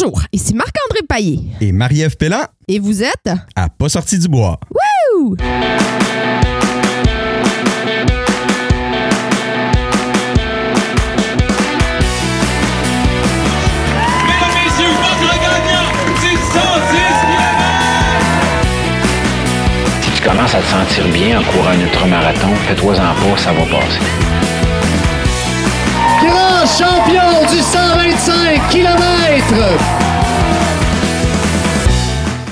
Bonjour, ici Marc-André Paillé. Et Marie-Ève Pellan Et vous êtes? a pas sorti du bois. Ouh! Mesdames, messieurs, votre gagnant du 110 Si tu commences à te sentir bien en courant un ultramarathon, fais-toi-en pas, ça va passer. Champion du 125 km.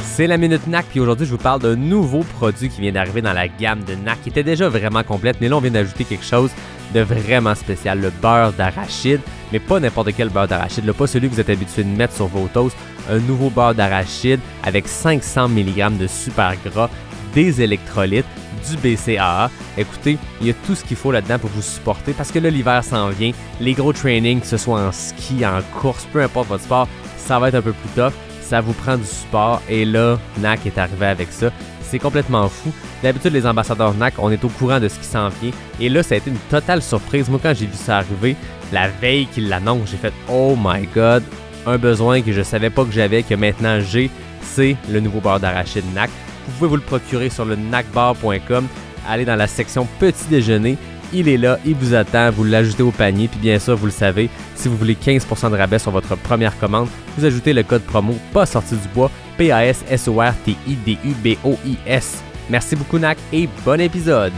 C'est la Minute NAC, puis aujourd'hui, je vous parle d'un nouveau produit qui vient d'arriver dans la gamme de NAC, qui était déjà vraiment complète, mais là, on vient d'ajouter quelque chose de vraiment spécial, le beurre d'arachide, mais pas n'importe quel beurre d'arachide, pas celui que vous êtes habitué de mettre sur vos toasts, un nouveau beurre d'arachide avec 500 mg de super gras, des électrolytes, du BCAA. Écoutez, il y a tout ce qu'il faut là-dedans pour vous supporter parce que là, l'hiver s'en vient. Les gros trainings, que ce soit en ski, en course, peu importe votre sport, ça va être un peu plus tough. Ça vous prend du support et là, NAC est arrivé avec ça. C'est complètement fou. D'habitude, les ambassadeurs NAC, on est au courant de ce qui s'en vient. Et là, ça a été une totale surprise. Moi, quand j'ai vu ça arriver, la veille qu'il l'annonce, j'ai fait Oh my god, un besoin que je savais pas que j'avais, que maintenant j'ai, c'est le nouveau beurre d'arachide NAC. Vous pouvez vous le procurer sur le nacbar.com. Allez dans la section petit déjeuner. Il est là, il vous attend, vous l'ajoutez au panier, puis bien sûr, vous le savez, si vous voulez 15% de rabais sur votre première commande, vous ajoutez le code promo pas sorti du bois, P-A-S-S-O-R-T-I-D-U-B-O-I-S. Merci beaucoup, NAC, et bon épisode!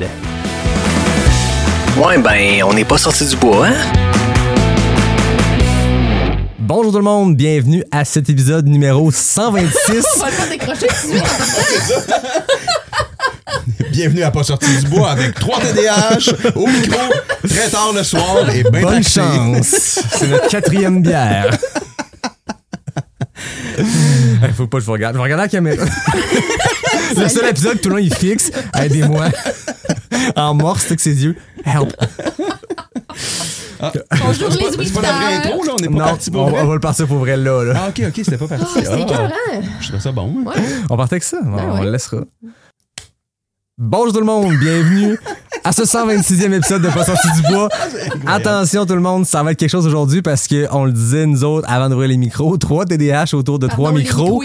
Ouais, ben, on n'est pas sorti du bois, hein? Bonjour tout le monde, bienvenue à cet épisode numéro 126. On va le faire décrocher tout de suite. Bienvenue à Pas sorti du bois avec 3 TDAH au micro, très tard le soir et bien Bonne taxé. chance. C'est notre quatrième bière. Il faut pas que je vous regarde. Je vais regarder la caméra. C'est le seul épisode que tout le long il fixe. Aidez-moi. En morse, c'est que ses yeux. Help. Bonjour les C'est pas la vraie intro, là, on n'est pas Non, parti pour on, vrai. on va le passer pour vrai là. là. Ah, ok, ok, c'était pas parti. Ah, c'est Ah, écœurant. je trouve ça bon. hein. Ouais. On partait avec ça? Ben On le laissera. Bonjour tout le monde, bienvenue à ce 126e épisode de Pas sorti du bois. Attention tout le monde, ça va être quelque chose aujourd'hui parce que on le disait nous autres avant d'ouvrir les micros, trois TDH autour de trois micros.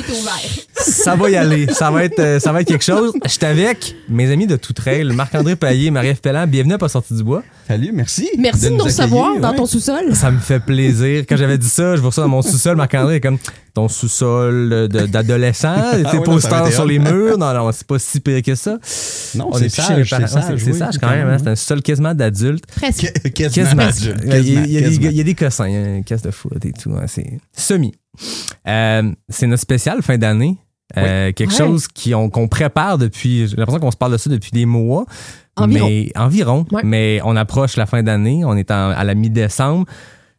Ça va y aller, ça va être euh, ça va être quelque chose. Je suis avec mes amis de tout trail, Marc-André Paillé, Marie-Ève Pellan, bienvenue à Pas sorti du bois. Salut, merci. Merci de nous recevoir dans ouais. ton sous-sol. Ça me fait plaisir. Quand j'avais dit ça, je vois ça dans mon sous-sol, Marc-André est comme ton sous-sol d'adolescent, tes oui, posters sur les murs. Non, non, c'est pas si pire que ça. Non, On c'est sage, c'est sage, C'est oui, sage quand même, hein. c'est un sol quasiment d'adulte. Presque. Qu- Quasiment. Il y a, des, quasiment. il y a des cossins, il y a une caisse de foot et tout. hein, c'est semi. Euh, c'est notre spécial fin d'année. Euh, quelque Ouais. chose qui on- qu'on prépare depuis. J'ai l'impression qu'on se parle de ça depuis des mois. Environ. Mais, environ. Ouais. Mais on approche la fin d'année. On est en- à la mi-décembre.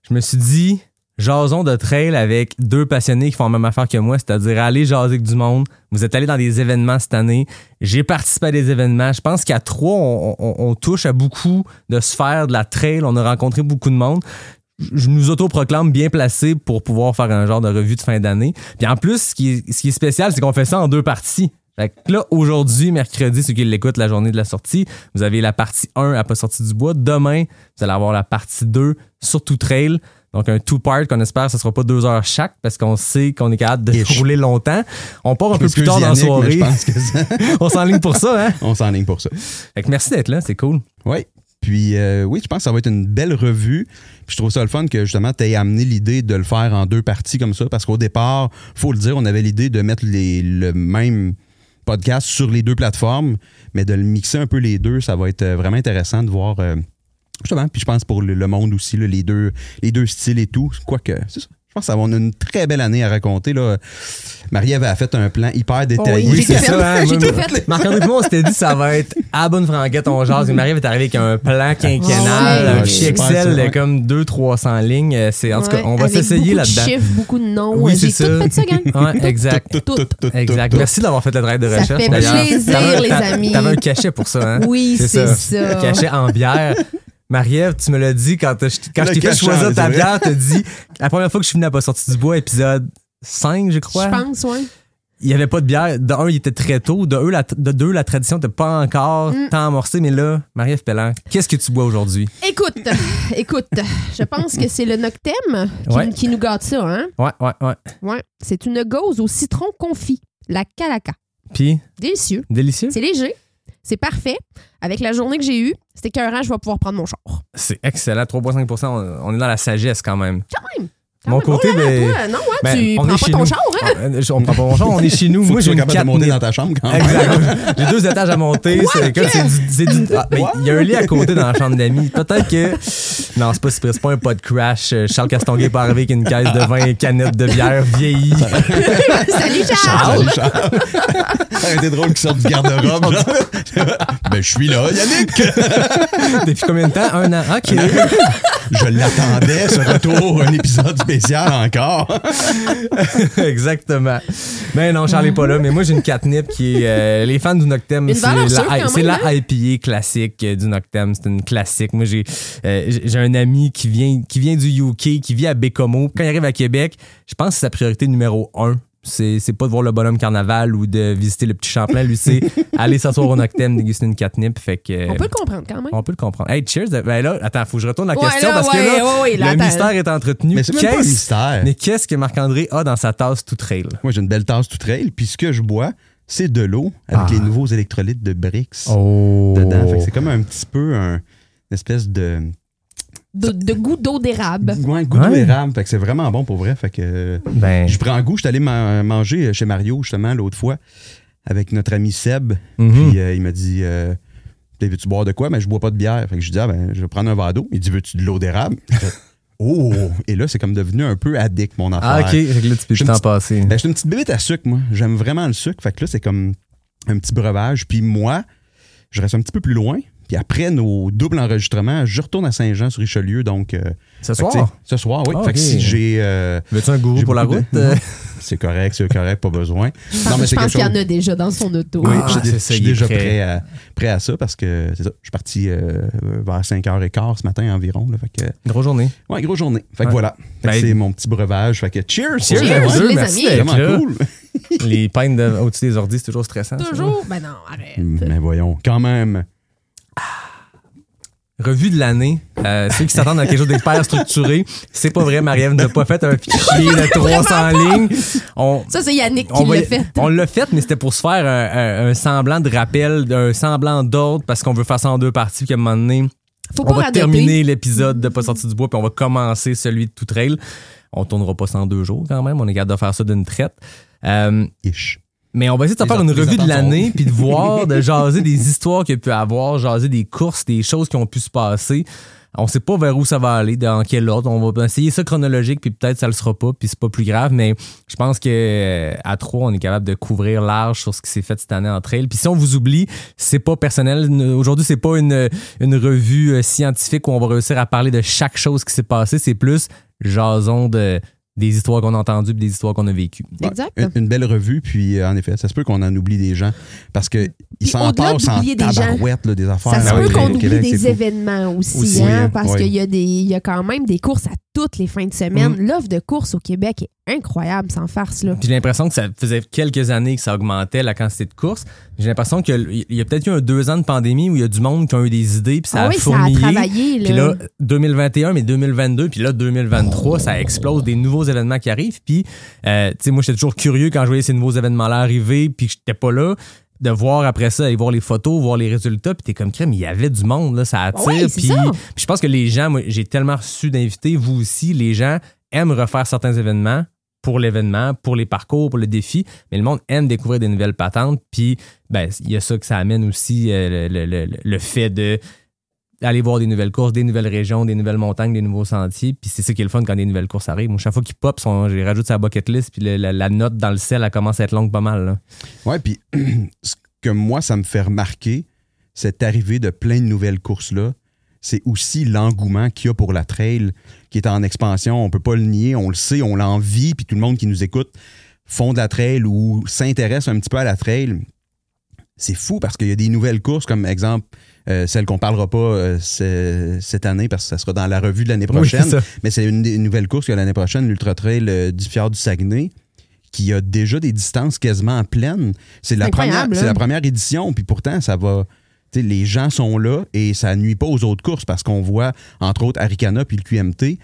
Je me suis dit, jason de trail avec deux passionnés qui font la même affaire que moi, c'est-à-dire aller jaser avec du monde. Vous êtes allés dans des événements cette année. J'ai participé à des événements. Je pense qu'à trois, on, on- on touche à beaucoup de sphères de la trail. On a rencontré beaucoup de monde. Je nous autoproclame bien placé pour pouvoir faire un genre de revue de fin d'année. Puis en plus, ce qui est, ce qui est spécial, c'est qu'on fait ça en deux parties. Fait que là, aujourd'hui, mercredi, ceux qui l'écoutent la journée de la sortie, vous avez la partie 1 à pas sorti du bois. Demain, vous allez avoir la partie 2 sur tout trail. Donc, un two-part qu'on espère, ce sera pas deux heures chaque parce qu'on sait qu'on est capable de Ish. rouler longtemps. On part un peu plus tard dans la soirée. Je pense que ça- On s'enligne pour ça, hein? on s'enligne pour ça. Fait que merci d'être là, c'est cool. Oui. Puis euh, oui, je pense que ça va être une belle revue. Puis je trouve ça le fun que justement tu aies amené l'idée de le faire en deux parties comme ça parce qu'au départ, faut le dire, on avait l'idée de mettre le même podcast sur les deux plateformes, mais de le mixer un peu les deux, ça va être euh, vraiment intéressant de voir euh, justement. Puis je pense pour le, monde aussi les deux les deux styles et tout, quoique c'est ça. Je pense qu'on a une très belle année à raconter. Là. Marie-Ève a fait un plan hyper détaillé. oui, c'est ça, fait. hein? Fait. Marc-André et moi, on s'était dit ça va être à bonne franquette, on jase. Et Marie-Ève est arrivée avec un plan quinquennal, Ouais, un fichier Excel ça, ouais. de comme 200-300 lignes. C'est, en tout cas, on va avec s'essayer beaucoup de là-dedans. chiffres, beaucoup de noms. Oui, J'ai tout ça. fait ça, gang. Ouais, exact. Tout, tout, tout, tout, Exact. tout. Merci d'avoir fait le travail de Ça recherche. fait d'ailleurs. plaisir, un- les amis. T'avais un cachet pour ça, hein? Oui, c'est ça. Cachet en bière. Marie-Ève, tu me l'as dit quand, t'as- quand je t'ai fait choisir ta bière, t'as dit la première fois que je suis venu à pas sorti du bois, épisode 5, je crois. Je pense, ouais. il n'y avait pas de bière. De un, il était très tôt. De, eux, la, de deux, la tradition n'était pas encore Mm. tant amorcée. Mais là, Marie-Ève Pellan, qu'est-ce que tu bois aujourd'hui? Écoute, écoute, je pense que c'est le Noctem qui, Ouais. qui nous gâte ça, hein? Ouais, ouais, ouais. Ouais. C'est une gauze au citron confit, la Calaca. Puis, Délicieux. délicieux? C'est léger. C'est parfait. Avec la journée que j'ai eue, c'était qu'un je vais pouvoir prendre mon char. C'est excellent. 3,5 on, on est dans la sagesse quand même. Quand même. Mon même. côté, Oh là là, ben, toi, non, hein, ben, tu on prends est pas chez ton nous. char, hein? Ah, On prend pas mon char, on est chez nous. Faut Moi, j'ai une capable de monter dans 4 ta chambre quand même. Exact. J'ai deux étages à monter. C'est comme c'est du. c'est du- ah, ben, Il y a un lit à côté dans la chambre d'amis. Peut-être que. Non, c'est pas, c'est pas un pot de crash. Euh, Charles Castonguay est pas arrivé avec une caisse de vin et canette de bière vieillie. Salut, Charles! Salut, Charles. Ça aurait été drôle qu'il sorte du garde-robe. genre. ben, je suis là, Yannick. Depuis combien de temps? Un an. OK. Je l'attendais, ce retour, un épisode spécial encore. Exactement. Mais non, Charles est pas là. Mais moi, j'ai une catnip qui est. euh, les fans du Noctem, c'est la, quand c'est même, la IPA classique euh, du Noctem. C'est une classique. Moi, j'ai euh, j'ai j'ai un ami qui vient, qui vient du UK, qui vit à Bécomo. Quand il arrive à Québec, je pense que c'est sa priorité numéro un. C'est c'est pas de voir le bonhomme carnaval ou de visiter le petit Champlain. Lui, c'est aller s'asseoir au Noctem, déguster une catnip. Fait que. On peut le comprendre quand même. on peut le comprendre. Hey, cheers. Ben là, attends, faut que je retourne la Ouais, question là, parce que là, ouais, ouais, là, le attends. mystère est entretenu. Mais c'est même pas un Qu'est-ce- mystère. Mais qu'est-ce que Marc-André a dans sa tasse tout trail? Moi, j'ai une belle tasse tout trail, puis ce que je bois, c'est de l'eau avec Ah. les nouveaux électrolytes de Brix Oh. dedans. Fait que c'est comme un petit peu un, une espèce de De, de goût d'eau d'érable. ouais, goût Ouais. d'érable. Fait que c'est vraiment bon pour vrai. Fait que Ben. je prends goût. Je suis allé ma- manger chez Mario justement l'autre fois avec notre ami Seb. Mhm. Puis euh, il m'a dit euh, Veux-tu boire de quoi? Mais je bois pas de bière. Fait que je dis Ah ben je vais prendre un verre d'eau. Il dit Veux-tu de l'eau d'érable? Oh! Et là, c'est comme devenu un peu addict, mon affaire. Ah, ok. Fait que là, tu peux t'en passer. Ben, je suis une petite bébête à sucre, moi. J'aime vraiment le sucre. Fait que là, c'est comme un petit breuvage. Puis moi, je reste un petit peu plus loin. Puis après nos doubles enregistrements, je retourne à Saint-Jean-sur-Richelieu. Donc, euh, Ce soir? ce soir, oui. Ah, fait que si j'ai. euh, Veux-tu un gourou pour la route? de- c'est correct, c'est correct, pas besoin. Non, mais je pense qu'il y en a déjà dans son auto. Oui, Ah, je suis déjà prêt. prêt à, prêt à ça parce que c'est ça. Je suis parti euh, vers 5h15 ce matin environ. Là, fait que, Grosse journée. ouais, grosse journée. Fait que Ouais. voilà. Fait que Ben, c'est mon petit breuvage. Fait que cheers! Cheers, à vous deux, les merci amis. Vraiment là. cool. Les peintes de- au-dessus des ordis, c'est toujours stressant. ça. Toujours? Ben non, arrête. Mais voyons, quand même. Revue de l'année. Euh, ceux qui s'attendent à quelque chose d'hyper structuré, c'est pas vrai. Marie-Ève n'a pas fait un fichier de 300 lignes. On, Ça, c'est Yannick qui l'a fait. On l'a fait, mais c'était pour se faire un, un- un semblant de rappel, un semblant d'ordre, parce qu'on veut faire ça en deux parties, puis qu'à un moment donné, Faut on pas va radoter. terminer l'épisode de Pas sorti du bois, puis on va commencer celui de Tout Trail. On tournera pas ça en deux jours quand même. On est capable de faire ça d'une traite. Euh, Ish. Mais on va essayer de faire une revue de l'année, puis de voir, de jaser des histoires qu'il peut y avoir, jaser des courses, des choses qui ont pu se passer. On sait pas vers où ça va aller, dans quel ordre. On va essayer ça chronologique, puis peut-être ça le sera pas, puis c'est pas plus grave. Mais je pense que euh, à trois, on est capable de couvrir large sur ce qui s'est fait cette année en trail. Puis si on vous oublie, c'est pas personnel. Aujourd'hui, c'est pas une, une revue euh, scientifique où on va réussir à parler de chaque chose qui s'est passée. C'est plus jason de des histoires qu'on a entendues, puis des histoires qu'on a vécues. Exact. Une, une belle revue, puis euh, en effet, ça se peut qu'on en oublie des gens parce que ils s'en passent en des gens, tabarouette, là, des affaires. Ça se peut qu'on Québec, oublie des événements aussi, Aussi, hein, hein, parce qu'il y, a des- il y a quand même des courses à toutes les fins de semaine. Mm. L'offre de courses au Québec est incroyable, sans farce. Là. J'ai l'impression que ça faisait quelques années que ça augmentait la quantité de courses. J'ai l'impression qu'il y a peut-être eu un deux ans de pandémie où il y a du monde qui ont eu des idées, puis ça ah a oui, ça a travaillé. Là. Puis là, 2021, mais 2022, puis là, 2023, ça explose des nouveaux événements qui arrivent. Puis, euh, tu sais, moi, j'étais toujours curieux quand je voyais ces nouveaux événements-là arriver, puis que j'étais pas là, de voir après ça, aller voir les photos, voir les résultats, puis t'es comme crème, il y avait du monde, là, ça attire. Ouais, c'est puis, je pense que les gens, moi, j'ai tellement reçu d'invités, vous aussi, les gens aiment refaire certains événements pour l'événement, pour les parcours, pour le défi, mais le monde aime découvrir des nouvelles patentes. Puis, ben, il y a ça que ça amène aussi, euh, le, le- le- le fait de aller voir des nouvelles courses, des nouvelles régions, des nouvelles montagnes, des nouveaux sentiers. Puis c'est ça qui est le fun quand des nouvelles courses arrivent. Chaque fois qu'ils pop, son- je rajoute sa bucket list, puis la, note dans le sel, elle commence à être longue pas mal. là. Ouais, puis ce que moi, ça me fait remarquer, cette arrivée de plein de nouvelles courses-là, c'est aussi l'engouement qu'il y a pour la trail qui est en expansion. On peut pas le nier, on le sait, on l'envie, puis tout le monde qui nous écoute font de la trail ou s'intéresse un petit peu à la trail. C'est fou parce qu'il y a des nouvelles courses, comme exemple, euh, celle qu'on parlera pas euh, ce- cette année parce que ça sera dans la revue de l'année prochaine. Mais c'est une, une nouvelle course qu'il y a l'année prochaine, l'Ultra Trail euh, du Fjord du Saguenay, qui a déjà des distances quasiment en pleine. C'est la, première, la première édition, puis pourtant, ça va. tu sais, Les gens sont là et ça nuit pas aux autres courses parce qu'on voit, entre autres, Aricana puis le QMT,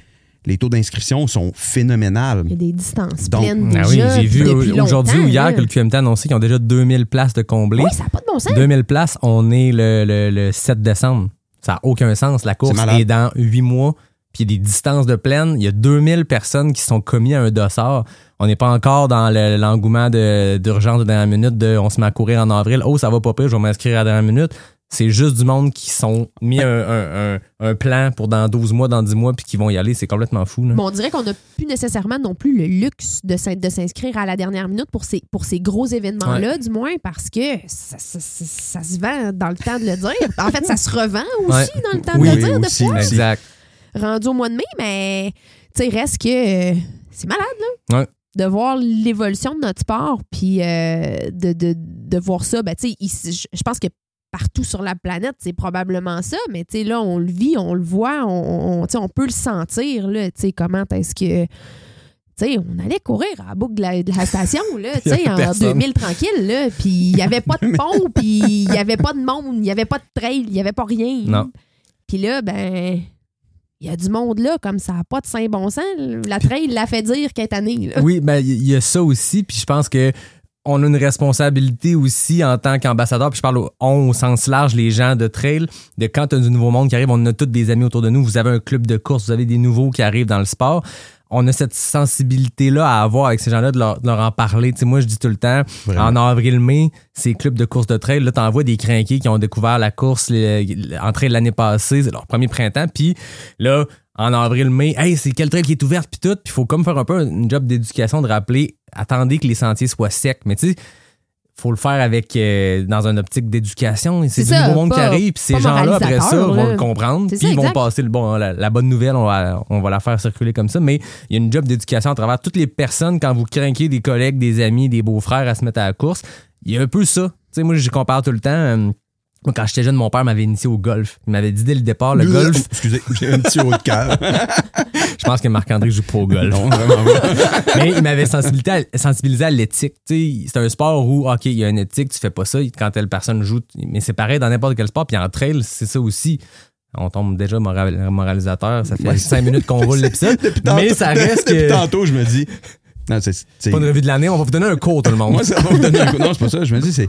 les taux d'inscription sont phénoménales. Il y a des distances Donc, pleines Ah oui, j'ai vu aujourd'hui ou hier là. que le QMT a annoncé qu'ils ont déjà 2000 places de comblées. Oui, ça n'a pas de bon sens. 2000 places, on est le, le- le 7 décembre. Ça n'a aucun sens. La course C'est malade. est dans 8 mois, puis il y a des distances de plaine. Il y a 2000 personnes qui sont commis à un dossard. On n'est pas encore dans le- l'engouement de- d'urgence de dernière minute de on se met à courir en avril. Oh, ça va pas pire, je vais m'inscrire à la dernière minute. C'est juste du monde qui sont mis un, un- un- un plan pour dans 12 mois, dans 10 mois, puis qui vont y aller. C'est complètement fou. là. Mais on dirait qu'on n'a plus nécessairement non plus le luxe de s'in- de s'inscrire à la dernière minute pour ces, pour ces gros événements-là, du moins, parce que ça, ça- ça- ça se vend dans le temps de le dire. En fait, ça se revend aussi Ouais. dans le temps Oui, de le dire, aussi, de fois. Exact. rendu au mois de mai, mais tu sais, reste que euh, c'est malade, là. Ouais. De voir l'évolution de notre sport, puis euh, de, de, de voir ça, ben, tu sais, je pense que partout sur la planète, c'est probablement ça, mais tu sais, là, on le vit, on le voit, on, on, peut le sentir, là, tu sais, comment est-ce que. Tu sais, on allait courir à la boucle de la, de la station, là, tu Il y sais, avait en personne. 2000 tranquille, là, puis il n'y avait pas de pont, puis il n'y avait pas de monde, il n'y avait pas de trail, il n'y avait pas rien. Non. Puis là, ben, il y a du monde là, comme ça n'a pas de saint bon sens. La trail l'a fait dire qu'elle est année. Là. Oui, ben il y a ça aussi, puis je pense que on a une responsabilité aussi en tant qu'ambassadeur, puis je parle au, on au sens large, les gens de trail, de quand tu as du nouveau monde qui arrive, on a tous des amis autour de nous, vous avez un club de course, vous avez des nouveaux qui arrivent dans le sport. On a cette sensibilité-là à avoir avec ces gens-là, de leur, de leur en parler. Tu sais, moi, je dis tout le temps, Vraiment. en avril-mai, ces clubs de course de trail, là, t'envoies des crinqués qui ont découvert la course les- en trail l'année passée, c'est leur premier printemps, puis là, en avril-mai, hey, c'est quel trail qui est ouverte, puis tout, puis il faut comme faire un peu une job d'éducation de rappeler, attendez que les sentiers soient secs, mais tu sais, faut le faire avec dans dans une optique d'éducation. C'est du nouveau monde pas- qui arrive, puis ces gens-là, après ça, vont le comprendre, puis ils vont passer le bon, la, la bonne nouvelle, on va, on va la faire circuler comme ça, mais il y a une job d'éducation à travers toutes les personnes, quand vous craquez des collègues, des amis, des beaux-frères à se mettre à la course, il y a un peu ça. Tu sais, moi, je compare tout le temps. Moi, quand j'étais jeune, mon père m'avait initié au golf. Il m'avait dit dès le départ, le golf, Oh, Excusez, j'ai un petit haut de cœur. je pense que Marc-André joue pas au golf. non, vraiment pas. Mais il m'avait sensibilisé à, sensibilisé à l'éthique. C'est un sport où, OK, il y a une éthique, tu fais pas ça quand telle personne joue. Mais c'est pareil dans n'importe quel sport. Puis en trail, c'est ça aussi. On tombe déjà moral- moralisateur. Ça fait Ouais. cinq minutes qu'on roule l'épisode. Mais ça reste Depuis que. tantôt, je me dis. Non, c'est. Pas une revue de l'année, on va vous donner un cours, tout le monde. Moi, ça va me donner un coup. Non, c'est pas ça. Je me dis, c'est.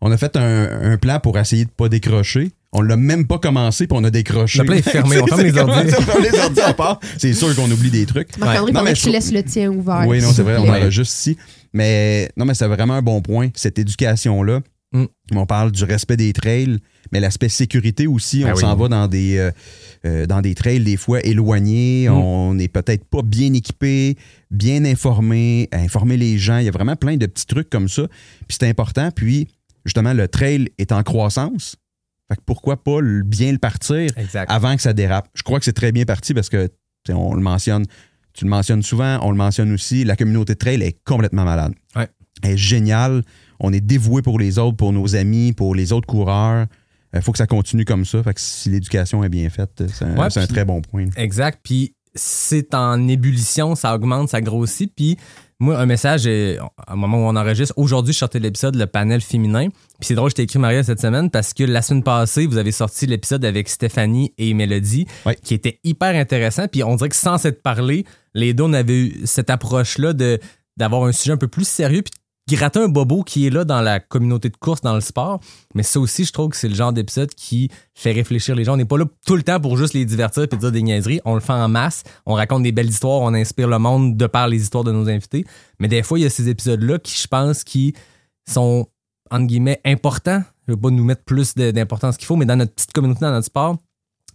On a fait un, un plan pour essayer de pas décrocher. On l'a même pas commencé, puis on a décroché. Le plan est fermé, on C'est- ferme les ordi. On ferme les ordi à part. C'est sûr qu'on oublie des trucs. Marc-André, que je tu laisses le tien ouvert. Oui, non, c'est vrai, on enregistre ici. Mais non, mais c'est vraiment un bon point, cette éducation-là. Mm. On parle du respect des trails, mais l'aspect sécurité aussi. Ah on oui. s'en va dans des, euh, euh, dans des trails, des fois éloignés. Mm. On n'est peut-être pas bien équipé, bien informé, informer les gens. Il y a vraiment plein de petits trucs comme ça. Puis c'est important. Puis, justement, le trail est en croissance. Fait que pourquoi pas le- bien le partir Exact. avant que ça dérape? Je crois que c'est très bien parti parce que on le mentionne, tu le mentionnes souvent, on le mentionne aussi, la communauté de trail est complètement malade. Ouais. Elle est géniale. On est dévoué pour les autres, pour nos amis, pour les autres coureurs. Il faut que ça continue comme ça. Fait que si l'éducation est bien faite, c'est un, Ouais, un très bon point. Exact. Puis c'est en ébullition, ça augmente, ça grossit. Puis moi, un message, euh, à un moment où on enregistre, aujourd'hui, je sortais l'épisode, le panel féminin. Puis c'est drôle, je t'ai écrit Maria cette semaine parce que la semaine passée, vous avez sorti l'épisode avec Stéphanie et Mélodie, qui était hyper intéressant. Puis on dirait que sans s'être parlé, les deux, on avait eu cette approche-là de d'avoir un sujet un peu plus sérieux, puis gratter un bobo qui est là dans la communauté de course, dans le sport. Mais ça aussi, je trouve que c'est le genre d'épisode qui fait réfléchir les gens. On n'est pas là tout le temps pour juste les divertir et dire des niaiseries. On le fait en masse. On raconte des belles histoires. On inspire le monde de par les histoires de nos invités. Mais des fois, il y a ces épisodes-là qui, je pense, qui sont, entre guillemets, importants. Je ne veux pas nous mettre plus d'importance qu'il faut, mais dans notre petite communauté, dans notre sport,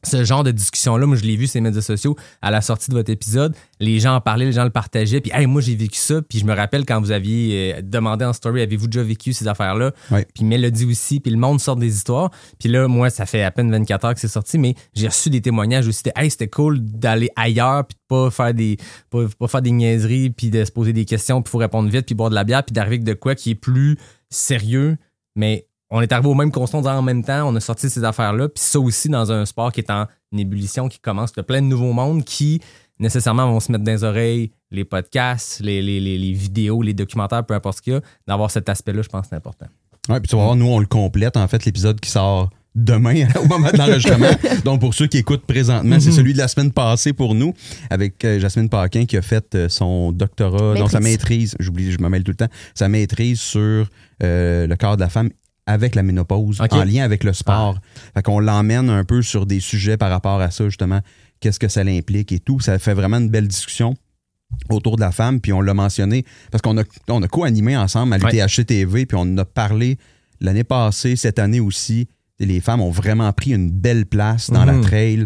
ce genre de discussion-là, moi, je l'ai vu sur les médias sociaux à la sortie de votre épisode. Les gens en parlaient, les gens le partageaient. Puis, hey, moi, j'ai vécu ça. Puis, je me rappelle quand vous aviez euh, demandé en story, avez-vous déjà vécu ces affaires-là? Puis, Mélodie aussi. Puis, le monde sort des histoires. Puis là, moi, ça fait à peine 24 heures que c'est sorti, mais j'ai reçu des témoignages aussi. de, Hey, c'était cool d'aller ailleurs, puis de pas faire des, pas, pas faire des niaiseries, puis de se poser des questions, puis il faut répondre vite, puis boire de la bière, puis d'arriver avec de quoi qui est plus sérieux. Mais on est arrivé au même constat en même temps, on a sorti ces affaires-là. Puis ça aussi dans un sport qui est en ébullition, qui commence, il y a plein de nouveaux mondes qui nécessairement vont se mettre dans les oreilles les podcasts, les, les, les, les vidéos, les documentaires, peu importe ce qu'il y a, d'avoir cet aspect-là, je pense que c'est important. Ouais, puis tu vas voir, nous, on le complète, en fait, l'épisode qui sort demain au moment de l'enregistrement. Donc, pour ceux qui écoutent présentement, c'est celui de la semaine passée pour nous, avec euh, Jasmine Paquin qui a fait euh, son doctorat, donc sa maîtrise, j'oublie, je me mêle tout le temps, sa maîtrise sur euh, le corps de la femme avec la ménopause, en lien avec le sport. Fait qu'on l'emmène un peu sur des sujets par rapport à ça, justement, qu'est-ce que ça l'implique et tout. Ça fait vraiment une belle discussion autour de la femme, puis on l'a mentionné, parce qu'on a, on a co-animé ensemble à l'UTHC TV, puis on en a parlé l'année passée, cette année aussi. Les femmes ont vraiment pris une belle place dans la Mhm. trail.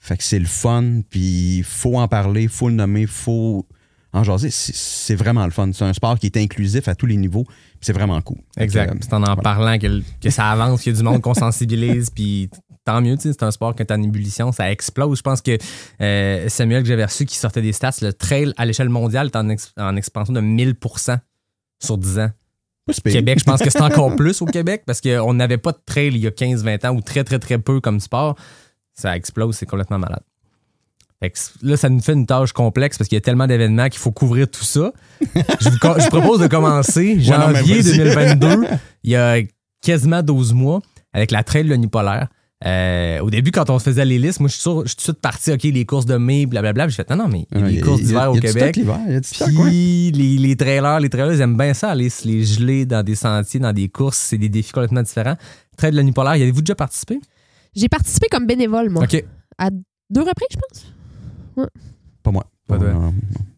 Fait que c'est le fun, puis il faut en parler, faut le nommer, faut en jaser. C'est vraiment le fun. C'est un sport qui est inclusif à tous les niveaux, c'est vraiment cool. Exact. euh, C'est en en voilà. parlant que, que ça avance, qu'il y a du monde qu'on sensibilise, puis tant mieux, tu sais, c'est un sport quand t'es en ébullition, ça explose. Je pense que euh, Samuel que j'avais reçu qui sortait des stats, le trail à l'échelle mondiale est en, ex- en expansion de 1000% sur 10 ans. Québec, je pense que c'est encore plus au Québec parce qu'on n'avait pas de trail il y a 15-20 ans ou très, très, très peu comme sport. Ça explose, c'est complètement malade. Fait que là, ça nous fait une tâche complexe parce qu'il y a tellement d'événements qu'il faut couvrir tout ça. Je vous, je propose de commencer janvier vas-y. 2022, il y a quasiment 12 mois, avec la trail de l'unipolaire. Euh, au début, quand on faisait les listes, moi, je suis, sûr- je suis tout de suite parti, OK, les courses de mai, blablabla. J'ai fait, non, non, mais il y a Ouais, courses d'hiver au Québec. stock il y a du stock, Puis ouais. les, les trailers, les trailers, ils aiment bien ça, aller se les geler dans des sentiers, dans des courses. C'est des défis complètement différents. Trail de l'unipolaire, y avez-vous déjà participé? J'ai participé comme bénévole, moi. OK. À deux reprises, je pense. Pas moi. Pas toi. Non.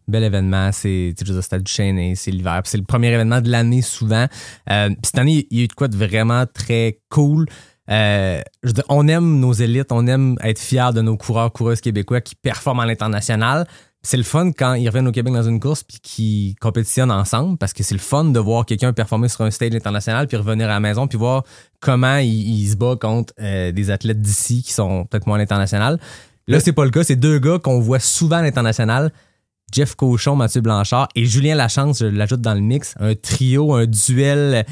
Bel événement, c'est tu sais, je veux dire, c'était du chaîné, c'est l'hiver. C'est le premier événement de l'année souvent. Euh, puis cette année, il y a eu de quoi de vraiment très cool. Euh, je veux dire, on aime nos élites, on aime être fiers de nos coureurs, coureuses québécois qui performent à l'international. C'est le fun quand ils reviennent au Québec dans une course puis qu'ils compétitionnent ensemble parce que c'est le fun de voir quelqu'un performer sur un stage international puis revenir à la maison puis voir comment il, il se bat contre euh, des athlètes d'ici qui sont peut-être moins à l'international. Là, c'est pas le cas. C'est deux gars qu'on voit souvent à l'international. Jeff Cochon, Mathieu Blanchard et Julien Lachance, je l'ajoute dans le mix. Un trio, un duel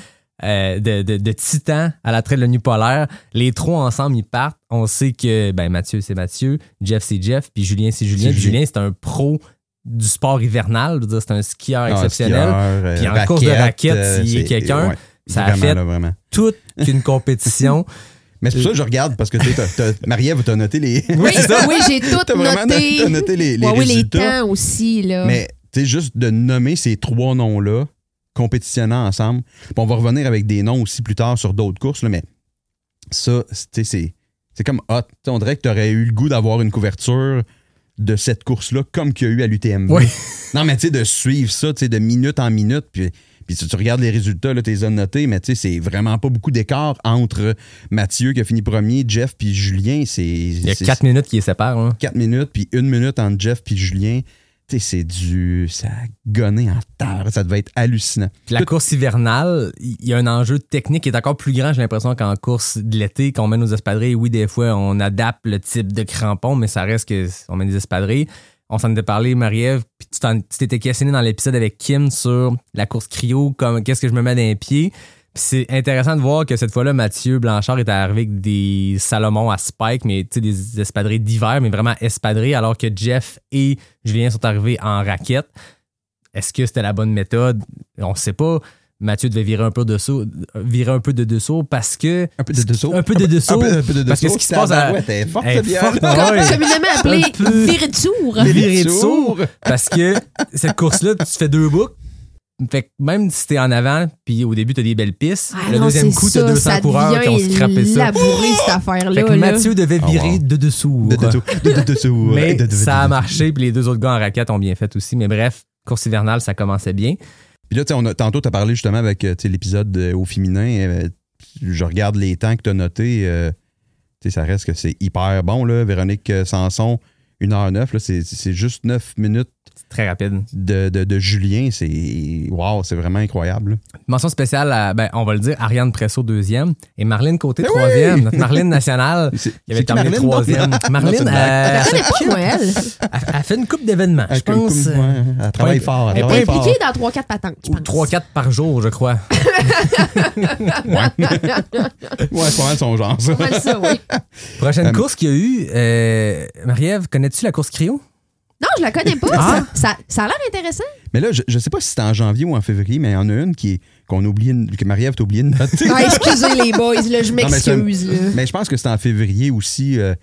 euh, de, de, de titans à la traite de l'ONU polaire. Les trois ensemble, ils partent. On sait que ben, Mathieu, c'est Mathieu, Jeff, c'est Jeff, puis Julien, c'est Julien. Puis Julien. C'est un pro du sport hivernal. C'est un skieur Ah, exceptionnel. skieur, euh, Puis en course de raquette, euh, s'il y a c'est- quelqu'un, ouais, ça a fait- là. Toute une compétition. Mais c'est pour ça que je regarde, parce que tu t'as- t'as- Marie-Ève t'a noté les. Oui, oui j'ai tout T'as vraiment noté. t'as noté les, les Ouais, oui, les résultats. temps aussi, là. Mais tu sais, juste de nommer ces trois noms-là, compétitionnant ensemble. Puis on va revenir avec des noms aussi plus tard sur d'autres courses, là, mais ça, c'est- tu sais, c'est c'est comme hot. Tu sais, on dirait que tu aurais eu le goût d'avoir une couverture de cette course-là comme qu'il y a eu à l'UTMB. Oui. Non, mais tu sais, de suivre ça, tu sais, de minute en minute, puis, puis si tu regardes les résultats, là, tu les as notés, mais tu sais, c'est vraiment pas beaucoup d'écart entre Mathieu qui a fini premier, Jeff puis Julien. C'est Il y a quatre minutes qui les séparent. hein. 4 minutes, puis une minute entre Jeff puis Julien. Tu sais, c'est du. Ça a gonné en terre. Ça devait être hallucinant. Puis la Tout- course hivernale, il y a un enjeu technique qui est encore plus grand, j'ai l'impression, qu'en course de l'été, quand on mène nos espadrilles. Oui, des fois, on adapte le type de crampon, mais ça reste que on mène des espadrilles. On s'en était parlé, Marie-Ève, puis tu t'étais questionné dans l'épisode avec Kim sur la course cryo, comme qu'est-ce que je me mets pieds. Puis c'est intéressant de voir que cette fois-là, Mathieu Blanchard est arrivé avec des Salomon à spike, mais tu sais, des espadrilles d'hiver, mais vraiment espadrilles, alors que Jeff et Julien sont arrivés en raquette. Est-ce que c'était la bonne méthode? On ne sait pas. Mathieu devait virer un peu de dessous, virer un peu de dessous parce que. Un peu de dessous. Un peu de dessous. Parce que ce qui se passe à. Est forte, est forte, ouais. Communément appelé Un peu- virer de sourd? Virer de Sourd. Parce que cette course-là, tu fais deux boucles. Fait que même si t'es en avant, puis au début, t'as des belles pistes, Ah le non, deuxième coup, t'as ça, 200 ça coureurs qui ont scrappé ça. labouré, cette affaire-là. Fait que là. Mathieu devait Oh, virer wow. de dessous. De dessous. De de dessous. Mais De- de- de- ça a marché, puis les deux autres gars en raquette ont bien fait aussi. Mais bref, course hivernale, ça commençait bien. Puis là, on a- tantôt, tu as parlé justement avec euh, l'épisode au féminin. euh, je regarde les temps que tu as notés. euh, ça reste que c'est hyper bon. Là. Véronique euh, Sanson, 1h09, là, c'est, juste 9 minutes très rapide. de, de, de Julien. C'est wow, c'est vraiment incroyable. là. Mention spéciale à, ben, on va le dire, Ariane Presso, deuxième, et Marlène Côté, Eh troisième. Notre Marlène nationale, qui avait terminé Marlène, troisième. Marlène, euh, elle. elle, fait une coupe d'événements, je pense. coupe- ouais, elle travaille ouais. fort. Elle Elle est fort. impliquée dans 3-4 patentes, je pense. 3-4 par jour, je crois. Ouais, c'est pas mal son genre, ça. Oui. Prochaine Euh, course qu'il y a eu, euh, Marie-Ève, connais-tu la course cryo? Non, je la connais pas. Ah. Ça, ça, ça a l'air intéressant. Mais là, je, je sais pas si c'était en janvier ou en février, mais il y en a une qui est qu'on a oublié, de- que Marie-Ève t'a oublié de noter. Ah, excusez les boys, là, je mais m'excuse. Mais je pense que c'était en février aussi, euh,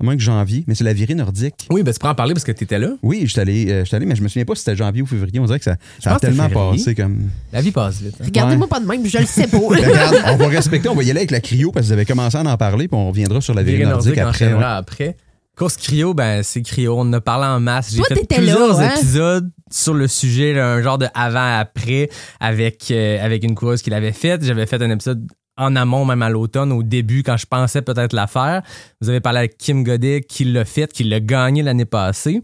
à moins que janvier, mais c'est la virée nordique. Oui, ben tu pourras en parler parce que tu étais là. Oui, je suis allé, euh, j'étais allé, mais je me souviens pas si c'était janvier ou février. On dirait que ça, ça a tellement passé comme. La vie passe vite. hein. Regardez-moi pas de même, je le sais pas. Ben, regarde, on va respecter, on va y aller avec la cryo parce que vous avez commencé à en parler, puis on reviendra sur la virée Virée nordique, après. enchaînera ouais. après. Course cryo, ben c'est cryo. On en a parlé en masse. J'ai fait plusieurs là, hein? épisodes sur le sujet, là, un genre de avant-après avec, euh, avec une coureuse qui l'avait faite. J'avais fait un épisode en amont, même à l'automne, au début, quand je pensais peut-être la faire. Vous avez parlé avec Kim Godet qui l'a fait, qui l'a gagné l'année passée.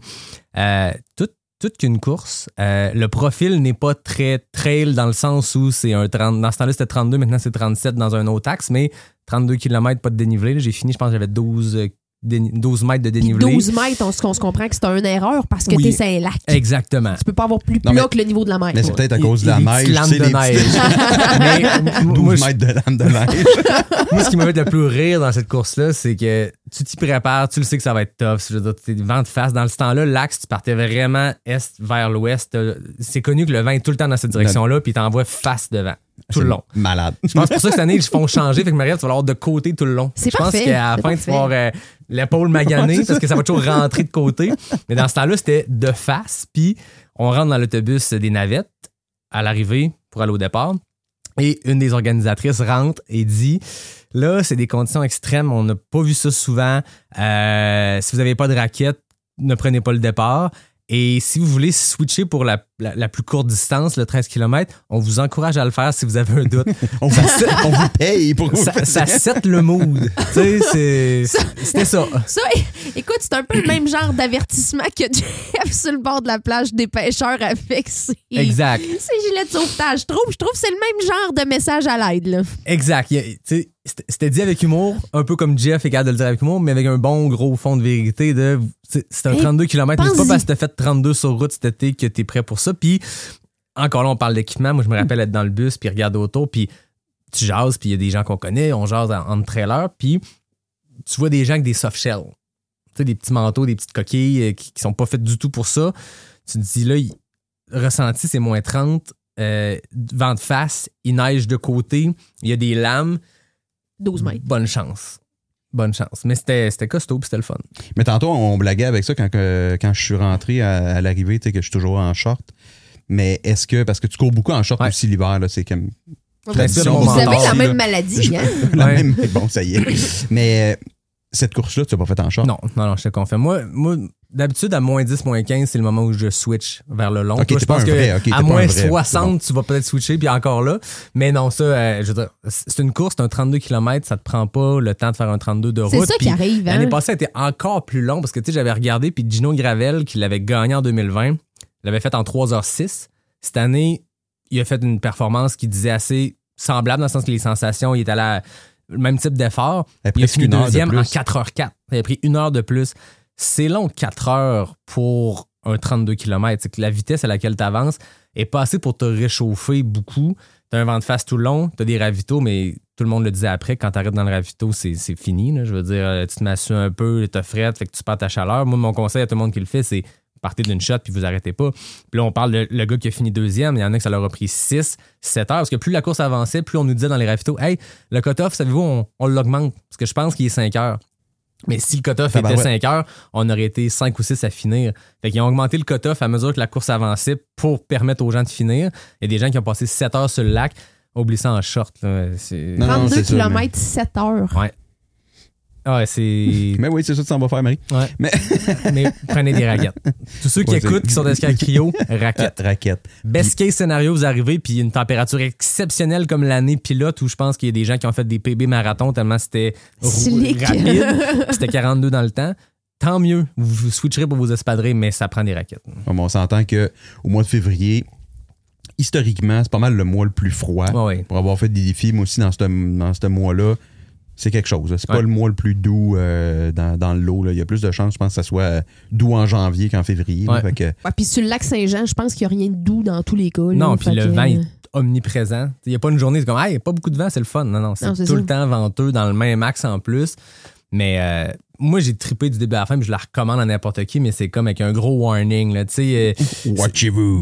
Euh, tout, toute qu'une course. Euh, le profil n'est pas très trail dans le sens où c'est un 30. Dans ce temps-là, c'était 32, maintenant c'est 37 dans un autre axe, mais 32 km, pas de dénivelé. J'ai fini, je pense que j'avais 12, euh, déni- 12 mètres de Puis dénivelé. 12 mètres, on, se- on se comprend que c'est une erreur parce que Oui. t'es sur un lac. Exactement. Tu peux pas avoir plus Non, plat mais- que le niveau de la mer. Mais c'est peut-être à cause de la neige. lames de neige. Mais 12 moi, je- mètres de lame de neige. moi, ce qui m'a fait le plus rire dans cette course-là, c'est que tu t'y prépares, tu le sais que ça va être tough. Je veux dire, t'es vent de face. Dans ce temps-là, l'axe, tu partais vraiment est vers l'ouest. C'est connu que le vent est tout le temps dans cette direction-là, puis il t'envoie face devant, tout le long. Malade. Je pense pour ça que cette année, ils font changer. Fait que Marie, tu vas l'avoir de côté tout le long. C'est Je pense qu'à la fin, tu vas avoir l'épaule maganée parce que ça va toujours rentrer de côté. Mais dans ce temps-là, c'était de face. Puis on rentre dans l'autobus des navettes à l'arrivée pour aller au départ. Et une des organisatrices rentre et dit Là, c'est des conditions extrêmes. On n'a pas vu ça souvent. Euh, si vous n'avez pas de raquette, ne prenez pas le départ. Et si vous voulez switcher pour la, la- la plus courte distance, le 13 km, on vous encourage à le faire si vous avez un doute. On vous, on vous paye pour que vous ça, ça set le mood. tu sais, c'est- c'était ça. Ça, écoute, c'est un peu le même genre d'avertissement que Jeff sur le bord de la plage des pêcheurs avec ses, Exact. ses gilets de sauvetage. Je trouve, je trouve que c'est le même genre de message à l'aide. Exact. Il y a- tu sais, C'était dit avec humour, un peu comme Jeff est capable de le dire avec humour, mais avec un bon gros fond de vérité de c'est un Hey, 32 km. mais C'est pas parce que t'as fait 32 sur route cet été que t'es prêt pour ça. Puis encore là, on parle d'équipement. Moi, je me rappelle être dans le bus puis regarder autour, puis tu jases, puis il y a des gens qu'on connaît, on jase en, en trailer, puis tu vois des gens avec des soft shells. Tu sais, des petits manteaux, des petites coquilles euh, qui, qui sont pas faites du tout pour ça. Tu te dis là, il- ressenti, c'est moins 30. euh, vent de face, il neige de côté, il y a des lames. 12 mètres. Bonne chance. Bonne chance. Mais c'était c'était costaud puis c'était le fun. Mais tantôt, on blaguait avec ça quand, que- quand je suis rentré à, à l'arrivée, tu sais, que je suis toujours en short. Mais est-ce que, parce que tu cours beaucoup en short Ouais. aussi l'hiver, là, c'est comme Tradition Vous mon avez la même maladie, hein? la Ouais. même. Bon, ça y est. Mais euh, cette course-là, tu l'as pas faite en short? Non, non, non, je te confirme. Moi, moi d'habitude, à moins 10, moins 15, c'est le moment où je switch vers le long. Ok, Toi, t'es je pense que vrai, ok, t'es à moins un vrai. 60, tu vas peut-être switcher, puis encore là. Mais non, ça, euh, je veux dire, c'est une course, c'est un 32 km, ça te prend pas le temps de faire un 32 de route. C'est ça qui arrive, hein? L'année passée, elle était encore plus long parce que, tu sais, j'avais regardé, puis Gino Gravel, qui l'avait gagné en 2020, l'avait fait en 3h06. Cette année, il a fait une performance qui disait assez semblable dans le sens que les sensations, il était à la- le même type d'effort. Elle a Il a fini une heure de deuxième en plus. 4h04. Il a pris une heure de plus. C'est long, 4 heures pour un 32 km. C'est que la vitesse à laquelle tu avances est pas assez pour te réchauffer beaucoup. Tu as un vent de face tout le long, tu as des ravitaux, mais tout le monde le disait après, quand tu arrives dans le ravito, c'est fini. Je veux dire, euh, tu te massues un peu, tu frette, fait que tu perds ta chaleur. Moi, mon conseil à tout le monde qui le fait, c'est partez d'une shot puis vous arrêtez pas. Puis là, on parle de le gars qui a fini deuxième. Il y en a que ça leur a pris 6, 7 heures. Parce que plus la course avançait, plus on nous disait dans les ravitaux, hey, le cut-off, savez-vous, on, on l'augmente. Parce que je pense qu'il est 5 heures. Mais si le cut-off était Tabarouette. 5 heures, on aurait été 5 ou 6 à finir. Fait qu'ils ont augmenté le cut-off à mesure que la course avançait pour permettre aux gens de finir. Il y a des gens qui ont passé 7 heures sur le lac. Oublie ça en short. Là. C'est... Non, non, 32 c'est ça, km, 7 heures. Ouais. Ah ouais, c'est. Mais oui, c'est ça que ça va faire, Marie. Ouais. Mais- Mais prenez des raquettes. Tous ceux qui Ouais, écoutent, qui sont à cryo, raquettes. Raquette. Best case scénario, vous arrivez, puis une température exceptionnelle comme l'année pilote où je pense qu'il y a des gens qui ont fait des PB marathon tellement c'était rapide. C'était 42 dans le temps. Tant mieux, vous, vous switcherez pour vos espadrilles, mais ça prend des raquettes. Bon, on s'entend que au mois de février, historiquement, c'est pas mal le mois le plus froid. Ouais, ouais. Pour avoir fait des défis, moi aussi, dans ce dans ce mois-là, c'est quelque chose. C'est pas Ouais. le mois le plus doux euh, dans, dans l'eau. là. Il y a plus de chances, je pense, que ça soit euh, doux en janvier qu'en février. là. Ouais. Fait que- Ouais, puis sur le lac Saint-Jean, je pense qu'il n'y a rien de doux dans tous les cas. là. Non, puis le que- vent est omniprésent. Il n'y a pas une journée, c'est comme, ah, il n'y a pas beaucoup de vent, c'est le fun. Non, non, c'est tout le temps venteux dans le même axe en plus. Mais euh, moi, j'ai trippé du début à la fin, puis je la recommande à n'importe qui, mais c'est comme avec un gros warning. Là, tu sais, Watchez-vous.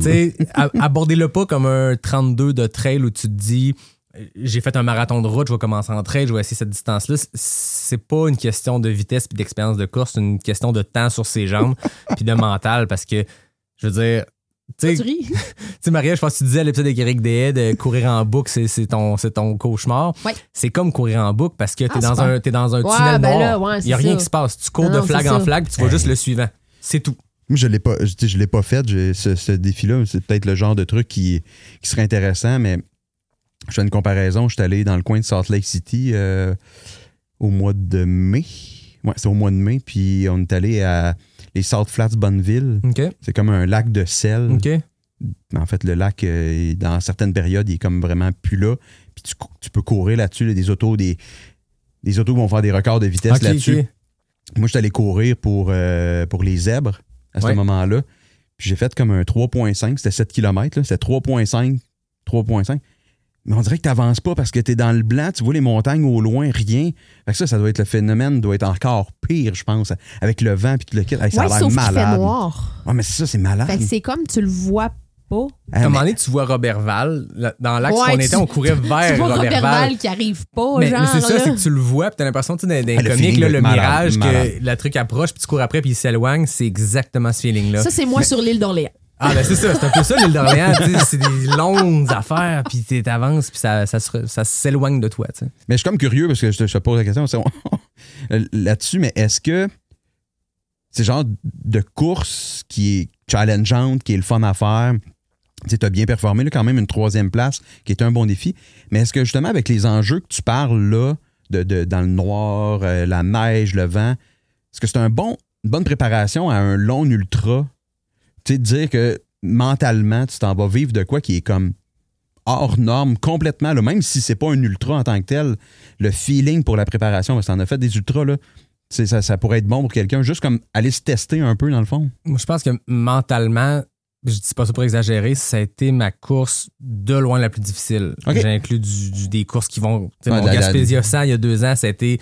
abordez-le pas comme un 32 de trail où tu te dis j'ai fait un marathon de route, je vais commencer en trail, je vais essayer cette distance-là. C'est pas une question de vitesse puis d'expérience de course, c'est une question de temps sur ses jambes puis de mental parce que, je veux dire, tu sais, Maria, je pense que tu disais à l'épisode avec Eric de courir en boucle, c'est, ton, c'est ton cauchemar. Ouais. C'est comme courir en boucle parce que t'es Ah, dans super. un, t'es dans un Ouais, tunnel ben noir. ouais, Il y a rien ça. qui se passe. Tu cours Non, de flag en ça. flag puis tu vois juste le suivant. C'est tout. Moi, je l'ai pas, je, tu sais, je l'ai pas fait. Ce, ce défi-là, c'est peut-être le genre de truc qui, qui serait intéressant, mais je fais une comparaison. Je suis allé dans le coin de Salt Lake City euh, au mois de mai. Ouais, c'est au mois de mai. Puis on est allé à les Salt Flats Bonneville. C'est comme un lac de sel. En fait, le lac, euh, dans certaines périodes, il est comme vraiment plus là. Puis tu, peux courir là-dessus, là, des autos, des, des autos vont faire des records de vitesse là-dessus. Moi, je suis allé courir pour, euh, pour les zèbres à ce moment-là. Puis j'ai fait comme un 3.5, c'était 7 km, c'était 3.5, 3.5. Mais on dirait que tu n'avances pas parce que tu es dans le blanc, tu vois les montagnes au loin, rien. Fait que ça, ça doit être le phénomène, doit être encore pire, je pense, avec le vent puis tout le kit. Hey, ça Ouais, a l'air qu'il fait malade. noir. Ah, mais c'est ça, c'est malade. Fait que c'est comme tu le vois pas. À un moment donné, tu vois Robert Val. Dans l'axe Ouais, qu'on était, on courait vers tu vois Robert, Robert Val. Qui arrive pas, Mais, c'est ça, c'est que tu le vois, puis t'as l'impression, tu sais, dans, Ah, le le malade, mirage, malade. que le truc approche, puis tu cours après, puis il s'éloigne, c'est exactement ce feeling-là. Ça, c'est moi sur l'île d'Orléans. Ah, ben c'est ça, c'est un peu ça, l'île d'Orléans. c'est des longues affaires, puis tu t'avances, puis ça, ça, ça s'éloigne de toi. Mais je suis comme curieux parce que je te, pose la question là-dessus, mais est-ce que c'est genre de course qui est challengeante, qui est le fun à faire? Tu as bien performé, là, quand même une troisième place, qui est un bon défi. Mais est-ce que justement, avec les enjeux que tu parles là, de, de- dans le noir, euh, la neige, le vent, est-ce que c'est un bon, une bonne préparation à un long ultra? Tu sais, dire que mentalement, tu t'en vas vivre de quoi qui est comme hors norme complètement, là, même si c'est pas un ultra en tant que tel, le feeling pour la préparation, parce que t'en as fait des ultras, là, ça, ça pourrait être bon pour quelqu'un, juste comme aller se tester un peu dans le fond. Moi, je pense que mentalement, je dis pas ça pour exagérer, ça a été ma course de loin la plus difficile. J'ai inclus du- du- des courses qui vont. Ouais, mon la- la- Gaspésia 100, il y a deux ans, ça a été.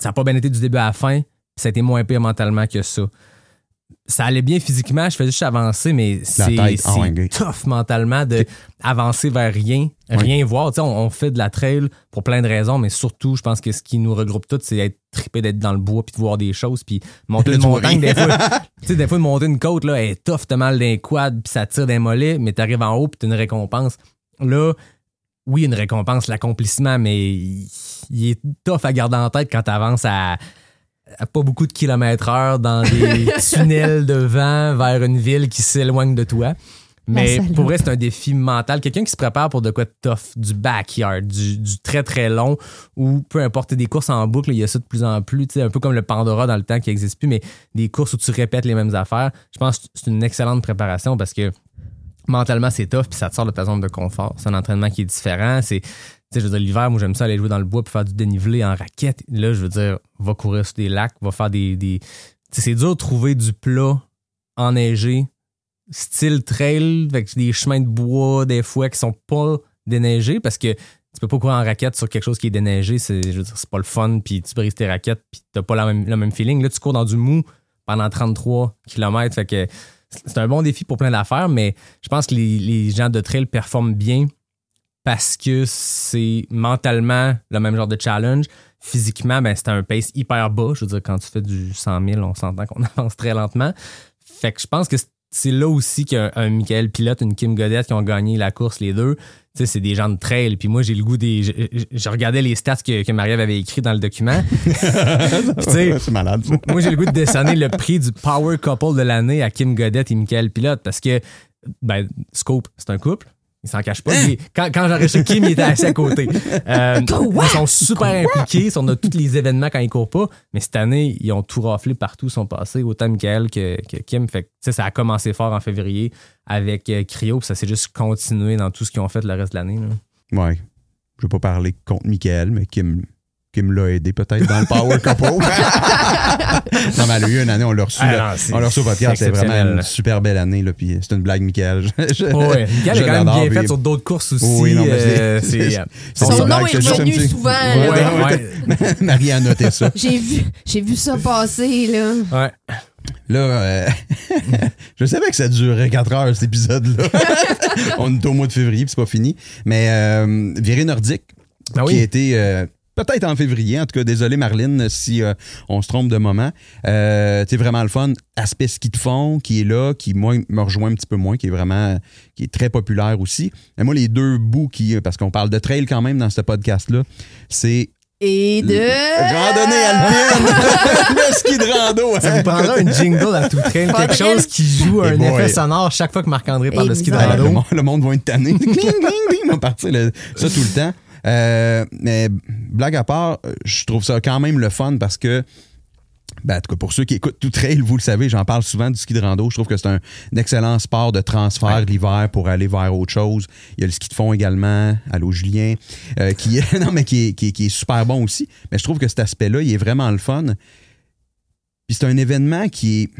Ça n'a pas bien été du début à la fin, ça a été moins pire mentalement que ça. Ça allait bien physiquement, je faisais juste avancer, mais c'est tough mentalement de avancer vers rien, rien voir. Tu sais, on, on fait de la trail pour plein de raisons, mais surtout, je pense que ce qui nous regroupe tous, c'est être trippé d'être dans le bois puis de voir des choses puis monter une montagne. Des fois, tu sais, des fois, monter une côte, là, elle est tough, t'as mal d'un quad puis ça tire des mollets, mais t'arrives en haut puis t'as une récompense. Là, oui, une récompense, l'accomplissement, mais il est tough à garder en tête quand t'avances à, à pas beaucoup de kilomètres heure dans des tunnels de vent vers une ville qui s'éloigne de toi. Mais pour vrai, c'est un défi mental. Quelqu'un qui se prépare pour de quoi de tough, du backyard, du, du très très long, ou peu importe des courses en boucle, il y a ça de plus en plus, un peu comme le Pandora dans le temps qui n'existe plus, mais des courses où tu répètes les mêmes affaires. Je pense que c'est une excellente préparation parce que mentalement, c'est tough, puis ça te sort de ta zone de confort. C'est un entraînement qui est différent. C'est, je veux dire, l'hiver, moi, j'aime ça aller jouer dans le bois puis faire du dénivelé en raquette. Là, je veux dire, va courir sur des lacs, va faire des. des... C'est dur de trouver du plat enneigé, style trail, avec des chemins de bois, des fois, qui sont pas déneigés parce que tu peux pas courir en raquette sur quelque chose qui est déneigé. C'est, je veux dire, c'est pas le fun, puis tu brises tes raquettes, puis t'as pas la même, le même feeling. Là, tu cours dans du mou pendant 33 km. C'est un bon défi pour plein d'affaires, mais je pense que les, les gens de trail performent bien parce que c'est mentalement le même genre de challenge. Physiquement, ben, c'est un pace hyper bas. Je veux dire, quand tu fais du 100 000, on s'entend qu'on avance très lentement. Fait que je pense que c'est là aussi qu'un un Michael Pilote, une Kim Godette qui ont gagné la course, les deux. Tu sais, c'est des gens de trail. Puis moi, j'ai le goût des. Je, je- je regardais les stats que, que Marie-Ève avait écrit dans le document. Puis tu sais, c'est malade, moi, j'ai le goût de décerner le prix du Power Couple de l'année à Kim Godette et Michael Pilote parce que, ben, Scope, c'est un couple. Il s'en cache pas. Il- quand quand j'enregistrais Kim, il était assis à côté. Euh, ils sont super impliqués. On a tous les événements quand ils courent pas. Mais cette année, ils ont tout raflé partout. Ils sont passés, autant Michael que, que Kim. Fait que, ça a commencé fort en février avec euh, Cryo. puis ça s'est juste continué dans tout ce qu'ils ont fait le reste de l'année. là. Ouais. Je veux pas parler contre Michael, mais Kim, qui me l'a aidé peut-être dans le Power Couple. non, mais elle a eu une année, on l'a reçu. Ah, là. non, c'est- on l'a reçu au podcast. c'est C'est vraiment une super belle année. Là, puis c'est une blague, Michael. Je- Oh, ouais. Michael est quand même bien fait sur d'autres courses aussi. Oui, non, mais c'est- euh, c'est- euh, Son nom est revenu souvent, Ouais, ouais, ouais. Marie a noté ça. J'ai vu, j'ai vu ça passer, là. ouais. Là, euh, je savais que ça durerait 4 heures, cet épisode-là. On est au mois de février, puis c'est pas fini. Mais euh, Virée Nordique, qui oui. a été euh, peut-être en février. En tout cas, désolé, Marlene, si euh, on se trompe de moment. Euh, c'est vraiment le fun. Aspect ski de fond, qui est là, qui, moi, me rejoint un petit peu moins, qui est vraiment, qui est très populaire aussi. Et moi, les deux bouts qui, parce qu'on parle de trail quand même dans ce podcast-là, c'est Et de. randonnée alpine, le ski de rando. Ça hein. vous prendra un jingle à tout train, quelque chose qui joue un Et boy. effet sonore chaque fois que Marc-André parle de ski de rando. monde, le monde va être tanné. Cling, cling, cling, on va partir le- ça tout le temps. Euh, mais blague à part, je trouve ça quand même le fun parce que ben, en tout cas, pour ceux qui écoutent tout trail, vous le savez, j'en parle souvent du ski de rando. Je trouve que c'est un, un excellent sport de transfert l'hiver pour aller vers autre chose. Il y a le ski de fond également, allô Julien, euh, qui, est- non, mais qui, est, qui est- qui est super bon aussi. Mais je trouve que cet aspect-là, il est vraiment le fun. Puis c'est un événement qui est,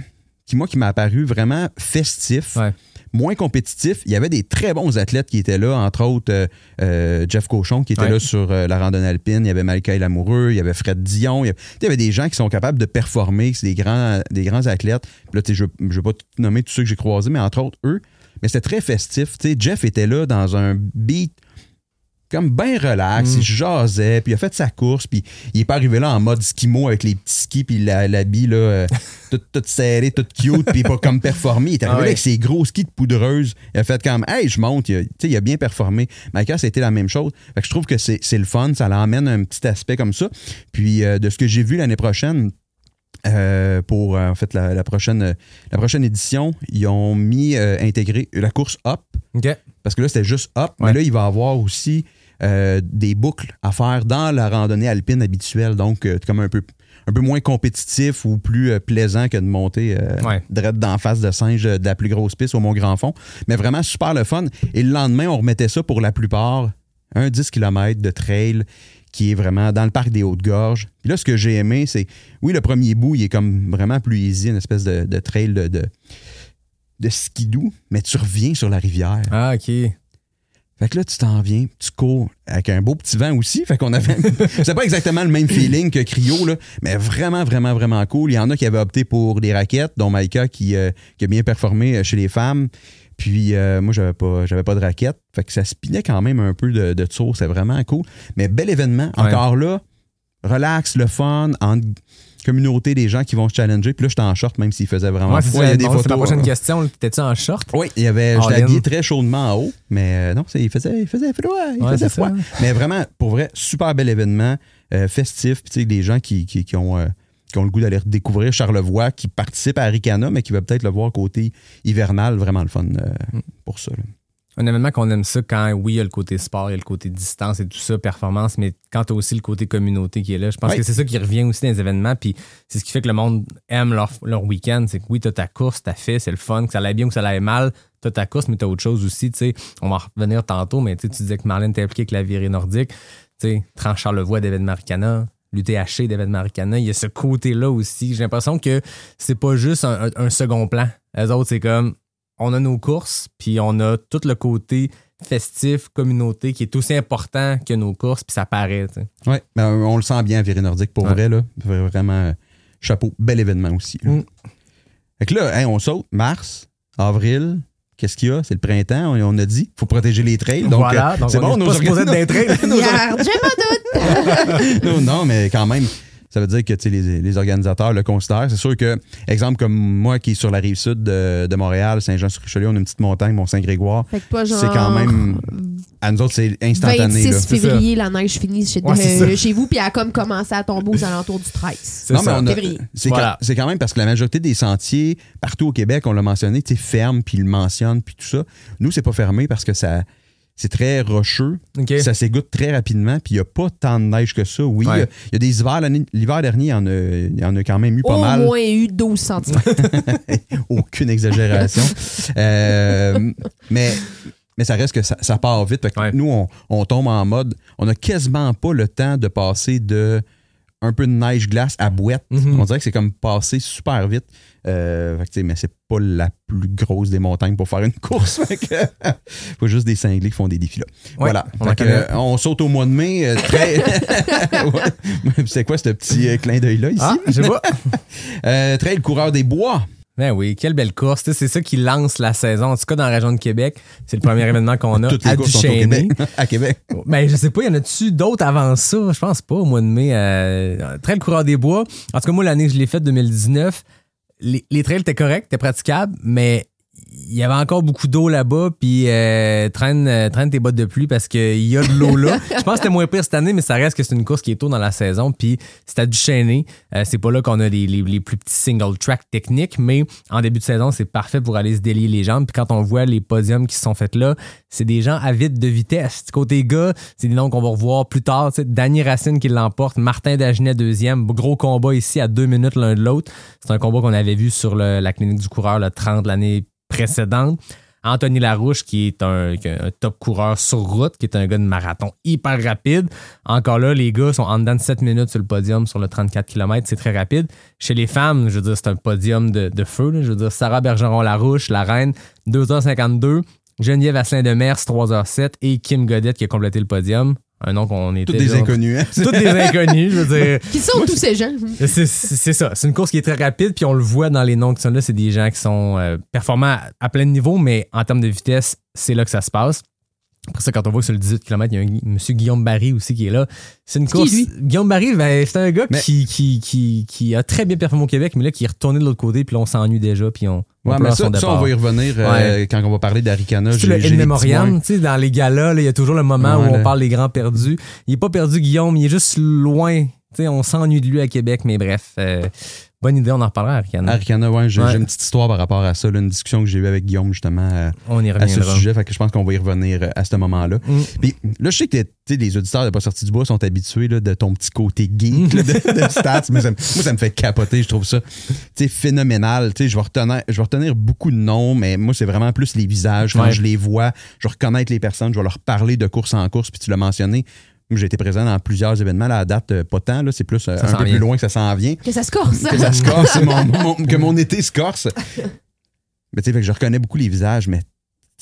qui moi, qui m'a apparu vraiment festif Ouais. Moins compétitif. Il y avait des très bons athlètes qui étaient là, entre autres euh, euh, Jeff Cochon qui était Ouais. là sur euh, la randonnée alpine. Il y avait Malika Lamoureux, il y avait Fred Dion. Il y avait, il y avait des gens qui sont capables de performer, c'est des grands, des grands athlètes. Là, je ne vais pas tout nommer tous ceux que j'ai croisés, mais entre autres eux. Mais c'était très festif. Jeff était là dans un beat comme bien relax, Mm. il jasait, puis il a fait sa course, puis il est pas arrivé là en mode skimo avec les petits skis, puis la- l'habit là, euh, tout, tout serré, tout cute, puis pas comme performé. Il est arrivé Ah là ouais. avec ses gros skis de poudreuse. Il a fait comme, hey, je monte. Il a, tu sais, il a bien performé. Micah, c'était la même chose. Fait que je trouve que c'est le fun, ça l'emmène un petit aspect comme ça. Puis euh, de ce que j'ai vu l'année prochaine, euh, pour euh, en fait la, la prochaine, la prochaine édition, ils ont mis intégré la course up OK. parce que là, c'était juste up. Ouais. Mais là, il va avoir aussi euh, des boucles à faire dans la randonnée alpine habituelle. Donc, euh, comme un peu, un peu moins compétitif ou plus euh, plaisant que de monter euh, Ouais. direct d'en face de singe de la plus grosse piste au Mont-Grand-Fond. Mais vraiment super le fun. Et le lendemain, on remettait ça pour la plupart, un 10 km de trail qui est vraiment dans le parc des Hautes-Gorges. Puis là, ce que j'ai aimé, c'est, oui, le premier bout, il est comme vraiment plus easy, une espèce de, de trail de, de, de skidoo, mais tu reviens sur la rivière. Ah, OK. Fait que là, tu t'en viens, tu cours avec un beau petit vent aussi. Fait qu'on avait. c'est pas exactement le même feeling que Cryo, là, mais vraiment, vraiment, vraiment cool. Il y en a qui avaient opté pour des raquettes, dont Maïka qui, euh, qui a bien performé euh, chez les femmes. Puis euh, moi, j'avais pas, j'avais pas de raquette. Fait que ça spinait quand même un peu de, de tour. C'est vraiment cool. Mais bel événement. Ouais. Encore là, relax, le fun, en communauté des gens qui vont se challenger. Puis là, j'étais en short, même s'il faisait vraiment Ouais, froid. Il y a des photos. ma prochaine question. T'étais-tu en short? Oui, il y avait, in. habillé très chaudement en haut, mais euh, non, il faisait, il faisait froid, il Ouais, faisait froid. ça. Mais vraiment, pour vrai, super bel événement, euh, festif, puis tu sais, des gens qui, qui, qui ont, euh, qui ont le goût d'aller découvrir Charlevoix, qui participent à Ricana, mais qui veulent peut-être le voir côté hivernal, vraiment le fun euh, Mm. pour ça. là. Un événement qu'on aime ça quand, oui, il y a le côté sport, il y a le côté distance et tout ça, performance, mais quand tu as aussi le côté communauté qui est là, je pense Oui. que c'est ça qui revient aussi dans les événements. Puis c'est ce qui fait que le monde aime leur, leur week-end. C'est que oui, tu as ta course, tu fait, c'est le fun, que ça aille bien ou que ça aille mal. Tu as ta course, mais tu as autre chose aussi. tu sais. On va en revenir tantôt, mais tu sais, tu disais que Marlène t'es impliquée avec la virée nordique. Tu sais, Tranche-Charlevoix d'événements Ricana, l'UTHC d'événements Ricana. Il y a ce côté-là aussi. J'ai l'impression que c'est pas juste un, un- un second plan. Les autres, c'est comme on a nos courses, puis on a tout le côté festif, communauté, qui est aussi important que nos courses, puis ça paraît. Ouais, ben, on le sent bien à Virée Nordique, pour Ouais. vrai, là. Vraiment, euh, chapeau, bel événement aussi. là. Mm. Fait que là, hein, on saute, mars, avril, qu'est-ce qu'il y a? C'est le printemps, on, on a dit, faut protéger les trails. Donc, voilà, euh, donc c'est on bon, est nos pas supposé orga- être d'un trail. Regarde, j'ai pas doute. non, non, mais quand même, ça veut dire que les, les organisateurs le considèrent. C'est sûr que, exemple comme moi qui est sur la rive sud de, de Montréal, Saint-Jean-sur-Richelieu, on a une petite montagne, Mont-Saint-Grégoire. Fait que pas genre. C'est quand même. À nous autres, c'est instantané. 26 là. C'est février, la neige finit chez, Ouais, euh, chez vous, puis elle a comme commencé à tomber aux alentours du 13. C'est Non, mais ça. on a- Février. c'est Voilà. quand, quand même parce que la majorité des sentiers, partout au Québec, on l'a mentionné, tu sais, ferme, puis ils le mentionnent, puis tout ça. Nous, c'est pas fermé parce que ça. C'est très rocheux, ça s'égoutte très rapidement, puis il n'y a pas tant de neige que ça. Oui, il y a- Ouais. il y, a des hivers, l'année- l'hiver dernier, il y, en a, il y en a quand même eu pas Au mal. moins eu 12 cm. Aucune exagération. Euh, mais, mais ça reste que ça, ça part vite. Fait que Ouais. nous, on, on tombe en mode, on a quasiment pas le temps de passer de un peu de neige-glace à boîte. Mhm. On dirait que c'est comme passé super vite. Euh, fait que, mais c'est pas la plus grosse des montagnes pour faire une course. Que, faut juste des cinglés qui font des défis là. voilà. on que, euh, on saute au mois de mai. euh, très... Ouais. C'est quoi ce petit clin d'œil-là ici? Ah, je sais pas. Trail coureur des bois. Ben oui, quelle belle course. C'est ça qui lance la saison. En tout cas, dans la région de Québec, c'est le premier événement qu'on a Toutes les à courses sont au Duchesnay. Québec. à Québec. Ben, je sais pas, y en a-tu d'autres avant ça? Je pense pas, au mois de mai. Euh, trail coureur des bois. En tout cas, moi, l'année que je l'ai faite, 2019, les, les trails étaient corrects, étaient praticables, mais il y avait encore beaucoup d'eau là-bas, puis euh, traîne, euh, traîne tes bottes de pluie parce qu'il y a de l'eau là. Je pense que c'était moins pire cette année, mais ça reste que c'est une course qui est tôt dans la saison, puis c'est à Duchesnay. Euh, c'est pas là qu'on a les, les- les plus petits single track techniques, mais en début de saison, c'est parfait pour aller se délier les jambes. Puis quand on voit les podiums qui se sont faits là, c'est des gens avides de vitesse. Côté gars, c'est des noms qu'on va revoir plus tard. Tu sais, Danny Racine qui l'emporte, Martin Dagenet deuxième. Gros combat ici à deux minutes l'un de l'autre. C'est un combat qu'on avait vu sur le- la clinique du coureur le 30 l'année précédente. Anthony Larouche, qui est un, top coureur sur route, qui est un gars de marathon hyper rapide. Encore là, les gars sont en dedans de 7 minutes sur le podium sur le 34 km. C'est très rapide. Chez les femmes, je veux dire, c'est un podium de, feu. Je veux dire, Sarah Bergeron-Larouche, la reine, 2h52. Geneviève Asselin de Mers, 3h07. Et Kim Godette qui a complété le podium. Un nom qu'on était. Toutes des inconnus. hein? Toutes des inconnus, je veux dire. Qui sont tous ces gens? C'est ça. C'est une course qui est très rapide, puis on le voit dans les noms qui sont là. C'est des gens qui sont euh, performants à, à plein niveau, mais en termes de vitesse, c'est là que ça se passe. Après ça, quand on voit que sur le 18 km, il y a un monsieur Guillaume Barry aussi qui est là. C'est une qui, course. lui? Guillaume Barry, ben, c'est un gars Mais- qui, qui, qui, qui a très bien performé au Québec, mais là, qui est retourné de l'autre côté, puis là, on s'ennuie déjà, puis on, on Ouais, mais ça, son ça, on va y revenir euh, quand on va parler d'Aricana. C'est le In Memoriam, tu sais, dans les galas, là, il y a toujours le moment Ouais, où on parle des grands perdus. Il est pas perdu, Guillaume, il est juste loin. Tu sais, on s'ennuie de lui à Québec, mais bref. euh, bonne idée, on en reparlera, Arcana. Aricana, ouais, j'ai Ouais. une petite histoire par rapport à ça, là, une discussion que j'ai eue avec Guillaume justement euh, on y à ce sujet, fait que je pense qu'on va y revenir euh, à ce moment-là. Mm. Puis là, je sais que les auditeurs de Pas sorti du bois sont habitués là, de ton petit côté geek là, de, de stats, mais ça, moi ça me fait capoter, je trouve ça phénoménal. Je vais retenir, je vais retenir beaucoup de noms, mais moi c'est vraiment plus les visages quand Ouais. je les vois, je vais reconnaître les personnes, je vais leur parler de course en course, puis tu l'as mentionné. J'ai été présent dans plusieurs événements. Là, à date, euh, pas tant. là, C'est plus euh, Ça un peu vient. plus loin que ça s'en vient. Que ça se corse. que ça se corse, c'est mon- mon- que mon été se corse. Mais tu sais, fait que je reconnais beaucoup les visages, mais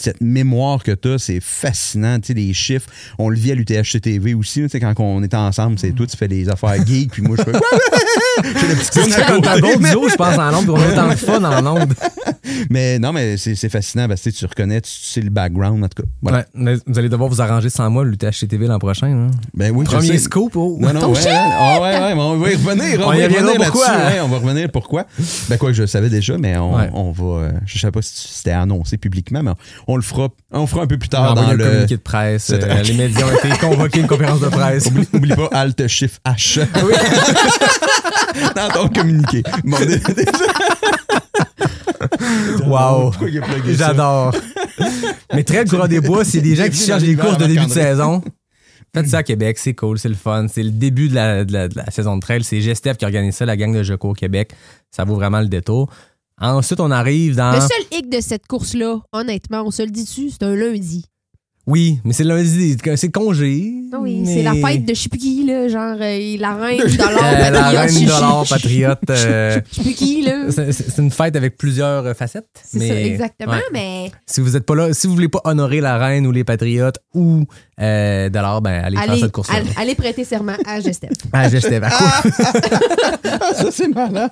cette mémoire que tu as, c'est fascinant. Tu sais, les chiffres, on le vit à l'UTHC-TV aussi. Tu sais, quand on est ensemble, c'est toi, tu fais les affaires geeks, puis moi, je fais. C'est comme duo, je pense, en puis on a autant de fun en ondes. Mais non, mais c'est fascinant parce que tu reconnais, tu sais le background, en tout cas. Voilà. Ouais, mais vous allez devoir vous arranger sans moi, le THC-TV l'an prochain. hein. Ben oui, Premier scoop. oh. Non, non, Ton ouais, chien! ah ouais, ouais, mais on va y revenir. On, On va y revenir pourquoi? ouais, on va revenir pourquoi. Ben quoi que je le savais déjà, mais on, on va. euh, Je sais pas si c'était annoncé publiquement, mais on, le fera. On fera un peu plus tard dans le. communiqué de presse. Euh, les médias ont été convoqués à une conférence de presse. Oublie, oublie pas Alt Shift H. dans ton communiqué. Bon, Wow. J'adore. Mais très des bois, c'est des gens qui cherchent l'hiver courses de début de saison. Faites ça à Québec, c'est cool, c'est le fun. C'est le début de la, de la- de la saison de trail. C'est Gestef qui organise ça, la gang de Joco au Québec. Ça vaut vraiment le détour. Ensuite, on arrive dans. Le seul hic de cette course-là, honnêtement, on se le dit dessus, c'est un lundi. Oui, mais c'est lundi, c'est congé. Ah Oui, mais- c'est la fête de je sais plus qui, là, genre euh, la reine de l'or, Euh, la patriote, reine je- de l'or patriote. euh, Je sais plus qui, là. c'est une fête avec plusieurs euh, facettes. C'est mais- ça, exactement, ouais. mais Si vous êtes pas là, si vous voulez pas honorer la reine ou les patriotes ou euh, de l'or, ben allez, faire cette course-là. allez, allez prêter serment à Gestef. Ah, Gestef, à quoi? Ah, ça, c'est malin.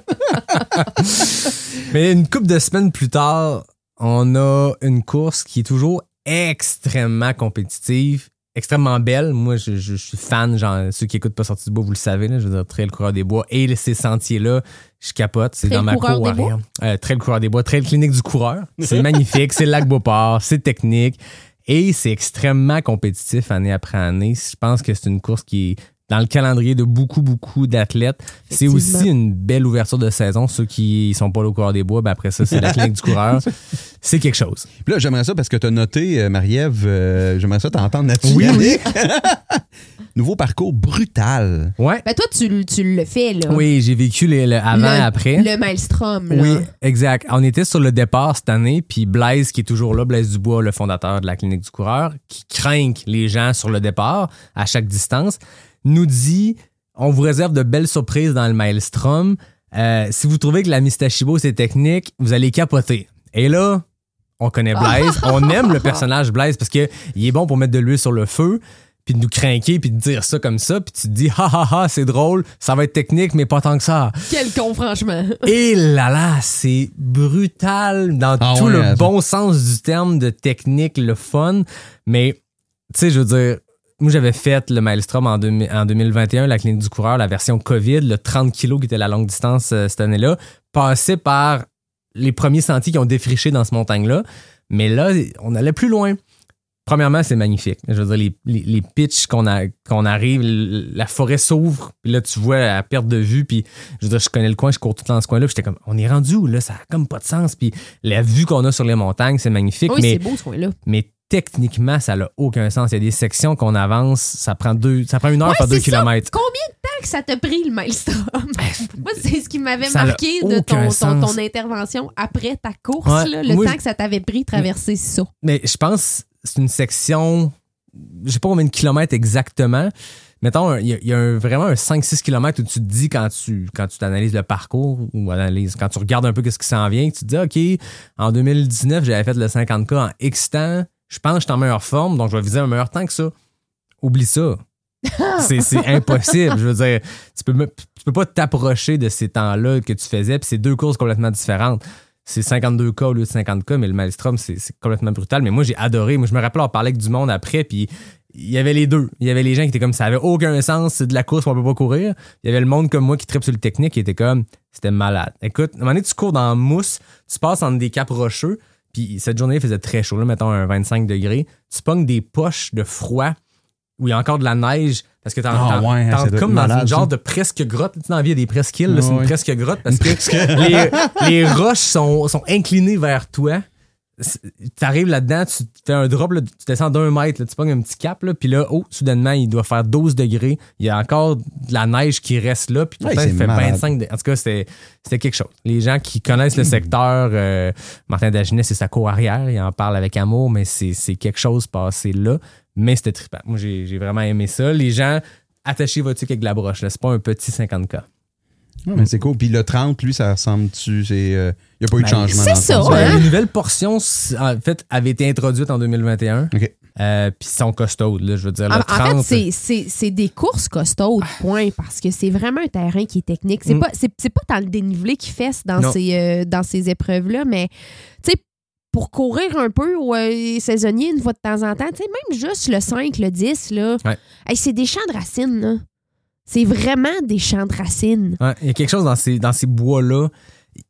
Mais une couple de semaines plus tard, on a une course qui est toujours extrêmement compétitive, extrêmement belle. Moi, je, je- je suis fan, genre, ceux qui écoutent pas Sortie du Bois, vous le savez, là, je veux dire, Trail Coureur des Bois et ces sentiers-là, je capote. C'est dans ma cour arrière. Euh, Trail Coureur des Bois, Trail Clinique du Coureur. C'est magnifique, c'est le lac Beauport, c'est technique et c'est extrêmement compétitif année après année. Je pense que c'est une course qui est dans le calendrier de beaucoup, beaucoup d'athlètes. C'est aussi une belle ouverture de saison. Ceux qui sont pas là au coureur des bois, ben après ça, c'est la clinique du coureur. C'est quelque chose. Puis là, j'aimerais ça parce que tu as noté, euh, Marie-Ève, euh, j'aimerais ça t'entendre là-dessus. Oui, oui. Nouveau parcours brutal. Ouais. Ben, toi, tu, le- tu le fais, là. Oui, j'ai vécu les- le avant Le- après. Le maelstrom, là. Oui, exact. On était sur le départ cette année, puis Blaise, qui est toujours là, Blaise Dubois, le fondateur de la clinique du coureur, qui craint les gens sur le départ à chaque distance, nous dit on vous réserve de belles surprises dans le maelstrom. Euh, si vous trouvez que la Mistachibo c'est technique, vous allez capoter. Et là, on connaît Blaise, on aime le personnage Blaise parce que il est bon pour mettre de l'huile sur le feu. Puis de nous craquer, puis de dire ça comme ça, puis tu te dis, ha ha ha, c'est drôle, ça va être technique, mais pas tant que ça. Quel con, franchement. Et là là, c'est brutal dans Ah tout ouais, le attends. bon sens du terme de technique, le fun. Mais, tu sais, je veux dire, moi j'avais fait le Maelstrom en, 2000 en 2021, la clinique du coureur, la version COVID, le 30 kg qui était la longue distance euh, cette année-là, passé par les premiers sentiers qui ont défriché dans ce montagne-là. Mais là, on allait plus loin. Premièrement, c'est magnifique. Je veux dire, les, les, les pitchs qu'on arrive, la forêt s'ouvre, puis là, tu vois à perte de vue, puis je veux dire, je connais le coin, je cours tout le temps dans ce coin-là, puis j'étais comme, on est rendu où, là? Ça a comme pas de sens, puis la vue qu'on a sur les montagnes, c'est magnifique, Oui, mais, c'est beau, ce coin-là. mais techniquement, ça n'a aucun sens. Il y a des sections qu'on avance, ça prend deux, ça prend une heure Ouais, par deux ça. kilomètres. Combien de temps que ça t'a pris, le maelstrom? Moi, c'est ce qui m'avait marqué de ton, ton, intervention après ta course, Ouais, là, le moi, temps que ça t'avait pris de traverser ça. Mais je pense que c'est une section, je sais pas combien de kilomètres exactement. Mettons, il y a, il y a un- vraiment un 5-6 kilomètres où tu te dis quand tu quand tu t'analyses le parcours ou analyses, quand tu regardes un peu ce qui s'en vient, tu te dis, OK, en 2019, j'avais fait le 50K en X temps. Je pense que je suis en meilleure forme, donc je vais viser un meilleur temps que ça. Oublie ça. c'est impossible. Je veux dire, tu peux, tu peux pas t'approcher de ces temps-là que tu faisais, puis c'est deux courses complètement différentes. C'est 52K au lieu de 50K, mais le Maelstrom, c'est complètement brutal. Mais moi, j'ai adoré. Moi, je me rappelle en parler avec du monde après, puis il y avait les deux. Il y avait les gens qui étaient comme ça avait aucun sens, c'est de la course, on peut pas courir. Il y avait le monde comme moi qui tripe sur le technique qui était comme c'était malade. Écoute, à un moment donné, tu cours dans la mousse, tu passes entre des caps rocheux, puis cette journée il faisait très chaud, là, mettons un 25 degrés. Tu pognes des poches de froid où il y a encore de la neige parce que t'es Ah ouais, doit comme dans malade, une genre ça. de presque grotte. Tu dans la vie, il y a des presqu'îles, c'est une presque grotte parce que les, les roches sont, sont inclinées vers toi. Tu arrives là-dedans, tu fais un drop, là, tu descends d'un mètre, là, tu pognes un petit cap, là, puis là, oh, soudainement, il doit faire 12 degrés. Il y a encore de la neige qui reste là, puis Ouais, pourtant, il c'est fait malade. 25 de- En tout cas, c'était quelque chose. Les gens qui connaissent le secteur, euh, Martin Dagenet, c'est sa cour arrière, il en parle avec amour, mais c'est quelque chose passé là. Mais c'était trippant. Moi, j'ai vraiment aimé ça. Les gens, attachez votre truc avec de la broche. C'est pas un petit 50K. Mais c'est cool. Puis le 30, lui, ça ressemble-tu? Il n'y a pas eu de Ben, changement c'est ça. Une nouvelle portion, en fait, avait été introduite en 2021. OK. Euh, Puis ils sont costaudes, là, je veux dire. En, Le en 30, fait, c'est- c'est c'est des courses costaudes, point, parce que c'est vraiment un terrain qui est technique. C'est Mm. pas, c'est- c'est pas dans le dénivelé qui fesse dans Non. ces, euh, dans ces épreuves-là, mais tu sais, pour courir un peu ou euh, saisonnier une fois de temps en temps, tu sais, même juste le 5, le 10, là, Ouais. hey, c'est des champs de racines, là. C'est vraiment des champs de racines. Ouais, il y a quelque chose dans ces, dans ces bois-là.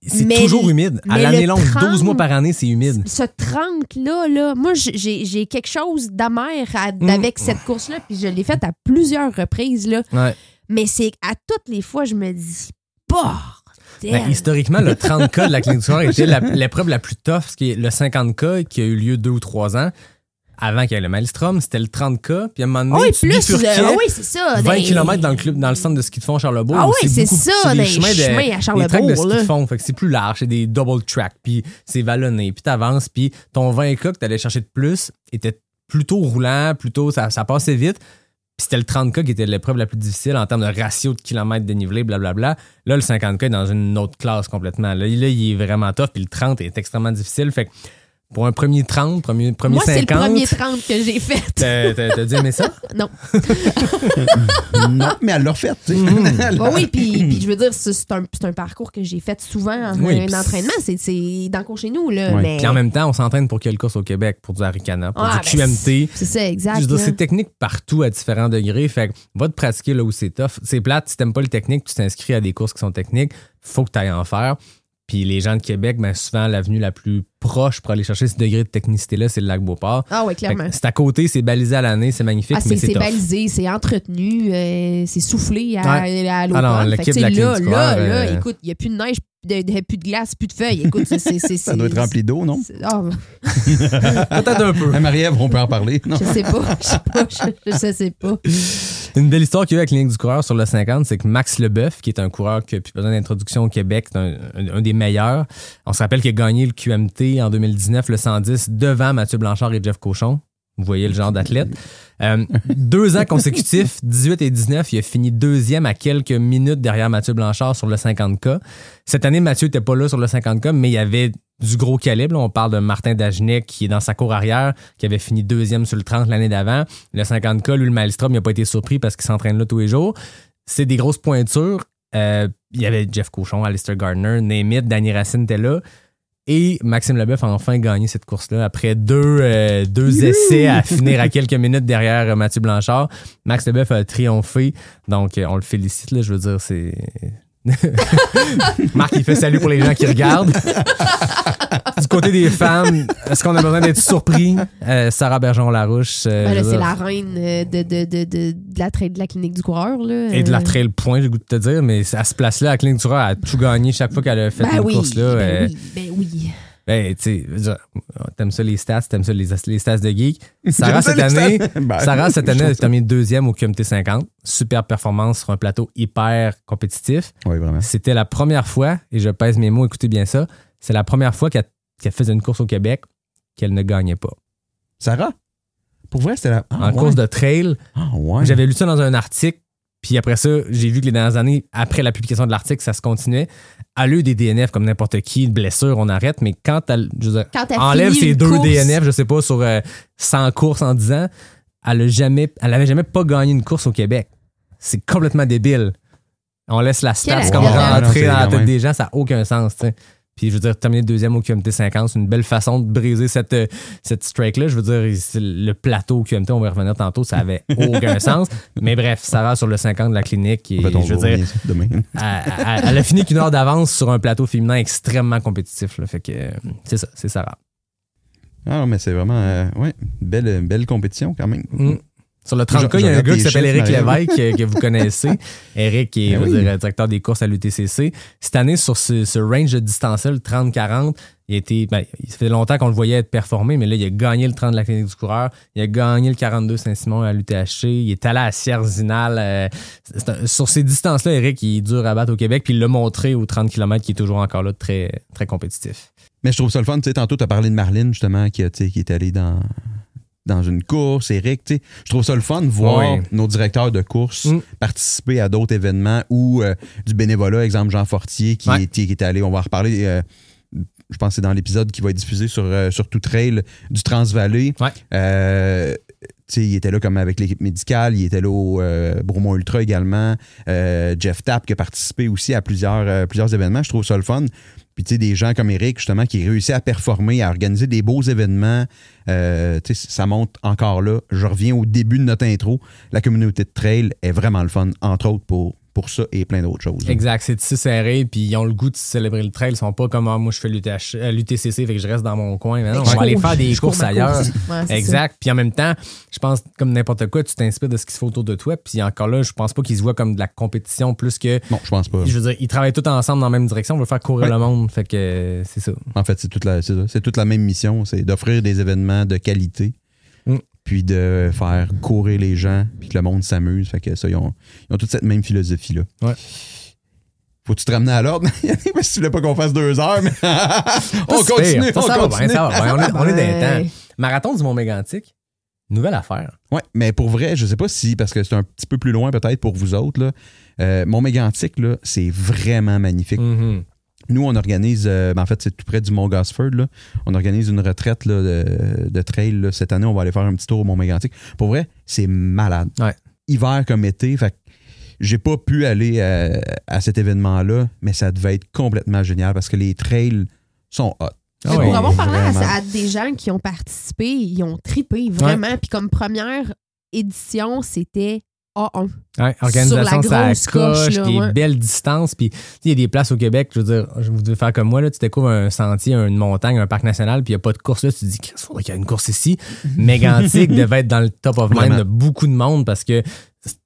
C'est toujours humide. À l'année longue, 30 12 mois par année, c'est humide. Ce 30-là, là, moi, j'ai j'ai quelque chose d'amer Mm. avec cette course-là, puis je l'ai faite à plusieurs reprises, là. Ouais. Mais c'est à toutes les fois, je me dis, bah! Ben, historiquement, le 30K de la clinique du soir était la- l'épreuve la plus tough, ce qui est le 50K qui a eu lieu deux ou trois ans. Avant qu'il y ait le Maelstrom, c'était le 30K. Puis à un moment donné, oui, plus. euh, oui, c'est ça. 20 dans- km dans le club, dans le centre de ski de fond Charlebourg. Ah oui, c'est ça, des chemins de- à des tracks de ski de fond. Fait que c'est plus large, c'est des double track, puis c'est vallonné, puis t'avances, puis ton 20K que t'allais chercher de plus était plutôt roulant, plutôt ça, ça passait vite. Puis c'était le 30K qui était l'épreuve la plus difficile en termes de ratio de kilomètres dénivelés, blablabla. Là, le 50K est dans une autre classe complètement. Là, là, il est vraiment tough, puis le 30 est extrêmement difficile. Fait que pour un premier 30, premier, premier Moi, c'est 50, le premier 30 que j'ai fait. t'as t'as- t'as dit aimer ça? Non. non, mais elle l'a refait. tu sais. Mm. Elle- Bah oui, puis, puis je veux dire, c'est c'est un, c'est un parcours que j'ai fait souvent en Oui, un entraînement. C'est- C'est dans le cours chez nous, là. Mais... Puis en même temps, on s'entraîne pour quelle course au Québec? Pour du Aricana, pour Ah, du ben, QMT. C'est ça, exact. Je veux dire, c'est technique partout à différents degrés. Fait que va te pratiquer là où c'est tough. C'est plate, si t'aimes pas le technique, tu t'inscris à des courses qui sont techniques, faut que tu ailles en faire. Puis les gens de Québec, ben souvent, l'avenue la plus proche pour aller chercher ce degré de technicité-là, c'est le lac Beauport. Ah oui, clairement. C'est à côté, c'est balisé à l'année, c'est magnifique, Ah, mais c'est balisé, c'est entretenu, euh, c'est soufflé à, Ouais. à Ah non, l'automne. de la là, là, là, euh, écoute, il n'y a plus de neige, de, de- plus de glace, plus de feuilles. Écoute, c'est- Ça doit être rempli d'eau, non? ah, Peut-être un peu. Hey, Marie-Ève, on peut en parler. Non? je sais pas, je sais pas, je, je sais pas. Une belle histoire qu'il y a eu avec la Clinique du coureur sur le 50, c'est que Max Leboeuf, qui est un coureur qui a plus besoin d'introduction au Québec, c'est un, un- un des meilleurs. On se rappelle qu'il a gagné le QMT en 2019, le 110, devant Mathieu Blanchard et Jeff Cochon. Vous voyez le genre d'athlète. Euh, deux ans consécutifs, 18 et 19, il a fini deuxième à quelques minutes derrière Mathieu Blanchard sur le 50K. Cette année, Mathieu n'était pas là sur le 50K, mais il y avait du gros calibre. On parle de Martin Dagenet qui est dans sa cour arrière, qui avait fini deuxième sur le 30 l'année d'avant. Le 50K, lui, le Maelstrom, il n'a pas été surpris parce qu'il s'entraîne là tous les jours. C'est des grosses pointures. Euh, il y avait Jeff Cochon, Alistair Gardner, Nemeth, Danny Racine était là. Et Maxime Leboeuf a enfin gagné cette course-là après deux, euh, deux essais à finir à quelques minutes derrière euh, Mathieu Blanchard. Max Leboeuf a triomphé, donc euh, on le félicite. Là, je veux dire, c'est. Marc, il fait salut pour les gens qui regardent. du côté des femmes, est-ce qu'on a besoin d'être surpris? Euh, Sarah Bergeron-Larouche. euh, Ben c'est la reine euh, de, de, de, de, de la, tra- de la clinique du coureur. Là. Et de la trail point, j'ai goût de te dire, mais à ce place-là, la clinique du Roi a tout gagné chaque fois qu'elle a fait Ben une oui, course-là. ben euh, oui, ben oui. Ben, tu sais, t'aimes ça les stats, t'aimes ça les, les stats de geek. Sarah, J'aime ça, cette année. Ben, Sarah, cette année, elle terminé deuxième au QMT 50. Super performance sur un plateau hyper compétitif. Oui, vraiment. C'était la première fois, et je pèse mes mots, écoutez bien ça, c'est la première fois qu'elle faisait une course au Québec qu'elle ne gagnait pas. Sarah? Pour vrai, c'était la. Ah, en ouais. course de trail, Ah, ouais. j'avais lu ça dans un article, puis après ça, j'ai vu que les dernières années, après la publication de l'article, ça se continuait. Elle a eu des DNF comme n'importe qui, une blessure, on arrête, mais quand elle, je veux dire, Quand elle enlève ses deux course, DNF, je sais pas, sur euh, 100 courses en 10 ans, elle a jamais, elle avait jamais pas gagné une course au Québec. C'est complètement débile. On laisse la stats comme rentrer dans la tête des gens, ça n'a aucun sens, tu sais. Puis je veux dire, terminer deuxième au QMT 50, c'est une belle façon de briser cette, euh, cette strike-là. Je veux dire, le plateau au QMT, on va y revenir tantôt, ça avait aucun sens. Mais bref, Sarah sur le 50 de la clinique, et je veux dire, demain. elle, a fini qu'une heure d'avance sur un plateau féminin extrêmement compétitif. là. Fait que euh, c'est ça, c'est Sarah. Ah, mais c'est vraiment. euh, ouais, belle, belle compétition quand même. Mm. Sur le Je- 30K, je il y a un gars qui s'appelle Eric. Lévesque que, que vous connaissez. Eric qui est Ben oui. dire, directeur des courses à l'UTCC. Cette année, sur ce, ce range de distance-là, le 30-40, il été. Ben, il fait longtemps qu'on le voyait être performé, mais là, il a gagné le 30 de la clinique du coureur. Il a gagné le 42 Saint-Simon à l'UTHC. Il est allé à Sierre-Zinal. euh, sur ces distances-là, Eric, il est dur à battre au Québec. Puis il l'a montré au 30 km qui est toujours encore là très, très compétitif. Mais je trouve ça le fun. Tu sais, tantôt, tu as parlé de Marlene, justement, qui, qui est allée dans, dans une course. Eric, tu sais, je trouve ça le fun de voir Oui. nos directeurs de course Mm. participer à d'autres événements ou euh, du bénévolat. Exemple, Jean Fortier, qui, Ouais. est, qui est allé, on va en reparler. euh, je pense que c'est dans l'épisode qui va être diffusé sur, euh, sur Tout Trail du Transvallée. Ouais. Tu sais, il était là comme avec l'équipe médicale, il était là au Bromont Ultra également. Jeff Tapp qui a participé aussi à plusieurs, plusieurs événements. Je trouve ça le fun. Puis tu sais, des gens comme Eric, justement, qui réussit à performer, à organiser des beaux événements, euh, tu sais, ça monte encore là. Je reviens au début de notre intro. La communauté de trail est vraiment le fun, entre autres pour, pour ça et plein d'autres choses. Exact, c'est si serré, puis ils ont le goût de célébrer le trail. Ils sont pas comme ah, moi je fais l'UTH euh, l'UTCC, fait que je reste dans mon coin. Mais non, Je on va aller faire des courses ailleurs. Ouais, Exact. Puis en même temps, je pense comme n'importe quoi, tu t'inspires de ce qui se fait autour de toi. Puis encore là, je pense pas qu'ils se voient comme de la compétition plus que. Non, je pense pas. Je veux dire, ils travaillent tous ensemble dans la même direction. On veut faire courir Ouais. le monde. Fait que euh, c'est ça. En fait, c'est toute la, c'est ça. C'est toute la même mission, c'est d'offrir des événements de qualité. Puis de faire courir les gens, puis que le monde s'amuse. Fait que ça, ils ont, ils ont toute cette même philosophie-là. Ouais. Faut-tu te ramener à l'ordre, que tu voulais pas qu'on fasse deux heures, mais on si continue. Ça, on ça va continue. bien, ça va bien. On est, on est dans les Ouais. temps. Marathon du Mont-Mégantic, nouvelle affaire. Ouais, mais pour vrai, je sais pas si, parce que c'est un petit peu plus loin peut-être pour vous autres, là, euh, Mont-Mégantic, là, c'est vraiment magnifique. Mhm. Nous, on organise, euh, ben, en fait, c'est tout près du Mont Gosford. Là. On organise une retraite là, de, de trail. là. Cette année, on va aller faire un petit tour au Mont Mégantic. Pour vrai, c'est malade. Ouais. Hiver comme été. Fait que j'ai pas pu aller euh, à cet événement-là, mais ça devait être complètement génial parce que les trails sont hot. Mais Ah pour avoir parlé à, à des gens qui ont participé, ils ont tripé vraiment. Puis comme première édition, c'était A1. Ouais, organisation, Sur la ça coche, coche, là, des ouais. belles distances. Puis, il y a des places au Québec, je veux dire, je vous devez faire comme moi, là, tu découvres un sentier, une montagne, un parc national, puis il n'y a pas de course là, tu te dis, il faudrait qu'il y ait une course ici. Mégantic devait être dans le top of mind de beaucoup de monde parce que,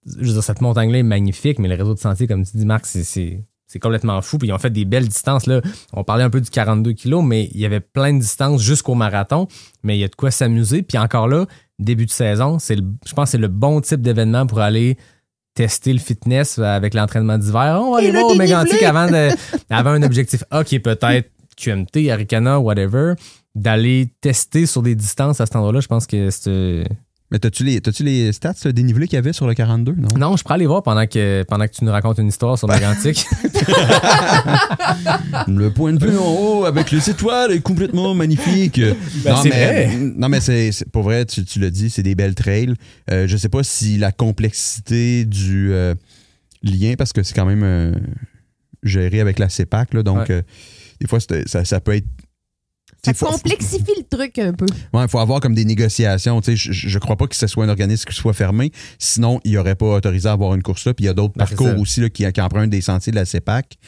je veux dire, cette montagne-là est magnifique, mais le réseau de sentiers, comme tu dis, Marc, c'est- c'est. Complètement fou. Puis ils ont fait des belles distances. Là. On parlait un peu du 42 kilos, mais il y avait plein de distances jusqu'au marathon. Mais il y a de quoi s'amuser. Puis encore là, début de saison, c'est le- je pense que c'est le bon type d'événement pour aller tester le fitness avec l'entraînement d'hiver. On va aller le voir au Mégantic avant, de, avant un objectif A qui est peut-être QMT, Arikana, whatever. D'aller tester sur des distances à cet endroit-là, je pense que c'est. Mais t'as-tu les, t'as-tu les stats euh, dénivelés qu'il y avait sur le 42, non? Non, je pourrais aller voir pendant que, pendant que tu nous racontes une histoire sur Mégantic. Le point de vue en haut avec les étoiles est complètement magnifique. Ben, non, mais, vrai. non, mais c'est, pour vrai, tu, tu l'as dit, c'est des belles trails. Euh, je sais pas si la complexité du euh, lien, parce que c'est quand même euh, géré avec la CEPAC, là, donc Ouais. euh, des fois, ça, ça peut être. Ça faut- complexifie le truc un peu. Ouais, il faut avoir comme des négociations. Tu sais, Je, je je crois pas que ce soit un organisme qui soit fermé. Sinon, il aurait pas autorisé à avoir une course là. Puis il y a d'autres Ben, parcours aussi là, qui, qui empruntent des sentiers de la CEPAC.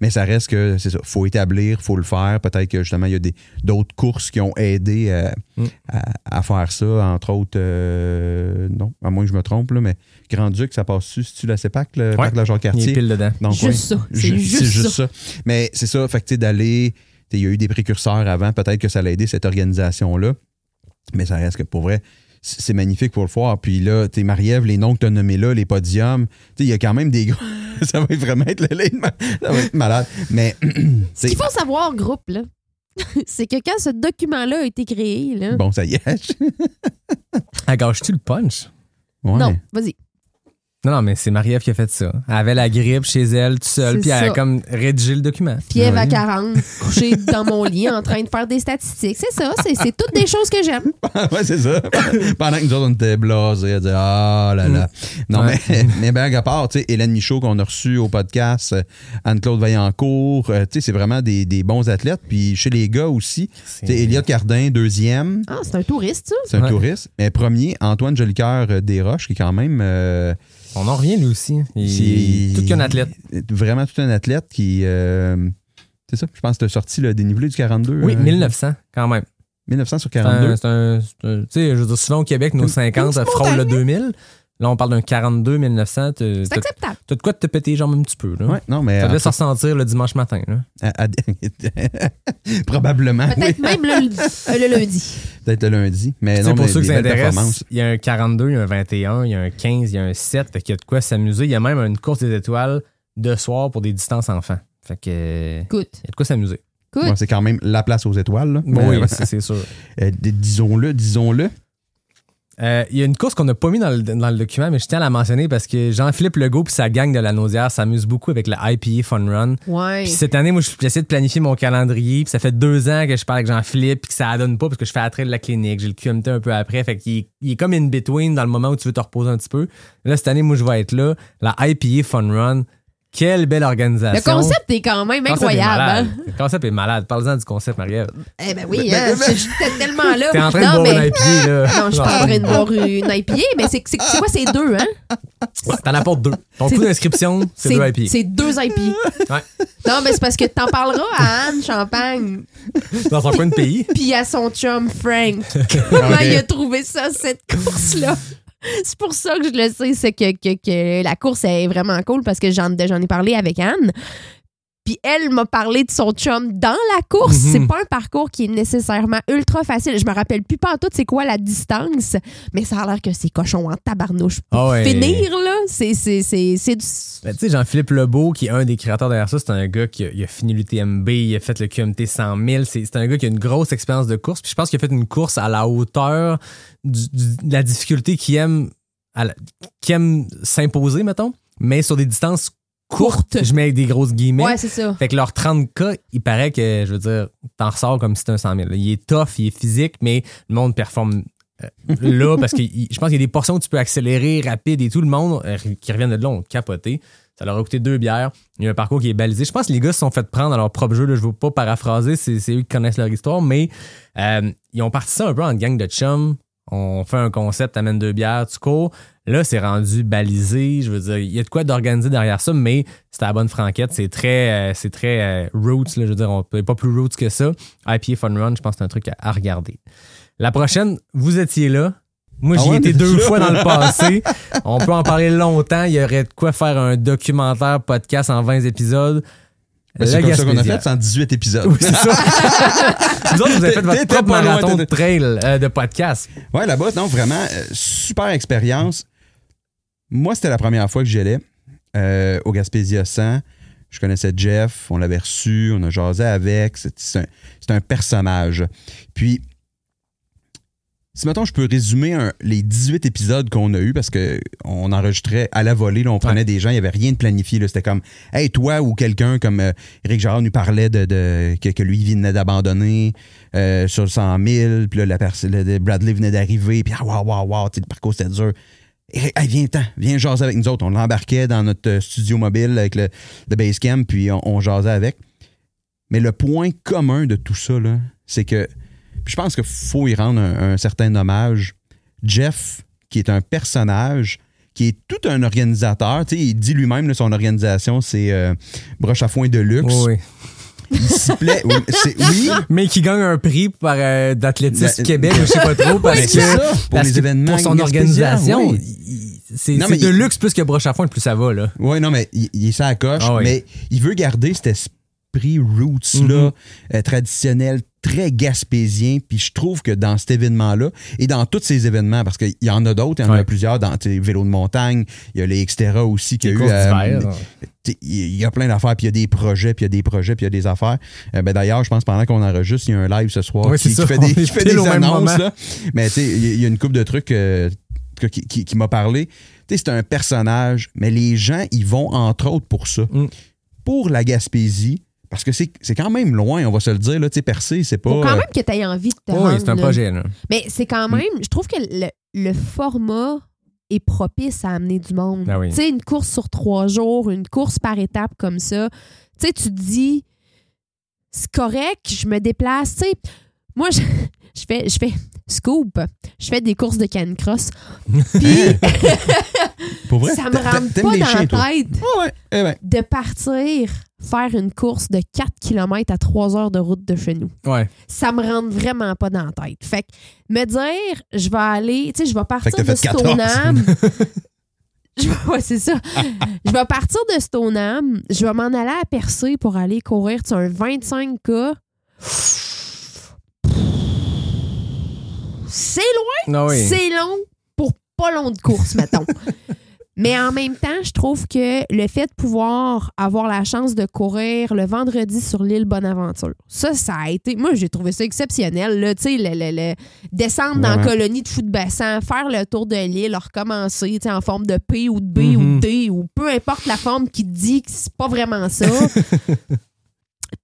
Mais ça reste que c'est ça. faut établir, faut le faire. Peut-être que justement, il y a des, d'autres courses qui ont aidé euh, Mm. à, à faire ça. Entre autres, euh, non, à moins que je me trompe, là, mais Grand-Duc, ça passe-tu, c'est-tu la CEPAC, le parc de la Il est Jacques-Cartier? pile dedans. Donc, Juste ouais. ça. C'est Ju- juste ça. Mais c'est ça, fait que tu d'aller. Il y a eu des précurseurs avant, peut-être que ça l'a aidé, cette organisation-là. Mais ça reste que pour vrai, c'est magnifique pour le voir. Puis là, tu sais, Marie-Ève, les noms que tu as nommés là, les podiums, tu sais, il y a quand même des gars. ça va vraiment être, ça va être malade. Mais, Ce c'est qu'il faut savoir, groupe, là, c'est que quand ce document-là a été créé, là, bon, ça y est. Ah, gâches-tu le punch? Ouais. non, vas-y. Non, non, mais c'est Marie-Ève qui a fait ça. Elle avait la grippe chez elle, tout seul, C'est puis elle a comme rédigé le document. Fièvre Ouais. à 40, couché dans mon lit en train de faire des statistiques. C'est ça, c'est toutes des choses que j'aime. ouais, c'est ça. Pendant que nous autres, on était blasés, elle disait Ah là là. Non, Ouais. mais, mais à part, tu sais, Hélène Michaud qu'on a reçu au podcast, Anne-Claude Vaillancourt, euh, tu sais, c'est vraiment des, des bons athlètes. Puis chez les gars aussi, tu sais, Elliot Cardin, deuxième, Ah, c'est un touriste, ça. c'est un Ouais. touriste. Mais premier, Antoine Jolicoeur euh, Desroches, qui est quand même. euh, On en revient, lui aussi. Il est tout qu'un athlète. Vraiment tout un athlète qui. euh, c'est ça, je pense que tu as sorti le dénivelé du 42. Oui, euh, 1900, quand même. 1900 sur C'est un- 42. c'est un- c'est un- Tu sais, je veux dire, souvent au Québec, nos 50 petite frôlent le montagne. 2000. Là, on parle d'un 42 1900. T'as C'est acceptable. t'as de quoi te péter les jambes un petit peu. Là. Ouais, non, mais. Ça en devait se ressentir le dimanche matin. Là. à- à- Probablement. Peut-être oui. même le, euh, le lundi. Peut-être le lundi. Mais Tu sais, non, pour mais ceux intéresse, performances. il y a un 42, il y a un 21, il y a un 15, il y a un 7. Fait qu'il y a de quoi s'amuser. Il y a même une course des étoiles de soir pour des distances enfants. Fait que, il y a de quoi s'amuser. c'est quand même la place aux étoiles. là. Oui, euh, c'est c'est sûr. euh, disons-le, disons-le. Euh, Il y a une course qu'on n'a pas mis dans le, dans le document, mais je tiens à la mentionner parce que Jean-Philippe Legault puis sa gang de la Naudière s'amusent beaucoup avec le IPA Fun Run. Ouais. Puis cette année, moi, j'essaie de planifier mon calendrier. Puis ça fait deux ans que je parle avec Jean-Philippe puis que ça donne pas parce que je fais attrait de la clinique. J'ai le QMT un peu après. Fait qu'il est, il est comme in between dans le moment où tu veux te reposer un petit peu. Là, cette année, moi, je vais être là. La IPA Fun Run. Quelle belle organisation. Le concept est quand même Le concept est incroyable. malade. hein? Le concept est malade. Parle-en du concept, Marie-Ève. Eh ben oui, hein, je- j'étais tellement là. T'es en train de non, boire mais... une IPA, là. Non, je suis pas en train de boire une IPA, mais c'est quoi ces deux, hein? T'en apportes deux. Ton coût d'inscription, c'est deux IPA. C'est deux IPA. Ouais. Non, mais c'est parce que t'en parleras à Anne Champagne, Dans son coin de pays. puis à son chum Frank. Comment il a trouvé ça, cette course-là? C'est pour ça que je le sais, c'est que, la course est vraiment cool parce que j'en j'en ai parlé avec Anne. Puis elle m'a parlé de son chum dans la course. Mhm. C'est pas un parcours qui est nécessairement ultra facile. Je me rappelle plus pas en tout c'est quoi la distance, mais ça a l'air que c'est cochon en tabarnouche. Pour Ah ouais. finir, là, c'est du... Ben, tu sais, Jean-Philippe Lebeau, qui est un des créateurs derrière ça, c'est un gars qui a, il a fini l'UTMB, il a fait le QMT 100 000. C'est un gars qui a une grosse expérience de course. Puis je pense qu'il a fait une course à la hauteur du- du- de la difficulté qu'il aime, à la- qu'il aime s'imposer, mettons, mais sur des distances Courtes. Je mets avec des grosses guillemets. Ouais, c'est ça. Fait que leur 30K, il paraît que, je veux dire, t'en ressors comme si c'était un 100 000. Il est tough, il est physique, mais le monde performe euh, là parce que je pense qu'il y a des portions où tu peux accélérer rapide et tout. Le monde euh, qui reviennent de là ont capoté. Ça leur a coûté deux bières. Il y a un parcours qui est balisé. Je pense que les gars se sont fait prendre dans leur propre jeu. Là. Je ne veux pas paraphraser, c'est eux qui connaissent leur histoire, mais euh, ils ont parti ça un peu en gang de chum. On fait un concept, amène deux bières, tu cours. Là, c'est rendu balisé. Je veux dire, il y a de quoi d'organiser derrière ça, mais c'est à la bonne franquette. C'est très, euh, c'est très euh, roots. Là, je veux dire, on peut pas plus roots que ça. IPA Fun Run, je pense que c'est un truc à, à regarder. La prochaine, vous étiez là. Moi, Ah j'y ouais, étais deux fois dans le passé. On peut en parler longtemps. Il y aurait de quoi faire un documentaire podcast en 20 épisodes. Ben, c'est comme ça qu'on a fait, 118 épisodes. Oui, c'est ça. vous autres, vous avez fait votre propre marathon de trail euh, de podcast. Ouais, là-bas, non, vraiment, euh, super expérience. Moi, c'était la première fois que j'y allais euh, au Gaspésia 100. Je connaissais Jeff, on l'avait reçu, on a jasé avec. C'est un, personnage. Puis, si mettons, je peux résumer un- les 18 épisodes qu'on a eus parce que on enregistrait à la volée, là, on prenait des gens, il n'y avait rien de planifié. C'était comme, hey, toi ou quelqu'un comme euh, Eric Gérard nous parlait de, de- que, que lui venait d'abandonner euh, sur le 100 000, puis là, la Bradley venait d'arriver, puis ah, waouh, waouh, le parcours c'était dur. Hey, viens-t'en, viens jaser avec nous autres. On l'embarquait dans notre euh, studio mobile avec le, le Basecamp, puis on, jasait avec. Mais le point commun de tout ça, c'est que je pense qu'il faut y rendre un, certain hommage. Jeff, qui est un personnage, qui est tout un organisateur, tu sais, il dit lui-même, son organisation, c'est euh, Broche à foin de luxe. Oui, plaît. Oui, Mais qui gagne un prix par euh, d'athlétisme La- Québec, je sais pas trop, parce que ça, pour parce les que événements pour son organisation, oui. c'est de il- luxe plus que broche à foin, plus ça va là. Oui, non, mais il, il est ça à coche, Ah oui. mais il veut garder cet esprit roots-là, Mhm. euh, traditionnel, très gaspésien. Puis je trouve que dans cet événement-là, et dans tous ces événements, parce qu'il y en a d'autres, il y en a plusieurs, dans vélo de montagne, il y a les Xterra aussi qu'il y a eu. euh, il y a plein d'affaires, puis il y a des projets, puis il y a des projets, puis il y a des affaires. Euh, ben, D'ailleurs, je pense pendant qu'on enregistre, il y a un live ce soir qui, qui fait des, qui fait des annonces. Là. Mais tu sais, il y a- une couple de trucs euh, qui, qui- qui m'a parlé. Tu sais, c'est un personnage, mais les gens, ils vont entre autres pour ça. Mm. Pour la Gaspésie, parce que c'est c'est quand même loin, on va se le dire. Là, tu sais, percer, c'est pas. Faut quand euh, même que tu aies envie de te Oui, c'est un là. projet là. Mais c'est quand Mm. même, je trouve que le, le format est propice à amener du monde. Ah oui. Tu sais, une course sur trois jours, une course par étape comme ça. Tu sais, tu te dis, c'est correct, je me déplace. Tu sais, moi, je, je fais, je fais scoop, je fais des courses de canicross. Puis, pour vrai, ça me rentre pas dans la tête Ouais, ouais, eh ben, de partir faire une course de 4 km à 3 heures de route de chez nous Ouais. ça me rentre vraiment pas dans la tête. Fait que me dire, je vais aller, tu sais, je vais partir de fait 14. Stoneham. Je vais- ouais, c'est ça. je vais partir de Stoneham, je vais m'en aller à Percé pour aller courir tu sais, un 25K. C'est loin, Ah oui. c'est long pour pas long de course, mettons. Mais en même temps, je trouve que le fait de pouvoir avoir la chance de courir le vendredi sur l'île Bonaventure, ça, ça a été. Moi, j'ai trouvé ça exceptionnel. Là, tu sais, le, le- le- descendre dans la colonie de foot bassin, faire le tour de l'île, recommencer tu sais, en forme de P ou de B ou Mhm. de D ou peu importe la forme qui te dit que c'est pas vraiment ça.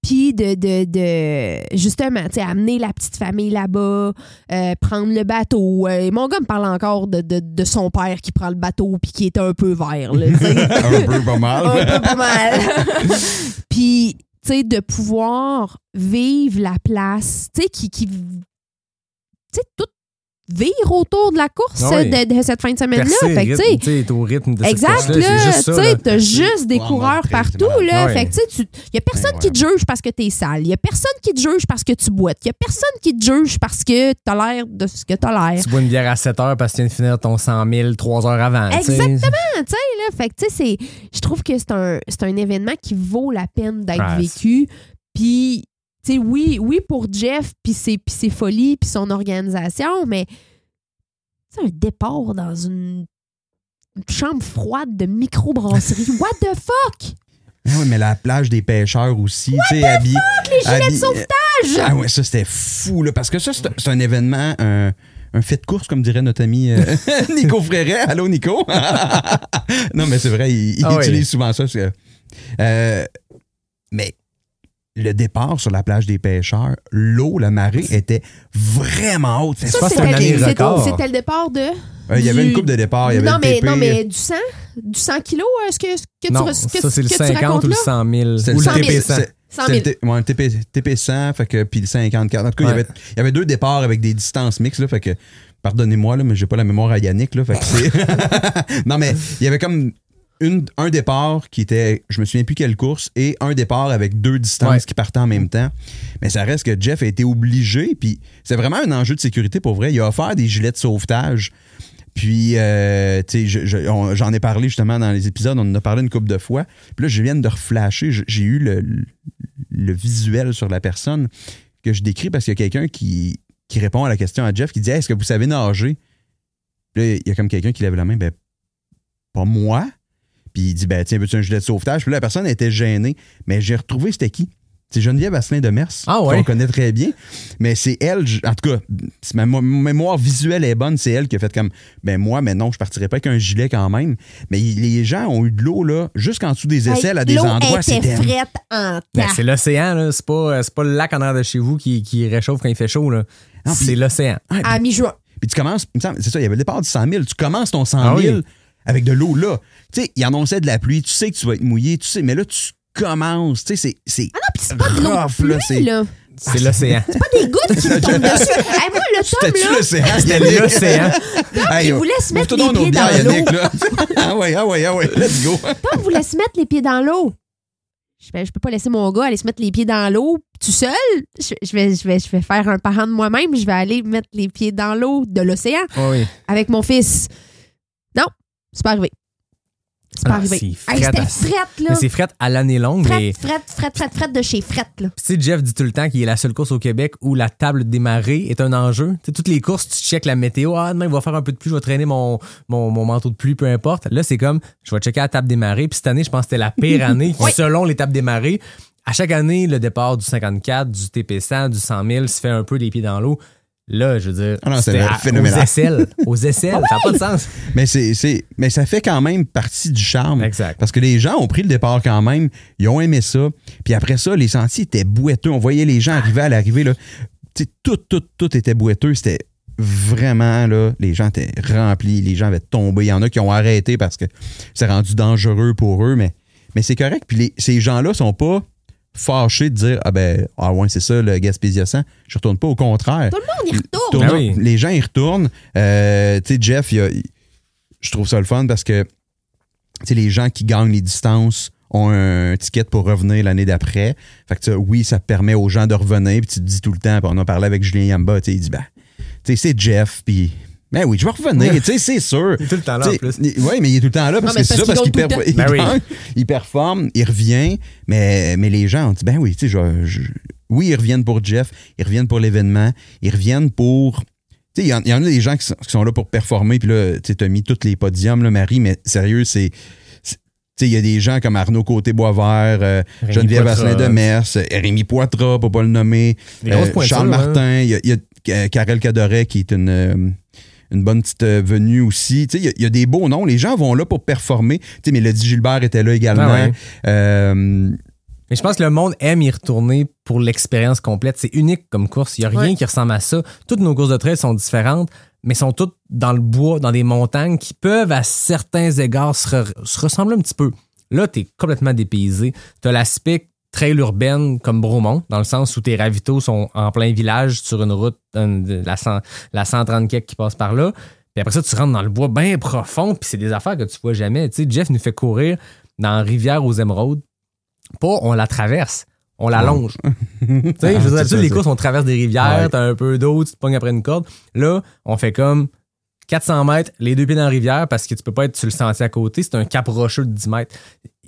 Puis de, de, de justement, tu sais, amener la petite famille là-bas, euh, prendre le bateau. Euh, mon gars me parle encore de, de, de son père qui prend le bateau puis qui est un peu vert. Là, un peu pas mal. un peu pas mal. puis, tu sais, de pouvoir vivre la place, tu sais, qui, qui tu sais, tout vire autour de la course Ah oui. de, de cette fin de semaine-là. Tu sais, tu au rythme de cette Exact, course-là, là. Tu t'as juste des coureurs partout. Fait que, tu sais, tu- y a personne Ouais, qui te juge parce que t'es sale. Y a personne qui te juge parce que tu boites. Y a personne qui te juge parce que t'as l'air de ce que t'as l'air. Tu bois une bière à 7 heures parce que tu viens de finir ton 100 000 3 heures avant. tu. Exactement, tu sais, là. Fait que, tu sais, c'est- je trouve que c'est un, c'est un événement qui vaut la peine d'être Ouais. vécu. Puis, tu sais, oui, oui, pour Jeff, puis ses, puis ses folies, puis son organisation, mais c'est un départ dans une chambre froide de microbrasserie. What the fuck? Ah oui, mais la plage des pêcheurs aussi, tu sais, habillé. Les gilets de sauvetage! Ah ouais, ça c'était fou, là, parce que ça, c'est un événement, un, un fait de course, comme dirait notre ami euh, Nico Fréret. Allô, Nico? non, mais c'est vrai, il, il Ah oui. utilise souvent ça. parce que, euh, mais le départ sur la plage des pêcheurs, l'eau, la marée était vraiment haute. Ça, que c'était c'est un le, le départ de. Euh, il y avait du- une coupe de départ, y avait non, mais, TP. non, mais du 100? Du 100 kilos, est-ce que, ce que Non, tu, que, ça, c'est le que tu 50 racontes ou le là? 100 000. C'est Ou le 100 000. TP 100. c'est- 100 c'était 000. le T- ouais, un TP, TP 100, fait que, puis le 54. En tout cas, il, y Ouais. avait, il y avait deux départs avec des distances mixtes, là, fait que, pardonnez-moi, là, mais j'ai pas la mémoire à Yannick, là, fait que c'est... non, mais il y avait comme une, un départ qui était, je me souviens plus quelle course, et un départ avec deux distances Ouais. qui partaient en même temps. Mais ça reste que Jeff a été obligé, puis c'est vraiment un enjeu de sécurité pour vrai. Il a offert des gilets de sauvetage. Puis, euh, tu sais, je- j'en ai parlé justement dans les épisodes, on en a parlé une couple de fois. Puis là, je viens de reflasher, j'ai eu le, le- le visuel sur la personne que je décris parce qu'il y a quelqu'un qui, qui répond à la question à Jeff qui dit Hey, Est-ce que vous savez nager? Puis là, il y a comme quelqu'un qui lève la main Ben, pas moi. Puis il dit, ben tiens, veux-tu un gilet de sauvetage? Puis là, la personne était gênée. Mais j'ai retrouvé c'était qui? C'est Geneviève Asselin de Mers, Ah ouais? qu'on connaît très bien. Mais c'est elle, je- en tout cas, si ma mo- mémoire visuelle est bonne, c'est elle qui a fait comme, ben moi, mais non, je partirais pas avec un gilet quand même. Mais les gens ont eu de l'eau, là, jusqu'en dessous des aisselles à des endroits. était C'était frette en Ben, c'est l'océan, là. C'est pas, c'est pas le lac en arrière de chez vous qui, qui réchauffe quand il fait chaud, là. C'est l'océan. Ah, À mi-juin. Puis tu commences, il me semble, c'est ça, il y avait le départ du 100 000. Tu commences ton 100 Ah 000 oui. Avec de l'eau là. Tu sais, il annonçait de la pluie, tu sais que tu vas être mouillé, tu sais, mais là, tu commences. Tu sais, c'est. c'est Ah non, puis c'est pas de l'eau là, c'est- là. C'est l'océan. Pas des gouttes qui me tombent dessus. Hey, moi, le C'était-tu là, l'océan? C'était Yannick? l'océan. Hey, il voulait se mettre les pieds dans là. ah ouais, ah ouais, ah ouais, let's go. Tom voulait se mettre les pieds dans l'eau. Je, fais, je peux pas laisser mon gars aller se mettre les pieds dans l'eau tout seul. Je, je vais, je, vais, je vais faire un parent de moi-même. Je vais aller mettre les pieds dans l'eau de l'océan Ah oui. avec mon fils. Non, c'est pas arrivé. C'est pas Ah, arrivé. c'est Hey, frette C'était à- frette, là. C'est frette à l'année longue. Frette, frette, frette, frette, frette de chez frette, là. Tu sais, Jeff dit tout le temps qu'il est la seule course au Québec où la table des marées est un enjeu. Tu sais, toutes les courses, tu checkes la météo. Ah, demain, il va faire un peu de pluie, je vais traîner mon, mon, mon manteau de pluie, peu importe. Là, c'est comme, je vais checker la table des marées. Puis cette année, je pense que c'était la pire année selon les tables des marées. À chaque année, le départ du 54, du TP100, du 100 000 se fait un peu les pieds dans l'eau. Là, je veux dire, Ah c'était phénoménal. aux aisselles. Aux aisselles, ça n'a pas de sens. Mais, c'est, c'est, mais ça fait quand même partie du charme. Exact. Parce que les gens ont pris le départ quand même. Ils ont aimé ça. Puis après ça, les sentiers étaient boiteux. On voyait les gens arriver à l'arrivée. Là. Tout, tout, tout était boiteux. C'était vraiment, là, les gens étaient remplis. Les gens avaient tombé. Il y en a qui ont arrêté parce que c'est rendu dangereux pour eux. Mais, mais c'est correct. Puis les- ces gens-là sont pas fâchés de dire Ah ben, ah ouais, c'est ça, le Gaspésia 100. Je retourne pas. Au contraire. Tout le monde y retourne. Tourne- Ben oui. Les gens y retournent. Euh, tu sais, Jeff, il a- il- je trouve ça le fun parce que tu sais, les gens qui gagnent les distances ont un ticket pour revenir l'année d'après. Fait que tu sais, oui, ça permet aux gens de revenir. Puis tu te dis tout le temps, on a parlé avec Julien Yamba, tu sais, il dit, ben, tu sais, c'est Jeff, puis. Ben oui, je vais revenir, tu sais, c'est sûr. Il est tout le temps là, en plus. Oui, mais il est tout le temps là parce Non, que c'est ça, parce qu'il perf- il. Ben oui. il performe, il revient, mais, mais les gens ont dit, ben oui, tu sais, je- je- oui, ils reviennent pour Jeff, ils reviennent pour l'événement, ils reviennent pour. Tu sais, il y, y en a des gens qui sont, qui sont là pour performer, puis là, tu as mis tous les podiums, là, Marie, mais sérieux, c'est. c'est- Tu sais, il y a des gens comme Arnaud Côté-Boisvert, euh, Geneviève. Asselin de Mers, euh, Rémi Poitras, pour pas le nommer, euh, Charles hein. Martin, il y a, y a euh, Karel Cadoret qui est une, euh, une bonne petite euh, venue aussi. Tu sais, Il y, a- il y a des beaux noms. Les gens vont là pour performer. Tu sais, Mélodie Gilbert était là également. Ah ouais. Euh, Mais je pense que le monde aime y retourner pour l'expérience complète. C'est unique comme course. Il n'y a rien Ouais. qui ressemble à ça. Toutes nos courses de trail sont différentes, mais sont toutes dans le bois, dans des montagnes qui peuvent, à certains égards, se, re- se ressembler un petit peu. Là, tu es complètement dépaysé. Tu as l'aspect trail urbaine comme Bromont, dans le sens où tes ravitaux sont en plein village sur une route, une- de la, 100 la 130 kek qui passe par là. Puis après ça, tu rentres dans le bois bien profond, puis c'est des affaires que tu vois jamais. Tu sais, Jeff nous fait courir dans la rivière aux émeraudes. Pas on la traverse, on la longe. tu sais, je veux dire, les courses, on traverse des rivières, Ouais. t'as un peu d'eau, tu te pognes après une corde. Là, on fait comme 400 mètres, les deux pieds dans la rivière, parce que tu peux pas être sur le sentier à côté, c'est un cap rocheux de 10 mètres.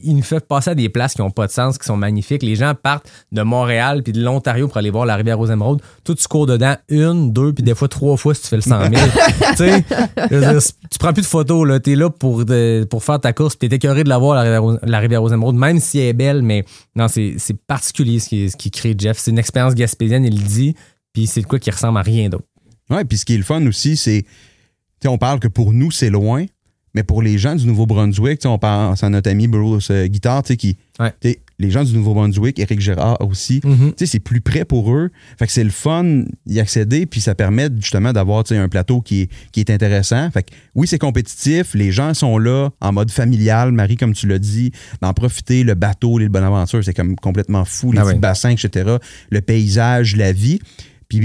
Il nous fait passer à des places qui ont pas de sens, qui sont magnifiques. Les gens partent de Montréal puis de l'Ontario pour aller voir la rivière aux émeraudes. Toi, tu cours dedans une, deux, puis des fois trois fois si tu fais le 100 000. tu sais, prends plus de photos, là. T'es là pour, de- pour faire ta course, puis t'es écœuré de la voir, la rivière, aux- la rivière aux émeraudes, même si elle est belle, mais non, c'est c'est particulier ce qui, ce qui crée Jeff. C'est une expérience gaspésienne, il le dit, puis c'est de quoi qui ressemble à rien d'autre. ouais, puis ce qui est le fun aussi, c'est. On parle que pour nous, c'est loin, mais pour les gens du Nouveau-Brunswick, on pense à notre ami Bruce euh, sais, qui. Ouais. Les gens du Nouveau-Brunswick, Éric Gérard aussi, Mhm. sais, c'est plus près pour eux. Fait que c'est le fun d'y accéder, puis ça permet justement d'avoir un plateau qui est, qui est intéressant. Fait que oui, c'est compétitif, les gens sont là en mode familial, Marie, comme tu l'as dit, d'en profiter, le bateau, l'île Bonaventure, c'est comme complètement fou, les Ah petits bassins, etc., le paysage, la vie. Puis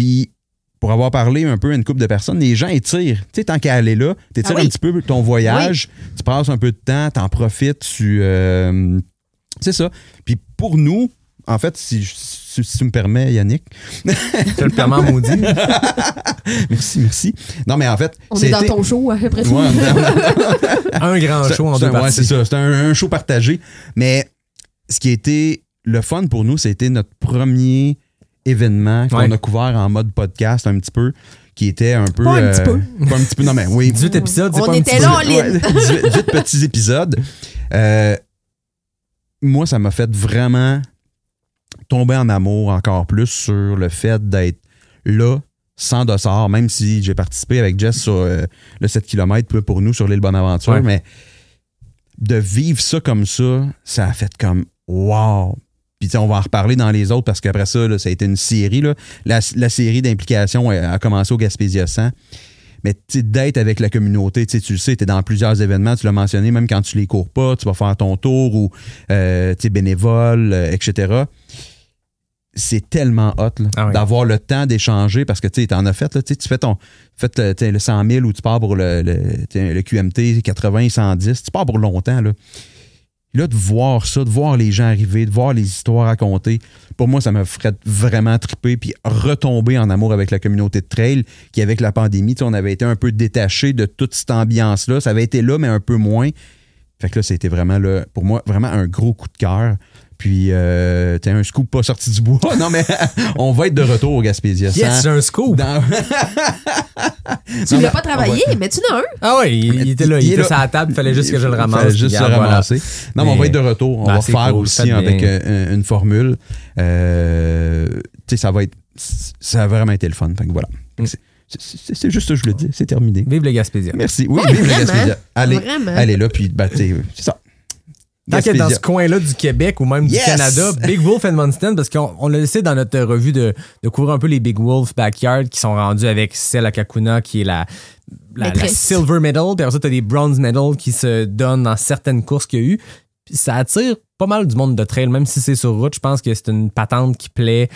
pour avoir parlé un peu à une couple de personnes, les gens étirent. Tu sais, tant qu'à aller là, tu étires Ah oui. un petit peu ton voyage, tu passes un peu de temps, t'en profites, tu... euh, c'est ça. Puis pour nous, en fait, si, si- si tu me permets, Yannick, C'est le paiement maudit. merci, merci. Non, mais en fait, On est dans ton show, tout. Ouais, on- un grand show en c'est- deux ouais, parties. c'est ça. C'est un, un show partagé. Mais ce qui a été le fun pour nous, c'était notre premier événement qu'on Ouais. a couvert en mode podcast un petit peu, qui était un peu. Pas un petit peu. Pas un petit peu, non, mais oui. 18 épisodes, c'est On pas un était là en ligne. Ouais, 18, 18 petits épisodes. Euh, moi, ça m'a fait vraiment tomber en amour encore plus sur le fait d'être là, sans dossard, même si j'ai participé avec Jess sur euh, le 7 km pour nous sur l'île Bonaventure, Ouais. mais de vivre ça comme ça, ça a fait comme wow. Puis on va en reparler dans les autres parce qu'après ça, là, ça a été une série. Là. La, la série d'implications a, a commencé au Gaspésia 100. Mais d'être avec la communauté, tu le sais, tu es dans plusieurs événements, tu l'as mentionné, même quand tu les cours pas, tu vas faire ton tour ou euh, tu es bénévole, euh, etc. C'est tellement hot Ah oui. d'avoir le temps d'échanger parce que tu en as fait, là, tu fais ton fait le, tu sais, le 100 000 ou tu pars pour le, le, QMT 80, 110, tu pars pour longtemps. Là. Là, de voir ça, de voir les gens arriver, de voir les histoires racontées, pour moi, ça me ferait vraiment triper puis retomber en amour avec la communauté de trail qui, avec la pandémie, on avait été un peu détaché de toute cette ambiance-là. Ça avait été là, mais un peu moins. Fait que là, c'était vraiment, là, pour moi, vraiment un gros coup de cœur. Puis, euh, t'as un scoop pas sorti du bois. Non, mais on va être de retour au Gaspésia. Yes, j'ai un scoop. dans- Tu Non, l'as pas travaillé, mais tu n'as un. Ah ouais, il, il était là, il, Il était là. sur la table, il fallait juste que je le ramasse. Fallait juste voilà. ramasser. Non, mais on va être de retour. On Ben, va faire cool, aussi avec euh, une formule. Euh, tu sais, ça va être. Ça a vraiment été le fun. Fait que voilà. Mm. C'est- juste ça que je le dis. C'est terminé. Vive le Gaspésia. Merci. Oui, Ouais, vive le vraiment. Gaspésia. Allez, Vraiment. allez là, puis ben, sais, c'est ça. Tant qu'être dans ce coin-là du Québec ou même Yes! du Canada, Big Wolf Edmundston, parce qu'on on l'a laissé dans notre revue de, de couvrir un peu les Big Wolf Backyard qui sont rendus avec celle à Kakuna qui est la, la. Silver Medal, puis après ça, t'as des Bronze Medal qui se donnent dans certaines courses qu'il y a eu. Puis ça attire pas mal du monde de trail, même si c'est sur route. Je pense que c'est une patente qui plaît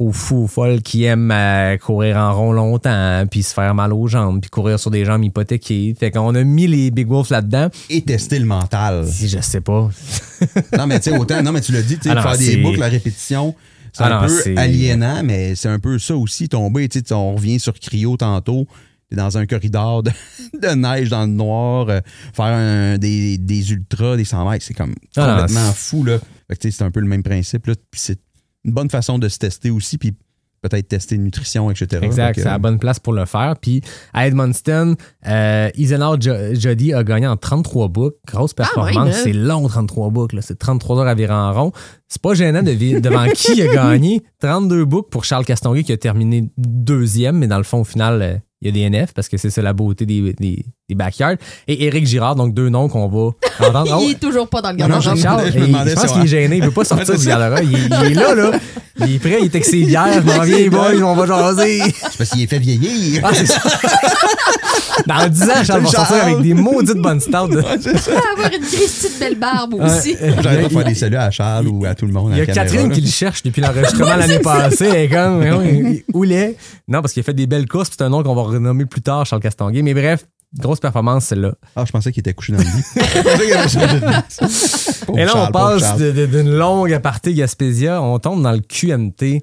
aux fous, aux folles qui aiment euh, courir en rond longtemps, puis se faire mal aux jambes, puis courir sur des jambes hypothéquées. Fait qu'on a mis les Big Wolf là-dedans. Et tester le mental. Si je sais pas. non, mais tu sais, autant, non, mais tu l'as dit, tu sais, Ah faire des boucles à répétition, c'est Ah un peu aliénant, mais c'est un peu ça aussi, tomber, tu sais, on revient sur Cryo tantôt, dans un corridor de, de neige dans le noir, euh, faire un- des, des ultras, des 100 mètres, c'est comme Ah complètement fou, là. C'est un peu le même principe, là, puis c'est une bonne façon de se tester aussi, puis peut-être tester une nutrition, etc. Exact, c'est la bonne place pour le faire. Puis à Edmundston, euh, Jo- Jody a gagné en 33 boucles. Grosse performance. même, hein? c'est long, 33 boucles. là. C'est 33 heures à virer en rond. C'est pas gênant de devant qui a gagné. 32 boucles pour Charles Castonguay qui a terminé deuxième, mais dans le fond, au final, euh, il y a des NF parce que c'est ça la beauté des, des, des backyards. Et Éric Girard, donc deux noms qu'on va entendre. Il est toujours pas dans le Non, non, garde je- Charles, je me il- demandais je pense si qu'il est gêné, il veut pas sortir du c'est ça. garde il, il est là, là. Il est prêt, il est avec ses bières. Je m'en viens, boys, on va jaser. C'est parce qu'il est fait vieillir. Ah, c'est ça. Dans 10 ans, Charles va sortir avec des maudites bonnes stouts. de- avoir une petite belle barbe aussi. J'arrête pas de faire des saluts à Charles ou à tout le monde. Il y a Catherine qui le cherche depuis l'enregistrement l'année passée. Elle est comme, où il est? Non, parce qu'il a fait des belles courses. C'est un nom qu'on va renommer plus tard, Charles Castonguay. Mais bref, grosse performance, celle-là. Ah, je pensais qu'il était couché dans le lit. Je pensais qu'il avait changé de lit. Pauvre Et là, on passe d'une longue aparté Gaspésia. On tombe dans le QMT.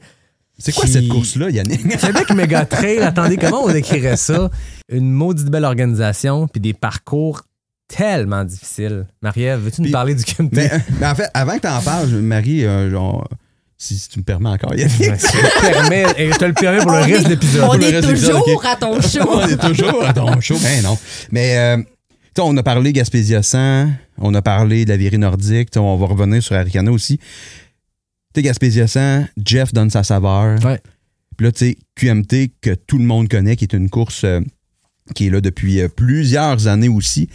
C'est quoi qui- cette course-là, Yannick? Québec Mega Trail, attendez, comment on décrirait ça? Une maudite belle organisation, puis des parcours tellement difficiles. Marie-Ève, veux-tu nous Puis- parler du QMT? mais, euh, mais en fait, avant que tu en parles, Marie, euh, genre, si, si tu me permets encore, Yannick. Ouais, je, te le permets, et je te le permets pour le On reste est- de l'épisode. On est toujours à ton show. on est toujours à ton show. Ben non. Mais, euh, on a parlé Gaspésia 100, on a parlé de la virée nordique, on va revenir sur Aricana aussi. Tu Gaspésia 100, Jeff donne sa saveur. Ouais. Puis là, tu sais, QMT, que tout le monde connaît, qui est une course euh, qui est là depuis euh, plusieurs années aussi.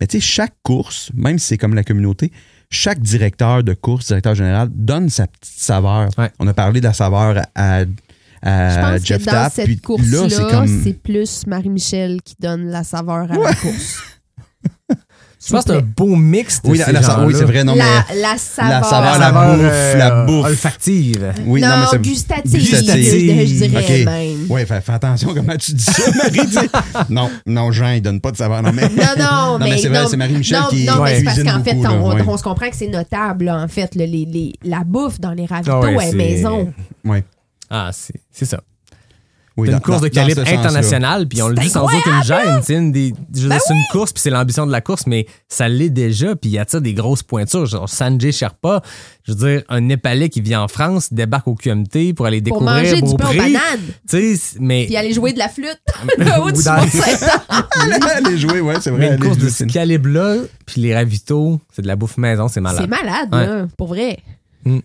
Mais tu sais, chaque course, même si c'est comme la communauté, chaque directeur de course, directeur général, donne sa petite saveur. Ouais. On a parlé de la saveur à, à Jeff Tapp. cette puis là, course-là, c'est comme... c'est plus Marie-Michel qui donne la saveur à la course. Je pense que c'est un beau mix de Oui, ces la, la- oui c'est vrai. Non, la, mais la saveur. saveur, la saveur, bouffe, la bouffe. olfactive. Oui, non, non, mais c'est- gustative, Gustative. je, je dirais Ok. même. Ouais, fais, fais attention comment tu dis ça, Marie. non, non, Jean, il donne pas de saveur. Non, mais, Non, non, mais mais, c'est vrai, non, c'est Marie-Michel non, qui Non, mais c'est parce qu'en fait, là, on, ouais. on se comprend que c'est notable, là, en fait, là, les, les, la bouffe dans les ravitaux Ah ouais, est c'est- maison. Ouais. Ah, c'est c'est ça. Oui, C'est dans- une course dans- de calibre international, puis on le C'est dit sans aucune gêne. C'est une, des, je veux Ben dire, c'est une course, puis c'est l'ambition de la course, mais ça l'est déjà, puis il attire des grosses pointures. Genre Sanjay Sherpa, je veux dire, un Népalais qui vit en France, débarque au QMT pour aller Pour découvrir manger du pain aux bananes, mais puis aller jouer de la flûte du Mont-Saint-Anne. Allez, allez jouer, ouais, c'est vrai. mais une course de ce c'est- calibre-là, puis les ravitaux, c'est de la bouffe maison, c'est malade. C'est malade, Ouais. là, pour vrai.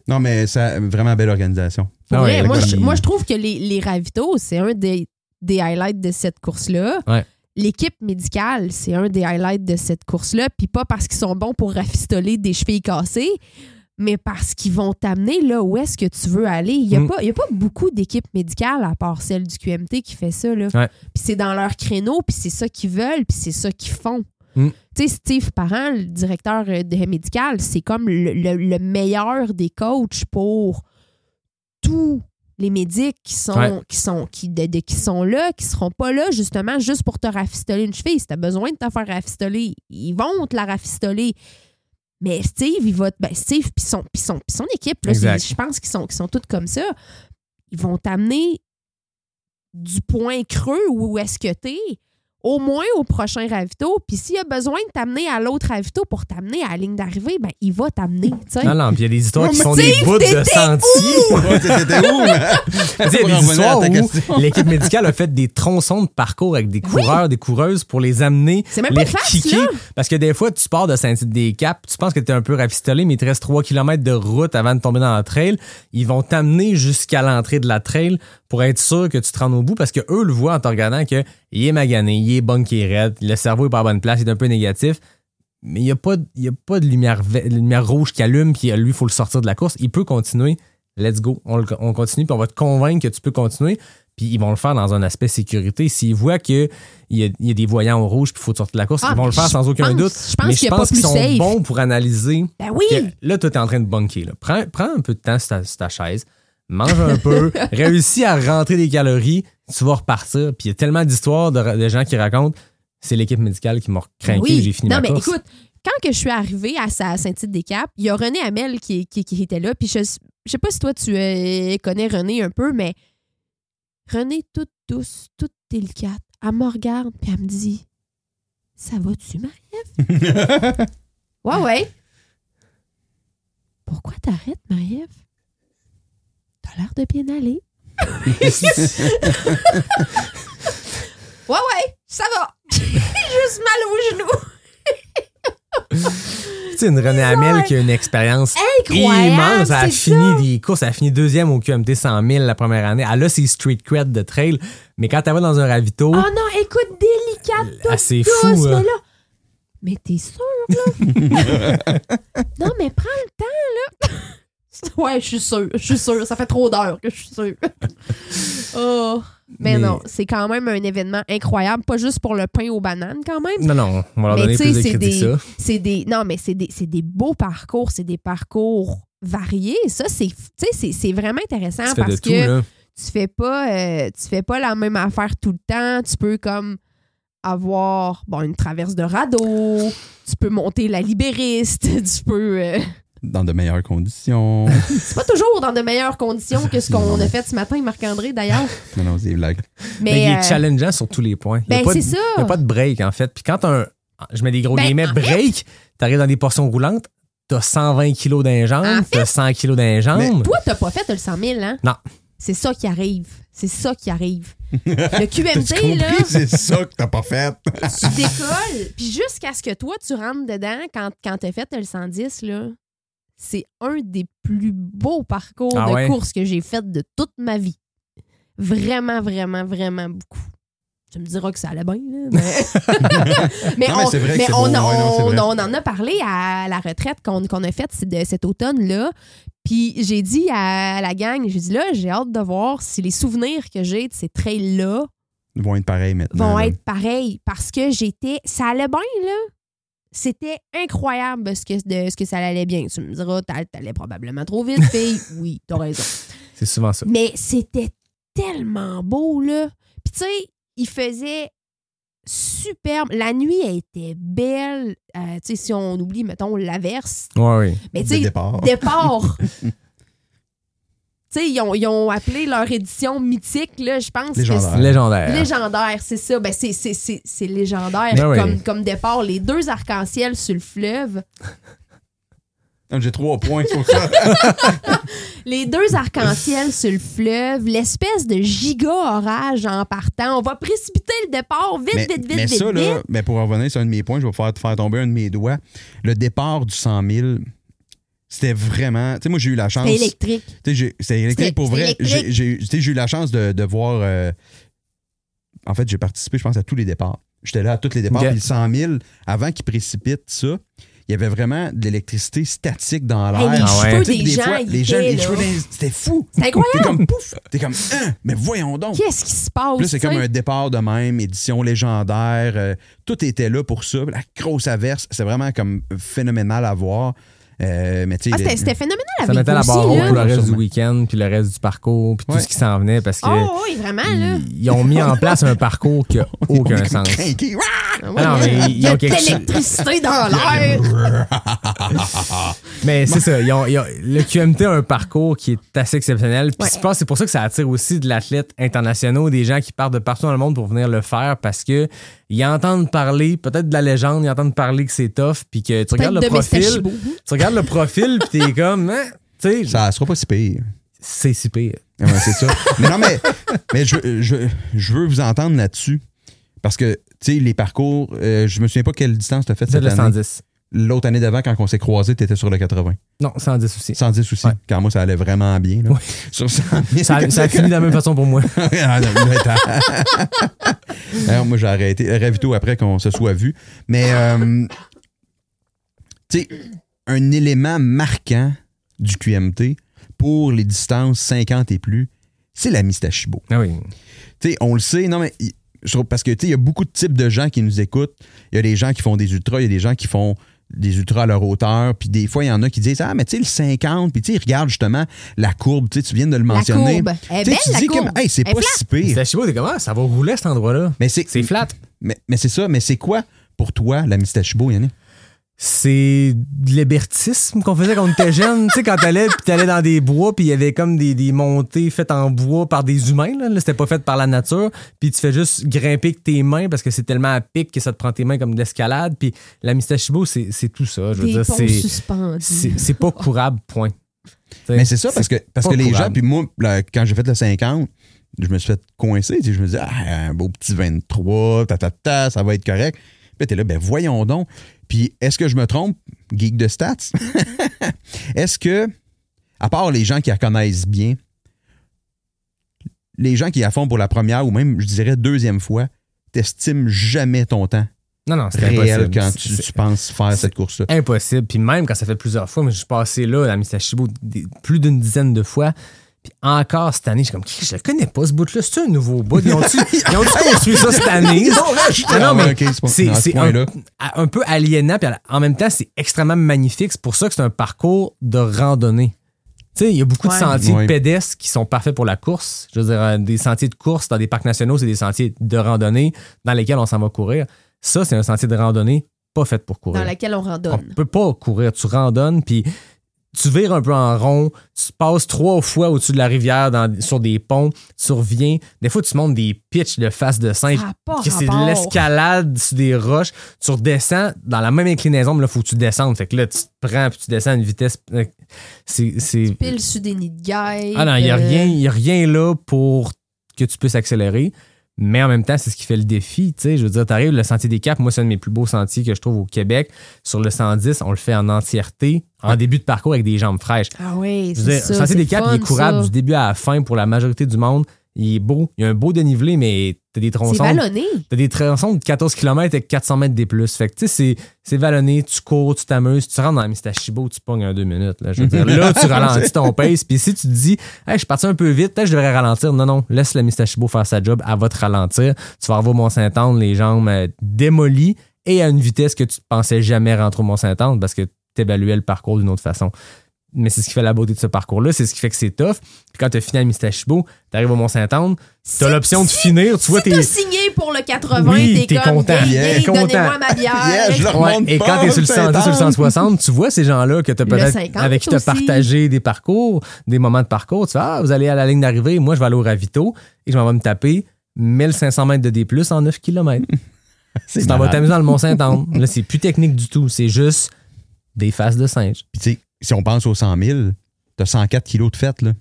Non, mais ça, vraiment belle organisation. Pour Ah ouais, vrai, moi, je, il- moi, je trouve que les, les ravitaux, c'est un des, des highlights de cette course-là. Ouais. L'équipe médicale, c'est un des highlights de cette course-là. Puis pas parce qu'ils sont bons pour rafistoler des chevilles cassées, mais parce qu'ils vont t'amener là où est-ce que tu veux aller. Il n'y a, Mm. a pas beaucoup d'équipes médicales à part celle du QMT qui fait ça. Là. Ouais. Puis c'est dans leur créneau, puis c'est ça qu'ils veulent, puis c'est ça qu'ils font. Mm. Tu sais, Steve Parent, le directeur euh, de médical, c'est comme le, le- le meilleur des coachs pour tous les médics qui sont, Ouais. qui sont, qui, de- de- qui sont là, qui seront pas là justement juste pour te rafistoler une cheville. Si tu as besoin de te faire rafistoler, ils vont te la rafistoler. Mais Steve, il va. Ben Steve, puis son, son, son équipe, là, je pense qu'ils sont, qu'ils sont tous comme ça. Ils vont t'amener du point creux où est-ce que tu es, au moins au prochain ravito. Puis s'il a besoin de t'amener à l'autre ravito pour t'amener à la ligne d'arrivée, ben il va t'amener. Non, non, puis il y a des histoires Non, qui sont des bouts de sentiers. Il y a des histoires où l'équipe médicale a fait des tronçons de parcours avec des coureurs, des coureuses pour les amener, C'est même les kicker. Parce que des fois, tu pars de Saint-Tite-des-Caps, tu penses que tu es un peu rafistolé, mais il te reste 3 km de route avant de tomber dans la trail. Ils vont t'amener jusqu'à l'entrée de la trail pour être sûr que tu te rends au bout parce que eux le voient en te regardant que il est magané, il est bon, qui est raide, le cerveau est pas à bonne place, il est un peu négatif. Mais il n'y a, pas de- il y a pas de lumière, rouge qui allume, puis lui, il faut le sortir de la course. Il peut continuer. Let's go. On, continue, puis on va te convaincre que tu peux continuer. Puis ils vont le faire dans un aspect sécurité. S'ils voient qu'il y a, il y a des voyants au rouge, puis il faut sortir de la course, Ah, ils vont le faire sans aucun pense- doute. je pense mais je pense qu'ils sont safe. bons pour analyser. Ben oui! que là, toi, t'es en train de bunker. Là. Prends, prends un peu de temps sur ta, sur ta chaise, mange un peu, réussis à rentrer des calories, tu vas repartir. Puis il y a tellement d'histoires de, de gens qui racontent c'est l'équipe médicale qui m'a craqué, Oui. j'ai fini non, ma mais course. écoute, quand que je suis arrivée à, sa- à Saint-Tite-des-Caps, il y a René Hamel qui, qui, qui était là. Puis je, je sais pas si toi, tu euh, connais René un peu, mais René, toute douce, toute délicate, elle me regarde, puis elle me dit Ça va-tu, Marie-Ève Ouais, ouais. Pourquoi t'arrêtes, Marie-Ève T'as l'air de bien aller. ouais, ouais, ça va. J'ai juste mal au genou. Tu sais, une René Hamel qui a une expérience Incroyable, immense. Elle a c'est fini ça. des courses. Elle a fini deuxième au QMT 100 000 la première année. Elle a ses street cred de trail. Mais quand elle va dans un ravito, Oh non, écoute, délicate, Ah, c'est fou, mais là. là. Mais t'es sûr, là? non, mais prends le temps, là. ouais, je suis sûre, je suis sûre. Ça fait trop d'heures que je suis sûre. oh. Mais, Mais- non, c'est quand même un événement incroyable, pas juste pour le pain aux bananes, quand même. non, non, on va leur Mais donner plus de des, que ça. c'est des. Non, mais c'est des, c'est des beaux parcours, c'est des parcours variés. Ça, c'est. Tu sais, c'est- c'est vraiment intéressant Tu parce tout, que là. tu fais pas euh, tu fais pas la même affaire tout le temps tu peux comme avoir bon une traverse de radeau tu peux monter la libériste tu peux euh, Dans de meilleures conditions. c'est pas toujours dans de meilleures conditions que ce qu'on a fait ce matin Marc-André d'ailleurs non, non, c'est des blagues. Mais, mais il est euh, challengeant sur tous les points. Ben, c'est ça. Il n'y a pas de break, en fait. Puis quand un. Je mets des gros Ben, guillemets, break, t'arrives dans des portions roulantes, t'as 120 kilos d'un jambe, En fait- t'as 100 kilos d'un jambe. toi t'as pas fait le 100 000 hein? Non. c'est ça qui arrive c'est ça qui arrive le QMT là? C'est ça que t'as pas fait. tu décolles, puis jusqu'à ce que toi, tu rentres dedans, quand, quand t'as fait le 110, là, c'est un des plus beaux parcours Ah de ouais? course que j'ai fait de toute ma vie. Vraiment, vraiment, vraiment beaucoup. Tu me diras que ça allait bien, là, mais... mais, Non, mais on, vrai mais Ouais, non, en a parlé à la retraite qu'on qu'on a faite cet automne-là. Puis j'ai dit à la gang, j'ai dit là, j'ai hâte de voir si les souvenirs que j'ai de ces trails-là Ils vont être pareils maintenant. vont là. être pareils parce que j'étais. Ça allait bien, là. C'était incroyable ce que, de, ce que ça allait bien. Tu me diras, t'a- t'allais probablement trop vite, fille. Oui, t'as raison. C'est souvent ça. Mais c'était tellement beau, là. Puis, tu sais, il faisait superbe. La nuit, elle était belle. Euh, tu sais, si on oublie, mettons, l'averse. Ouais, oui. Mais, tu sais, départ. départ. sais, ils ont, ils ont appelé leur édition mythique, là, je pense. Légendaire. c'est- Légendaire. Légendaire, c'est ça. Ben, c'est, c'est, c'est, c'est légendaire Ben oui. comme, comme départ. Les deux arcs-en-ciel sur le fleuve. J'ai trois points sur ça. Les deux arcs-en-ciel sur le fleuve. L'espèce de giga orage en partant. On va précipiter le départ vite, mais, vite, vite, mais vite, ça, vite. là, mais pour revenir sur un de mes points, je vais faire, te faire tomber un de mes doigts. Le départ du 100 000, c'était vraiment. Tu sais, moi, j'ai eu la chance. C'était électrique. Tu sais, j'ai- C'est électrique C'était- pour c'était vrai. J'ai- J'ai tu sais, j'ai eu la chance de, de voir. euh, en fait, j'ai participé, je pense, à tous les départs. J'étais là à tous les départs. Puis le 100 000, avant qu'ils précipitent ça, il y avait vraiment de l'électricité statique dans l'air. Hey, les Ah ouais. cheveux des, gens, fois, ils les gens, les cheveux, les- c'était fou. C'est incroyable. T'es comme pouf. T'es comme, hein, mais voyons donc. Qu'est-ce qui se passe? Puis là, c'est comme un départ de même, édition légendaire. euh, tout était là pour ça. La grosse averse, c'est vraiment comme phénoménal à voir. Euh, mais Ah, c'était, phénoménal Ça avec mettait vous la barre haute pour le reste du week-end, puis le reste du parcours, puis Ouais. tout ce qui s'en venait, parce que Oh, oui, vraiment, là. ils, ils ont mis en place un parcours qui a aucun sens. Ouah! Ah ouais, Ah non, mais ils ont quelque l'électricité dans l'air. Mais c'est ça, ils ont- ils ont- le QMT a un parcours qui est assez exceptionnel. Puis Ouais. je pense que c'est pour ça que ça attire aussi de l'athlète internationaux, des gens qui partent de partout dans le monde pour venir le faire parce que ils entendent parler peut-être de la légende, ils entendent parler que c'est tough, puis que tu regardes le profil, tu regardes le profil, puis t'es comme, hein, tu sais, Ça sera pas si pire. c'est si pire. Ouais, c'est ça. mais non, mais, mais je, je, je veux vous entendre là-dessus. Parce que, tu sais, les parcours, euh, je me souviens pas quelle distance tu as fait C'est cette le année. 110. L'autre année d'avant, quand on s'est croisés, tu étais sur le 80. Non, 110 aussi. 110 aussi. Ouais. Quand moi, ça allait vraiment bien. Là. Ouais. Sur 100 000. Ça, ça a fini de la même façon pour moi. Ah. Alors, moi, j'ai arrêté. Ravito après qu'on se soit vu. Mais, euh, tu sais, un élément marquant du QMT pour les distances 50 et plus, c'est la Mistachibo. Ah oui. Tu sais, on le sait, non, mais parce que, tu sais, il y a beaucoup de types de gens qui nous écoutent. Il y a des gens qui font des ultras, il y a des gens qui font des ultras à leur hauteur, puis des fois, il y en a qui disent Ah, mais tu sais, le 50, puis tu sais, ils regardent justement la courbe, tu sais, tu viens de le La mentionner. courbe. Elle est Tu sais, belle, tu la dis courbe. comme, hey, c'est pas flat. si pire. C'est comment? Ça va rouler cet endroit-là. Mais c'est C'est flat. Mais, mais c'est ça, mais c'est quoi pour toi la Mistachibo, Yannick? C'est de l'hébertisme qu'on faisait quand on était jeune. tu sais, quand t'allais, puis t'allais dans des bois, puis il y avait comme des, des montées faites en bois par des humains. Là, Là, c'était pas fait par la nature. Puis tu fais juste grimper avec tes mains parce que c'est tellement à pic que ça te prend tes mains comme de l'escalade. Puis la Mistachibo, c'est c'est tout ça. Je veux Des dire, ponts c'est pas courable, point. T'sais, Mais c'est ça, parce que, parce pas que les gens, puis moi, là, quand j'ai fait le 50, je me suis fait coincer. tu sais, Je me disais, ah, un beau petit 23, ta, ta, ta, ça va être correct. Puis t'es là, ben voyons donc. Puis est-ce que je me trompe, geek de stats? est-ce que, à part les gens qui la connaissent bien, les gens qui la font pour la première ou même, je dirais, deuxième fois, t'estimes jamais ton temps? Non, non, c'est réel impossible. quand tu, penses faire cette course-là. impossible. Puis même quand ça fait plusieurs fois, moi, je suis passé là, à Mistachibo, des- plus d'une dizaine de fois. Puis encore cette année, je suis comme, je le connais pas ce bout-là. C'est un nouveau bout? Ils ont-tu construit ça cette année? Ils ont rajouté. Non, non, Ah ouais, mais ok, c'est un, un peu aliénant, puis en même temps, c'est extrêmement magnifique. C'est pour ça que c'est un parcours de randonnée. Tu sais, il y a beaucoup Ouais. de sentiers Ouais. de pédestres qui sont parfaits pour la course. Je veux dire, euh, des sentiers de course dans des parcs nationaux, c'est des sentiers de randonnée dans lesquels on s'en va courir. Ça, c'est un sentier de randonnée pas fait pour courir. dans laquelle on On randonne. peut pas courir. Tu randonnes, puis tu vires un peu en rond, tu passes trois fois au-dessus de la rivière dans- sur des ponts, tu reviens. Des fois, tu montes des pitches de face de singe, c'est de l'escalade sur des roches. Tu redescends dans la même inclinaison, mais là, faut que tu descendes. Fait que là, tu te prends, puis tu descends à une vitesse. euh, C'est. sur des nids de guêpes. Ah non, il n'y a, euh, rien- y a rien là pour que tu puisses accélérer. Mais en même temps, c'est ce qui fait le défi. tu sais. Je veux dire, tu arrives, le Sentier des Caps, moi, c'est un de mes plus beaux sentiers que je trouve au Québec. Sur le 110, on le fait en entièreté, en début de parcours avec des jambes fraîches. Ah oui, c'est ça. le Sentier des Caps, il est courable ça. du début à la fin pour la majorité du monde. Il est beau. Il y a un beau dénivelé, mais t'as des C'est tronçons. vallonné. T'as des tronçons de 14 km avec 400 mètres des plus. Fait que, tu sais, c'est- c'est vallonné, tu cours, tu t'amuses, tu rentres dans la Mistachibo, tu pognes en deux minutes. Là, je veux dire, là tu ralentis ton pace. Puis si tu te dis, hey, je suis parti un peu vite, peut-être je devrais ralentir. Non, non, laisse la Mistachibo faire sa job, elle va te ralentir. Tu vas avoir Mont-Saint-Anne, les jambes euh, démolies et à une vitesse que tu pensais jamais rentrer au Mont-Saint-Anne parce que tu évaluais le parcours d'une autre façon. Mais c'est ce qui fait la beauté de ce parcours-là, c'est ce qui fait que c'est tough. Puis quand tu as fini à Mistachibo, tu arrives au Mont-Saint-Anne, tu as l'option de finir, tu vois, si t'es. t'as signé pour le 80, Oui, t'es content. Hey, Yeah, hey, content. donnez-moi ma bière. Yeah, je Ouais, et quand t'es sur le 110, sur le Saint-Anne. 160, tu vois ces gens-là que t'as peut-être 50 avec qui t'as partagé des parcours, des moments de parcours. Tu fais, ah, vous allez à la ligne d'arrivée, moi je vais aller au ravito et je m'en vais me taper 1500 mètres de D+, en 9 km. C'est Tu t'en vas t'amuser dans le Mont-Saint-Anne. Là, c'est plus technique du tout. C'est juste des faces de singe. Puis, tu sais, si on pense aux 100 000, t'as 104 kilos de fête, là.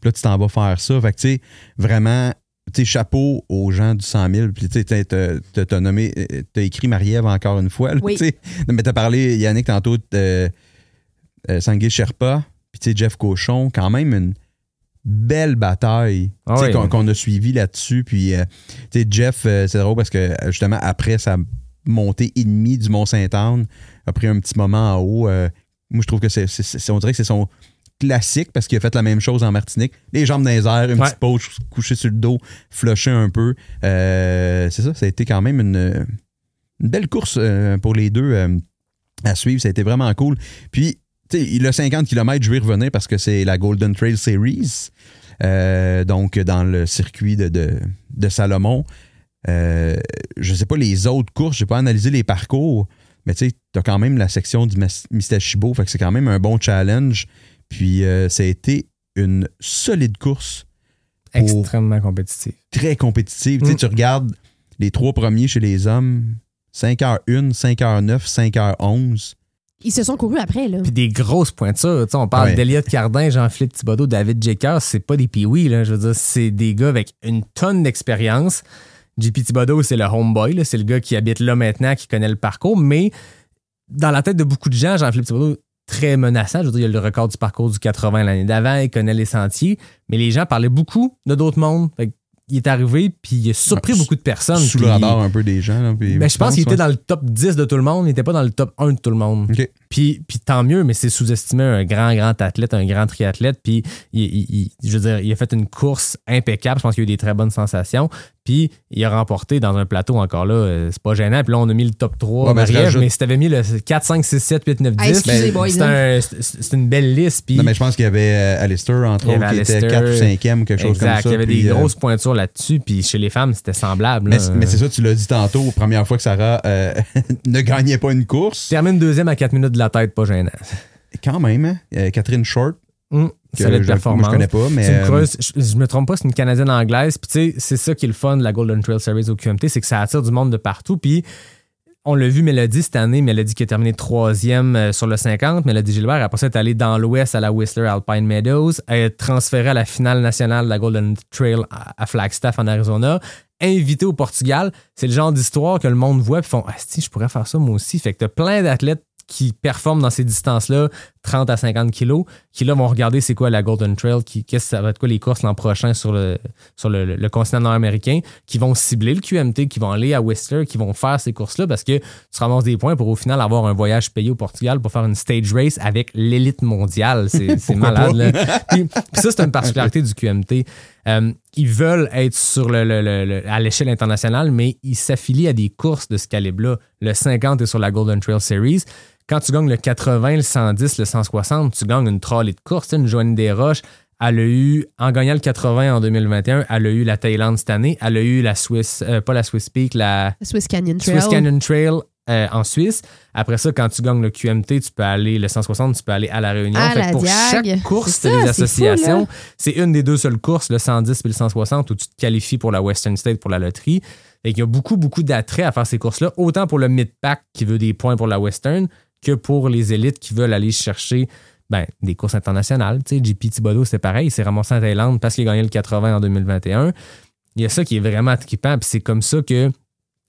Puis là, tu t'en vas faire ça. Fait que, tu sais, vraiment, tu sais, chapeau aux gens du 100 000. Puis, tu sais, t'as- nommé, t'as écrit Marie-Ève encore une fois, là, Oui. tu sais. Non, Mais t'as parlé, Yannick, tantôt, de euh, Sherpa, puis, tu sais, Jeff Cochon. Quand même une belle bataille Ah tu oui. qu'on a suivi là-dessus. Puis, euh, tu sais, Jeff, euh, c'est drôle parce que, justement, après sa montée et demie du Mont-Saint-Anne, a pris un petit moment en haut. euh, moi, je trouve que c'est, on dirait que c'est son classique parce qu'il a fait la même chose en Martinique. Les jambes dans les airs, une Ouais. petite pause, couché sur le dos, flusher un peu. Euh, c'est ça, ça a été quand même une, une belle course euh, pour les deux euh, à suivre. Ça a été vraiment cool. Puis, tu sais, il a 50 km, je vais y revenir parce que c'est la Golden Trail Series. Donc, dans le circuit de, de, de Salomon. Je sais pas les autres courses, j'ai pas analysé les parcours, mais tu sais, t'as quand même la section du Mistachibo, fait que c'est quand même un bon challenge. Puis euh, ça a été une solide course, Extrêmement compétitif. très compétitive. Tu sais, Mm. Tu regardes les trois premiers chez les hommes, 5h01, 5h09, 5h11. Ils se sont courus après, là. Puis des grosses pointures. Tu sais, on parle Ouais. d'Eliott Cardin, Jean-Philippe Thibodeau, David Jecker. C'est pas des piouis, là. Je veux dire, c'est des gars avec une tonne d'expérience. JP Thibodeau, c'est le homeboy. C'est le gars qui habite là maintenant, qui connaît le parcours. Mais dans la tête de beaucoup de gens, Jean-Philippe Thibodeau, très menaçant. Je veux dire, il a le record du parcours du 80 l'année d'avant. Il connaît les sentiers. Mais les gens parlaient beaucoup de d'autres mondes. Fait il est arrivé, puis il a surpris Ouais, beaucoup de personnes. Sous puis- le radar un peu des gens. là, puis- ben, je pense qu'il était dans le top 10 de tout le monde. Il n'était pas dans le top 1 de tout le monde. Puis, puis tant mieux, mais c'est sous-estimé un grand, grand athlète, un grand triathlète. Puis, il, il- il- je veux dire, il a fait une course impeccable. Je pense qu'il a eu des très bonnes sensations. Puis, il a remporté dans un plateau encore là. euh, C'est pas gênant. Puis là, on a mis le top 3, Ouais, rajoute- mais si t'avais mis le 4, 5, 6, 7, 8, 9, 10, Ah, excusez, ben, c'est un- une belle liste. Puis, Non, mais je pense qu'il y avait euh, Alistair, entre autres, qui était Alistair. 4 ou 5e ou quelque chose exact, comme ça. il y avait puis, des euh, grosses pointures là-dessus. Puis, chez les femmes, c'était semblable. mais, là. mais c'est ça, tu l'as dit tantôt, première fois que Sarah euh, ne gagnait pas une course. Termine deuxième à 4 minutes de la tête, pas gênant. Quand même, hein? Catherine Short, Hum, que solide je, performance. moi, je connais pas, mais. C'est une euh, coureuse, je, je me trompe pas, c'est une Canadienne anglaise. Puis tu sais, c'est ça qui est le fun de la Golden Trail Series au QMT, c'est que ça attire du monde de partout. Puis on l'a vu Mélodie cette année, Mélodie qui a terminé troisième euh, sur le 50. Mélodie Gilbert, après ça, est allée dans l'ouest à la Whistler Alpine Meadows. Elle est transférée à la finale nationale de la Golden Trail à à Flagstaff en Arizona. Invitée au Portugal. C'est le genre d'histoire que le monde voit et font Ah, si, je pourrais faire ça moi aussi. Fait que t'as plein d'athlètes qui performent dans ces distances-là, 30 à 50 kilos, qui là vont regarder c'est quoi la Golden Trail, qui, qu'est-ce que ça va être quoi les courses l'an prochain sur le, sur le, le continent nord-américain, qui vont cibler le QMT, qui vont aller à Whistler, qui vont faire ces courses-là parce que tu ramasses des points pour au final avoir un voyage payé au Portugal pour faire une stage race avec l'élite mondiale. C'est, malade. Là. Puis, puis ça, c'est une particularité du QMT. Euh, ils veulent être sur le, le- le- le- à l'échelle internationale, mais ils s'affilient à des courses de ce calibre-là. Le 50 est sur la Golden Trail Series. Quand tu gagnes le 80, le 110, le 160, tu gagnes une trolley de course. Une Joanne Desroches, elle a eu, en gagnant le 80 en 2021, elle a eu la Thaïlande cette année. Elle a eu la Swiss, euh, pas la Swiss Peak, la Swiss Canyon Trail. Swiss Canyon Trail euh, en Suisse. Après ça, quand tu gagnes le QMT, tu peux aller, le 160, tu peux aller à la Réunion. À Fait que la pour Diag. chaque course, tu des associations. C'est une des deux seules courses, le 110 et le 160, où tu te qualifies pour la Western State pour la loterie. Et qu'il y a beaucoup, beaucoup d'attrait à faire ces courses-là, autant pour le mid-pack qui veut des points pour la Western que pour les élites qui veulent aller chercher ben, des courses internationales. Tu sais, JP Thibodeau, c'est pareil, il s'est ramassé en Thaïlande parce qu'il a gagné le 80 en 2021. Il y a ça qui est vraiment trippant, puis c'est comme ça que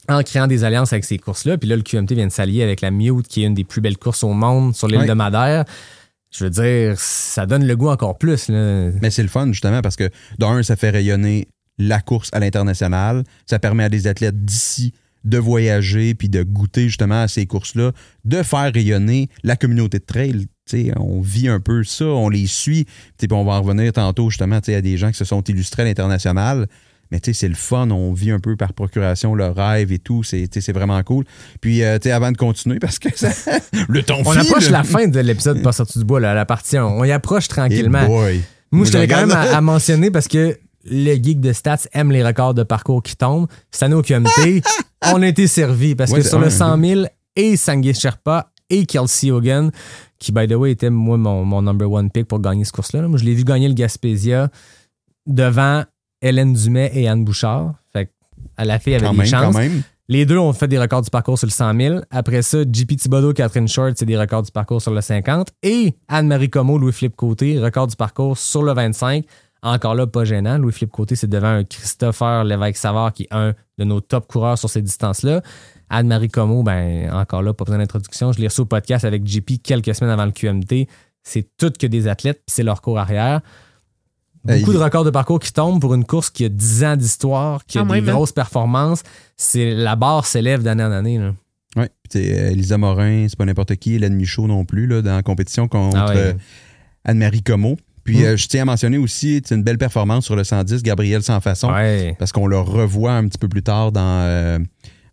en créant des alliances avec ces courses-là, puis là, le QMT vient de s'allier avec la Mute, qui est une des plus belles courses au monde sur l'île de Madère. Je veux dire, ça donne le goût encore plus. Là. Mais c'est le fun, justement, parce que d'un, ça fait rayonner la course à l'international. Ça permet à des athlètes d'ici de voyager puis de goûter justement à ces courses-là, de faire rayonner la communauté de trail. On vit un peu ça, on les suit. Puis on va en revenir tantôt justement à des gens qui se sont illustrés à l'international. Mais tu sais, c'est le fun. On vit un peu par procuration le rêve et tout. C'est vraiment cool. Puis, euh, tu sais, avant de continuer, parce que ça- le temps On file. approche la fin de l'épisode pas sorti du bois, là, la partie 1. On y approche Eh tranquillement. Moi, je tenais quand même à, à mentionner parce que le geek de stats aime les records de parcours qui tombent. Cette année au QMT, on a été servi parce Ouais, que sur le un, 100 000 et Sangue Sherpa et Kelsey Hogan, qui, by the way, était moi mon, mon number one pick pour gagner ce course-là. là. Moi, je l'ai vu gagner le Gaspésia devant Hélène Dumais et Anne Bouchard. Fait à la fille avait Quand des même, chances. quand même. Les deux ont fait des records du parcours sur le 100 000. Après ça, JP Thibodeau, Catherine Short, c'est des records du parcours sur le 50. Et Anne-Marie Como, Louis-Philippe Côté, record du parcours sur le 25. Encore là, pas gênant. Louis-Philippe Côté, c'est devant un Christopher Lévesque-Savard, qui est un de nos top coureurs sur ces distances-là. Anne-Marie Como, ben, encore là, pas besoin d'introduction. Je l'ai reçu au podcast avec JP quelques semaines avant le QMT. C'est toutes que des athlètes, puis c'est leur cours arrière. Beaucoup Hey. de records de parcours qui tombent pour une course qui a 10 ans d'histoire, qui a Quand des même, hein? grosses performances. C'est la barre s'élève d'année en année. Là. Ouais. Puis, euh, Elisa Morin, c'est pas n'importe qui. Hélène Michaud non plus, là, dans la compétition contre Ah ouais. euh, Anne-Marie Como. Puis, Mm. euh, je tiens à mentionner aussi, c'est une belle performance sur le 110, Gabriel Sans Façon. Ouais. parce qu'on le revoit un petit peu plus tard dans euh,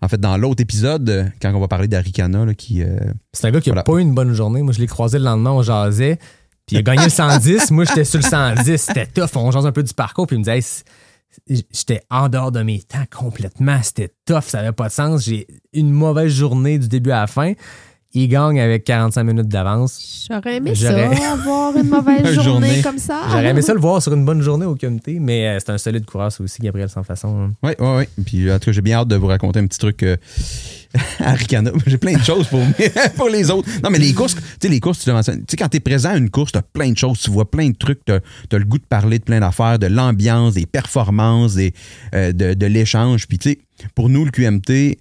en fait dans l'autre épisode euh, quand on va parler d'Aricana qui euh, C'est un gars qui a Voilà. pas eu une bonne journée. Moi, je l'ai croisé le lendemain, on jasait. Puis il a gagné le 110. Moi, j'étais sur le 110. C'était tough. On jase un peu du parcours. Puis il me disait, j'étais en dehors de mes temps complètement. C'était tough. Ça avait pas de sens. J'ai une mauvaise journée du début à la fin. Il gagne avec 45 minutes d'avance. J'aurais aimé J'aurais- ça, avoir une mauvaise journée, Journée. comme ça. J'aurais aimé ça le voir sur une bonne journée au comité, mais euh, c'est un solide coureur, ça aussi, Gabriel Sans Façon. ouais ouais ouais puis en tout cas j'ai bien hâte de vous raconter un petit truc euh, à j'ai plein de choses pour pour les autres non mais les courses tu sais les courses tu le mentionnes. tu sais quand t'es présent à une course t'as plein de choses tu vois plein de trucs t'as as le goût de parler de plein d'affaires de l'ambiance des performances des euh, de, de l'échange puis tu sais pour nous le QMT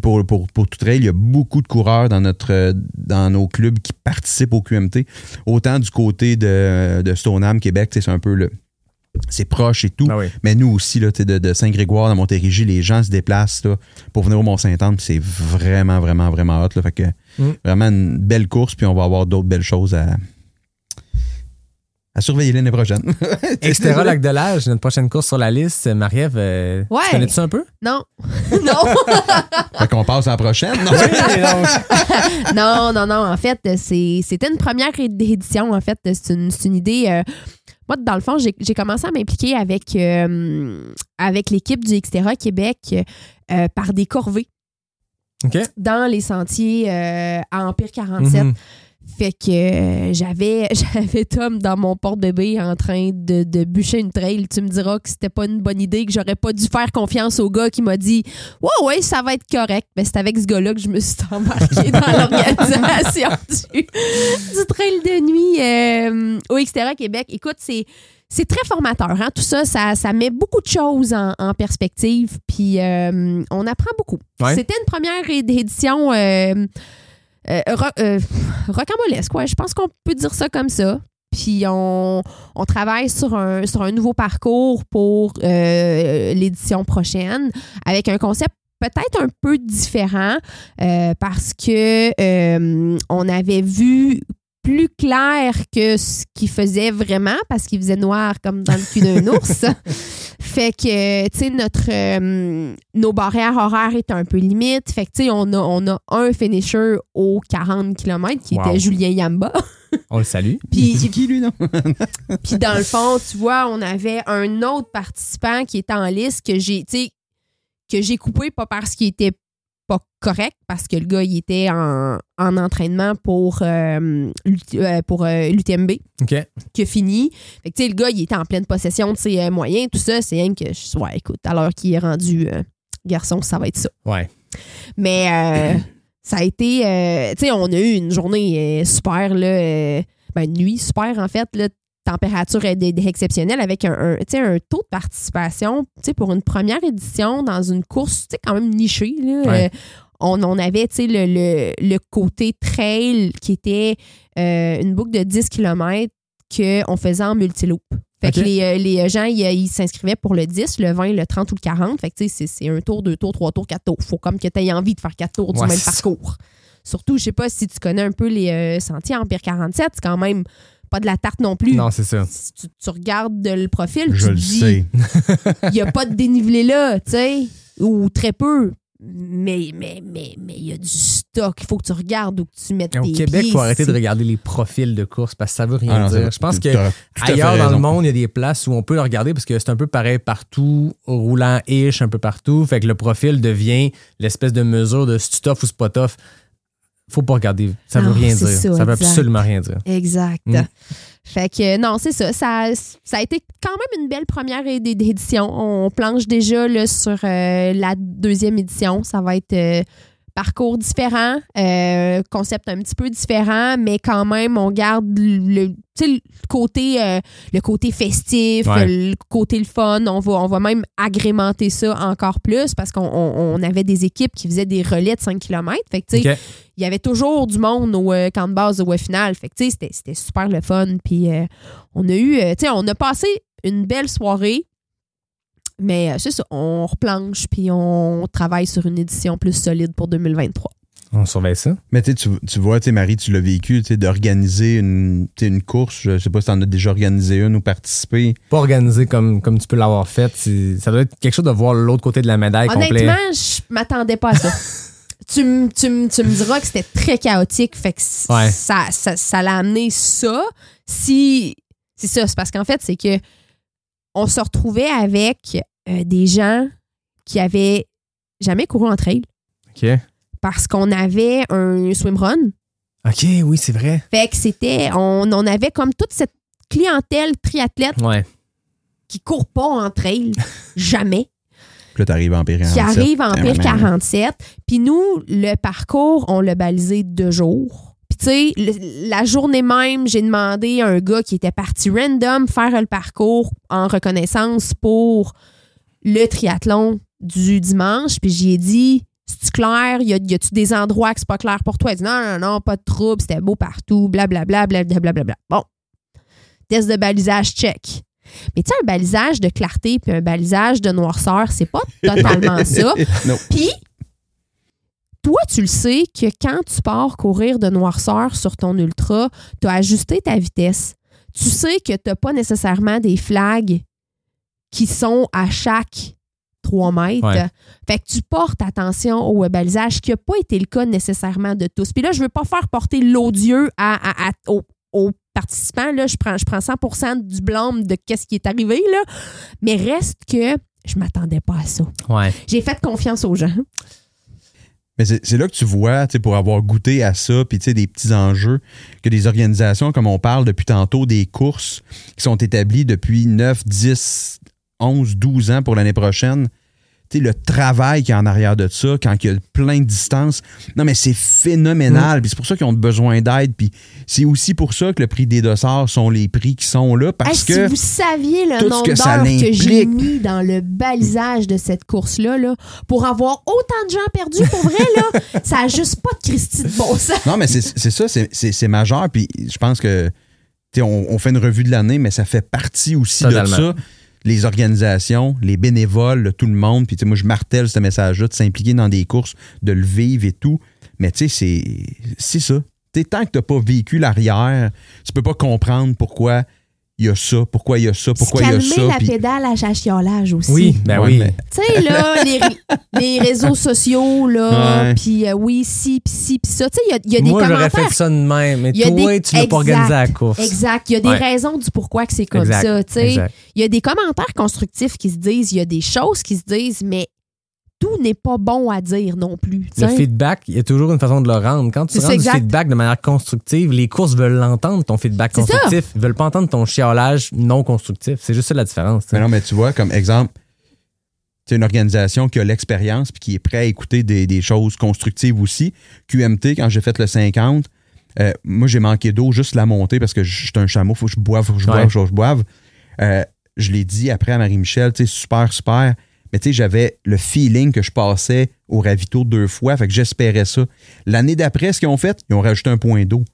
pour, pour, pour tout trail, il y a beaucoup de coureurs dans, notre, euh, dans nos clubs qui participent au QMT. Autant du côté de, de Stoneham, Québec, c'est un peu le. C'est proche et tout. Ah oui. Mais nous aussi, là, de, de Saint-Grégoire, dans Montérégie, les gens se déplacent là, pour venir au Mont-Saint-Anne. C'est vraiment, vraiment, vraiment hot. Là, fait que Mm. vraiment une belle course, puis on va avoir d'autres belles choses à, à surveiller l'année prochaine. Extera Lac de l'Âge, notre prochaine course sur la liste. Marie-Ève, euh, Ouais. tu connais ça un peu? Non. non. fait qu'on passe à la prochaine. Non? non, non, non. En fait, c'est- c'était une première édition. En fait, c'est une, c'est une idée. euh, moi, dans le fond, j'ai commencé à m'impliquer avec, euh, avec l'équipe du Xterra Québec euh, par des corvées dans les sentiers euh, à Empire 47. Mhm. Fait que euh, j'avais j'avais Tom dans mon porte-bébé en train de, de bûcher une trail. Tu me diras que c'était pas une bonne idée, que j'aurais pas dû faire confiance au gars qui m'a dit Ouais, ouais, ça va être correct. Mais c'est avec ce gars-là que je me suis embarquée dans l'organisation du, du trail de nuit euh, au Xterra Québec. Écoute, c'est. C'est très formateur, hein? tout ça, ça, ça met beaucoup de choses en, en perspective, puis euh, on apprend beaucoup. Ouais. C'était une première édition euh, euh, ro- euh, rocambolesque, je pense qu'on peut dire ça comme ça. Puis on, on travaille sur un, sur un nouveau parcours pour euh, l'édition prochaine avec un concept peut-être un peu différent euh, parce que on avait vu plus clair que ce qu'il faisait vraiment parce qu'il faisait noir comme dans le cul d'un ours. Fait que, tu sais, notre, euh, nos barrières horaires étaient un peu limites. Fait que, tu sais, on a, on a un finisher aux 40 km qui Wow. était Julien Yamba. On le salue. Puis, C'est qui lui, non? puis dans le fond, tu vois, on avait un autre participant qui était en liste que j'ai, tu sais, que j'ai coupé pas parce qu'il était pas correct, parce que le gars, il était en, en entraînement pour, euh, euh, pour euh, l'UTMB OK. qui a fini. Fait que, tu sais, le gars, il était en pleine possession de ses moyens, tout ça. C'est rien que, je- ouais, écoute, à l'heure qu'il est rendu euh, garçon, ça va être ça. Ouais. Mais ça a été, tu sais, on a eu une journée super, là, ben, une nuit super, en fait, là, température est- exceptionnelle avec un, un, taux de participation, pour une première édition dans une course, quand même nichée, là, Ouais. euh, on, on avait, le, le, le côté trail qui était euh, une boucle de 10 km qu'on faisait en multiloop. Fait que les, euh, les gens, ils, s'inscrivaient pour le 10, le 20, le 30 ou le 40. Fait que, tu sais, c'est- un tour, deux tours, trois tours, quatre tours. Faut comme que tu aies envie de faire quatre tours du Ouais, même ça. parcours. Surtout, je sais pas si tu connais un peu les euh, sentiers Empire 47, c'est quand même pas de la tarte non plus. Non, c'est ça. Si tu, tu regardes de le profil, Je tu te le dis, sais. il n'y a pas de dénivelé là, tu sais, ou très peu. Mais mais mais mais il y a du stock. Il faut que tu regardes où que tu mettes Au tes Québec, pieds. il faut arrêter de regarder les profils de course parce que ça veut rien Ah non, dire. Je pense que ailleurs dans le monde, il y a des places où on peut le regarder parce que c'est un peu pareil partout, roulant-ish, un peu partout. Fait que le profil devient l'espèce de mesure de si tu ou c'est pas tough. Faut pas regarder. Ça veut Non, rien dire. ça, Ça, veut exact. absolument rien dire. Exact. Mm. Fait que non, c'est ça. ça. Ça a été quand même une belle première édition. On planche déjà là, sur euh, la deuxième édition. Ça va être euh, parcours différent, euh, concept un petit peu différent, mais quand même, on garde le, côté, euh, le côté festif, Ouais. le côté le fun. On va, on va même agrémenter ça encore plus parce qu'on on- on avait des équipes qui faisaient des relais de 5 km. Fait que, il y avait toujours du monde au euh, camp de base au final. Fait que, tu sais, c'était, c'était super le fun. Puis, euh, on a eu, euh, tu sais, on a passé une belle soirée. Mais euh, c'est ça, on replanche puis on travaille sur une édition plus solide pour 2023. On surveille ça. Mais tu sais, tu- tu vois, Marie, tu l'as vécu, tu sais, d'organiser une, une course. Je sais pas si tu en as déjà organisé une ou participé. Pas organisé comme, comme tu peux l'avoir fait. Ça doit être quelque chose de voir l'autre côté de la médaille complet. Honnêtement, je m'attendais pas à ça. tu, m- tu tu me diras que c'était très chaotique. Fait que Ouais. ça, ça, ça l'a amené ça. Si. C'est ça, c'est parce qu'en fait, c'est que on se retrouvait avec euh, des gens qui avaient jamais couru en trail OK. parce qu'on avait un swimrun. OK, oui, c'est vrai. Fait que c'était. On, on avait comme toute cette clientèle triathlète Ouais. qui court pas en trail. jamais. Puis là, t'arrives en pire qui arrive en pire 47. Puis nous, le parcours, on l'a balisé deux jours. Puis tu sais, le- la journée même, j'ai demandé à un gars qui était parti random faire le parcours en reconnaissance pour le triathlon du dimanche. Puis j'y ai dit, c'est clair? Y a- y a-tu des endroits que c'est pas clair pour toi? Il dit non, non, non, pas de trouble, c'était beau partout, blablabla, blablabla. Bla, bla. Bon. Test de balisage, check. Mais tu sais, un balisage de clarté puis un balisage de noirceur, c'est pas totalement ça. Puis, toi, tu le sais que quand tu pars courir de noirceur sur ton ultra, tu as ajusté ta vitesse. Tu sais que tu n'as pas nécessairement des flags qui sont à chaque 3 mètres. Ouais. Fait que tu portes attention au balisage, qui n'a pas été le cas nécessairement de tous. Puis là, je veux pas faire porter l'odieux à, à- à- aux, aux participants. Là, je prends, je prends 100% du blâme de qu'est-ce qui est arrivé. Là. Mais reste que je m'attendais pas à ça. Ouais. J'ai fait confiance aux gens. Mais c'est là que tu vois, pour avoir goûté à ça, puis des petits enjeux, que des organisations, comme on parle depuis tantôt, des courses qui sont établies depuis 9, 10, 11, 12 ans pour l'année prochaine, le travail qu'il y a en arrière de ça, quand il y a plein de distance, non, mais c'est phénoménal, puis c'est pour ça qu'ils ont besoin d'aide, puis c'est aussi pour ça que le prix des dossards sont les prix qui sont là, parce Hey, que... Si vous saviez le nombre d'heures que j'ai mis dans le balisage de cette course-là, là, pour avoir autant de gens perdus, pour vrai, là, ça n'a juste pas de Christie de bon sens. Non, mais c'est c'est ça, c'est- majeur. Puis je pense que, on, on fait une revue de l'année, mais ça fait partie aussi Totalement. de ça. Les organisations, les bénévoles, tout le monde. Puis, tu sais, moi, je martèle ce message-là de s'impliquer dans des courses, de le vivre et tout. Mais, tu sais, c'est- ça. Tant que tu n'as pas vécu l'arrière, tu peux pas comprendre pourquoi il y a ça, pourquoi il y a ça, pourquoi il y a Calmer ça. la puis- pédale à chachiolage aussi. Oui, ben oui. mais- Tu sais, là, les, les réseaux sociaux, là, puis euh, oui, si, puis si, puis ça. Tu sais, il y a, il y a des Moi, j'aurais commentaires. fait ça de même, mais toi, des- tu l'as pas organisé à la course. Exact. Il y a des Ouais. raisons du pourquoi que c'est comme Exact, ça. tu sais. Il y a des commentaires constructifs qui se disent, il y a des choses qui se disent, mais tout n'est pas bon à dire non plus. Le feedback, il y a toujours une façon de le rendre. Quand tu rends du feedback de manière constructive, les courses veulent l'entendre, ton feedback C'est ça. constructif. Ils veulent pas entendre ton chiolage non constructif. C'est juste ça la différence. Mais non, mais tu vois, comme exemple, c'est une organisation qui a l'expérience puis qui est prêt à écouter des, des choses constructives aussi. QMT, quand j'ai fait le 50, euh, moi, j'ai manqué d'eau juste la montée parce que je suis un chameau, faut que je boive, faut que je boive, Ouais. faut que je boive. Euh, je l'ai dit après à Marie-Michel, tu sais, super, super. Mais j'avais le feeling que je passais au ravito deux fois, fait que j'espérais ça. L'année d'après, ce qu'ils ont fait, ils ont rajouté un point d'eau.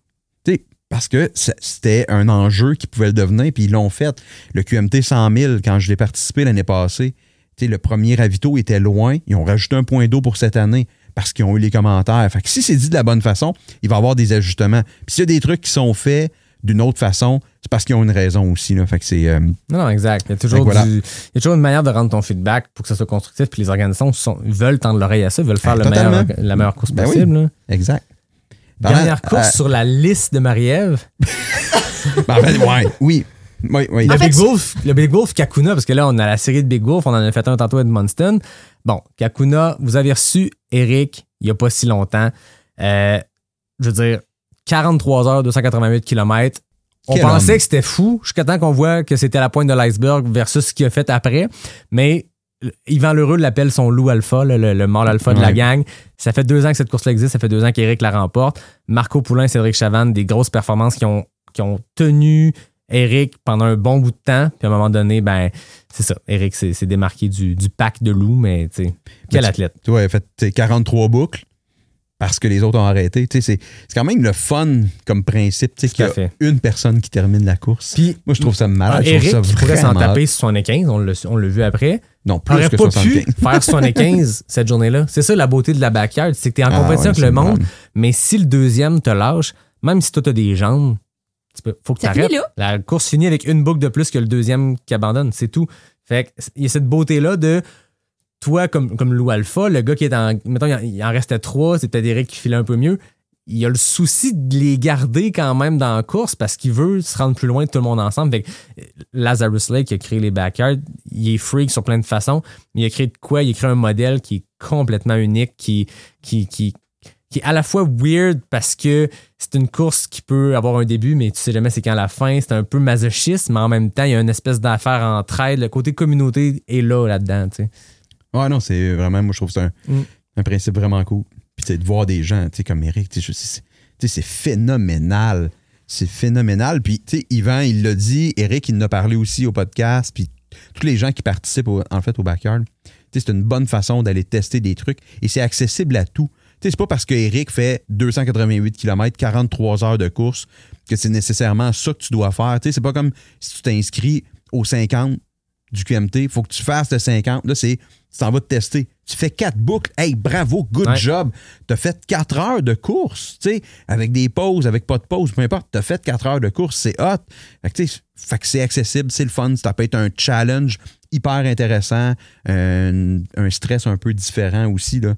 Tu parce que c'était un enjeu qui pouvait le devenir, puis ils l'ont fait. Le QMT 100 000, quand je l'ai participé l'année passée, tu le premier ravito était loin. Ils ont rajouté un point d'eau pour cette année parce qu'ils ont eu les commentaires. Fait que si c'est dit de la bonne façon, il va y avoir des ajustements. Puis s'il y a des trucs qui sont faits d'une autre façon, parce qu'ils ont une raison aussi. Là. Fait que c'est. euh, Non, non, exact. Il y, a toujours Fait que voilà. du- il y a toujours une manière de rendre ton feedback pour que ça soit constructif. Puis les organisations sont- veulent tendre l'oreille à ça, veulent faire Ben, le meilleur- totalement. la meilleure course Ben possible. exact. Dernière course sur la liste de Marie-Ève. euh, ben, en fait, ouais, oui. Oui, oui. Le En Big c'est- Wolf, le Big Wolf Kakuna, parce que là, on a la série de Big Wolf, on en a fait un tantôt à Edmundston. Bon, Kakuna, vous avez reçu Eric il n'y a pas si longtemps. Euh, je veux dire, 43 heures, 288 km. On Quel pensait homme. que c'était fou jusqu'à temps qu'on voit que c'était la pointe de l'iceberg versus ce qu'il a fait après. Mais Yvan Lheureux l'appelle son loup alpha, là, le, le mâle alpha de la Ouais. gang. Ça fait deux ans que cette course-là existe, ça fait deux ans qu'Éric la remporte. Marco Poulain, Cédric Chavanne, des grosses performances qui ont, qui ont tenu Eric pendant un bon bout de temps. Puis à un moment donné, ben, c'est ça. Eric s'est démarqué du, du pack de loups, mais tu quel tu- athlète. Il a fait t'sais, 43 boucles parce que les autres ont arrêté. Tu sais, C'est c'est quand même le fun comme principe tu sais, Tout qu'il y a fait. une personne qui termine la course. Puis, Moi, je trouve ça malade. ah, je trouve Eric, ça qui pourrait s'en taper hot. sur 75, on l'a on l'a vu après, Non, plus aurait que pas 75. pu faire 75 cette journée-là. C'est ça la beauté de la backyard, c'est que tu es en Ah, compétition ouais, avec le monde, mais si le deuxième te lâche, même si toi tu as des jambes, tu peux, faut que tu arrêtes. La course finit avec une boucle de plus que le deuxième qui abandonne, c'est tout. Fait que il y a cette beauté-là de toi, comme, comme Lou Alpha, le gars qui est en. Mettons, il en, restait trois, c'est peut-être qui filait un peu mieux. Il a le souci de les garder quand même dans la course parce qu'il veut se rendre plus loin de tout le monde ensemble. Fait que Lazarus Lake qui a créé les backyards, il est freak sur plein de façons. Il a créé de quoi? Il a créé un modèle qui est complètement unique, qui, qui, qui, qui est à la fois weird parce que c'est une course qui peut avoir un début, mais tu sais jamais c'est quand la fin. C'est un peu masochiste, mais en même temps, il y a une espèce d'affaire entre aides. Le côté communauté est là, là-dedans, tu sais. Ouais, non, c'est vraiment, moi, je trouve que c'est un, Mm. un principe vraiment cool. Puis, tu sais, de voir des gens, tu sais, comme Eric, tu sais, c'est phénoménal. C'est phénoménal. Puis, tu sais, Yvan, il l'a dit, Eric, il en a parlé aussi au podcast, puis tous les gens qui participent, au- en fait, au backyard, tu sais, c'est une bonne façon d'aller tester des trucs et c'est accessible à tout. Tu sais, c'est pas parce que Eric fait 288 km, 43 heures de course que c'est nécessairement ça que tu dois faire. Tu sais, c'est pas comme si tu t'inscris au 50 du QMT, faut que tu fasses le 50. Là, c'est tu t'en vas te tester. Tu fais quatre boucles. Hey, bravo, good Ouais. job. Tu as fait quatre heures de course, tu sais, avec des pauses, avec pas de pause, peu importe. Tu as fait quatre heures de course, c'est hot. Fait que, fait que c'est accessible, c'est le fun. Ça peut être un challenge hyper intéressant, un, un stress un peu différent aussi. Là.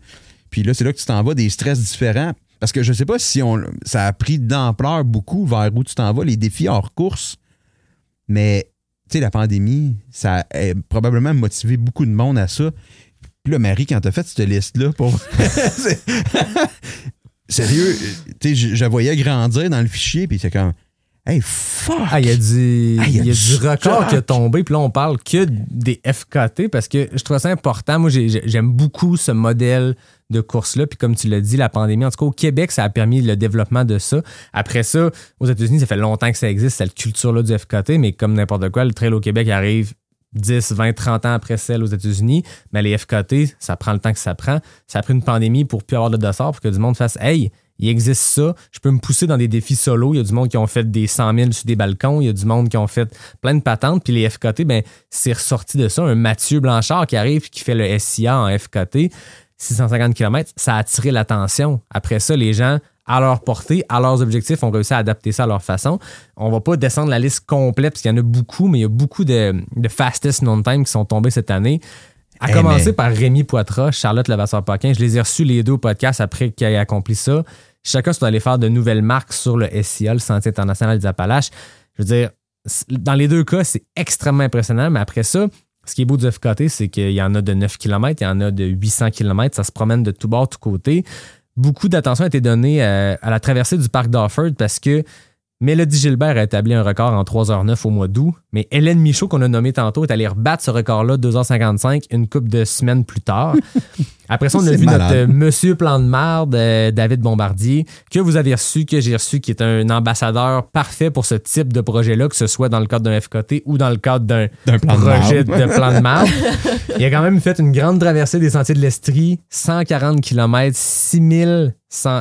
Puis là, c'est là que tu t'en vas, des stress différents. Parce que je sais pas si on, ça a pris d'ampleur beaucoup vers où tu t'en vas, les défis hors course. Mais, tu sais, la pandémie, ça a probablement motivé beaucoup de monde à ça. Puis là, Marie, quand t'as fait cette liste-là, pour. Sérieux, tu sais, je, je voyais grandir dans le fichier, puis c'est comme. Hey, fuck! Ah, il y a du, Ah, il y a du record qui a tombé. Puis là, on parle que des FKT parce que je trouve ça important. Moi, j'ai- j'ai- j'aime beaucoup ce modèle de course-là. Puis comme tu l'as dit, la pandémie, en tout cas, au Québec, ça a permis le développement de ça. Après ça, aux États-Unis, ça fait longtemps que ça existe, cette culture-là du FKT. Mais comme n'importe quoi, le trail au Québec arrive 10, 20, 30 ans après celle aux États-Unis. Mais les FKT, ça prend le temps que ça prend. Ça a pris une pandémie pour plus avoir de dossard, pour que du monde fasse Hey, il existe ça. Je peux me pousser dans des défis solo. Il y a du monde qui ont fait des 100 000 sur des balcons. Il y a du monde qui ont fait plein de patentes. Puis les FKT, ben, c'est ressorti de ça. Un Mathieu Blanchard qui arrive et qui fait le SIA en FKT, 650 km, ça a attiré l'attention. Après ça, les gens, à leur portée, à leurs objectifs, ont réussi à adapter ça à leur façon. On va pas descendre la liste complète parce qu'il y en a beaucoup, mais il y a beaucoup de, de fastest non-time qui sont tombés cette année. À Eh, commencer mais- par Rémi Poitras, Charlotte Levasseur-Paquin. Je les ai reçus les deux au podcast après qu'ils aient accompli ça. Chacun sont allés faire de nouvelles marques sur le SIA, le Sentier international des Appalaches. Je veux dire, dans les deux cas, c'est extrêmement impressionnant, mais après ça, ce qui est beau du FKT, c'est qu'il y en a de 9 km, il y en a de 800 km, ça se promène de tous bords, tous côtés. Beaucoup d'attention a été donnée euh, à la traversée du parc d'Offord parce que Mélodie Gilbert a établi un record en 3h09 au mois d'août, mais Hélène Michaud, qu'on a nommé tantôt, est allée rebattre ce record-là 2h55 une couple de semaines plus tard. Après ça, on a vu malade. notre euh, monsieur plan de marde, euh, David Bombardier, que vous avez reçu, que j'ai reçu, qui est un ambassadeur parfait pour ce type de projet-là, que ce soit dans le cadre d'un FKT ou dans le cadre d'un de projet de plan de marde. Il a quand même fait une grande traversée des sentiers de l'Estrie, 140 km, 6100,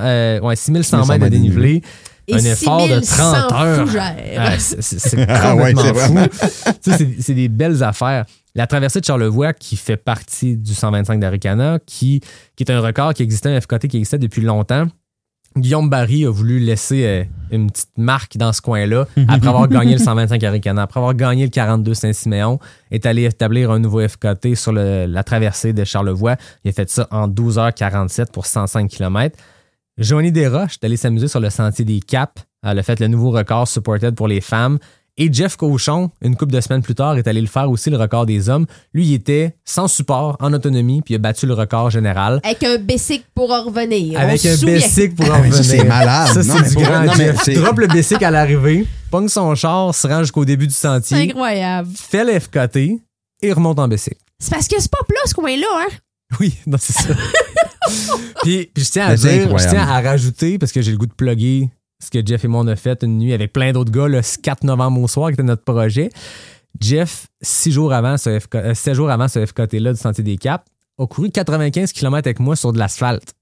euh, ouais, 6100 mètres de dénivelé. Et un effort de 6100 30 heures. Ah, c'est Ah ouais, complètement c'est fou. vraiment- Tu sais, c'est- des belles affaires. La traversée de Charlevoix, qui fait partie du 125 d'Aricana, qui, qui est un record qui existait, un FKT qui existait depuis longtemps. Guillaume Barry a voulu laisser euh, une petite marque dans ce coin-là, après avoir gagné le 125 Aricana, après avoir gagné le 42 Saint-Siméon, est allé établir un nouveau FKT sur le- la traversée de Charlevoix. Il a fait ça en 12h47 pour 105 km. Joanie Desroches est allé s'amuser sur le sentier des Caps. Elle a fait le nouveau record supported pour les femmes. Et Jeff Cochon, une couple de semaines plus tard, est allé le faire aussi, le record des hommes. Lui, il était sans support, en autonomie, puis il a battu le record général. Avec un basic pour en revenir. Avec un basic pour en Ah, mais ça, revenir. c'est malade. Ça, c'est du grand non, Jeff. c'est- Drop le basic à l'arrivée, pogne son char, se rend jusqu'au début du C'est sentier, incroyable. fait le FKT et remonte en basic. C'est parce que c'est pas plat, ce coin-là, hein? Oui, non, c'est ça. puis, puis je tiens à dire, je tiens à rajouter, parce que j'ai le goût de plugger ce que Jeff et moi on a fait une nuit avec plein d'autres gars le 4 novembre au soir, qui était notre projet. Jeff, six jours avant ce FK, euh, sept jours avant ce FKT-là du Sentier des Caps, a couru 95 km avec moi sur de l'asphalte.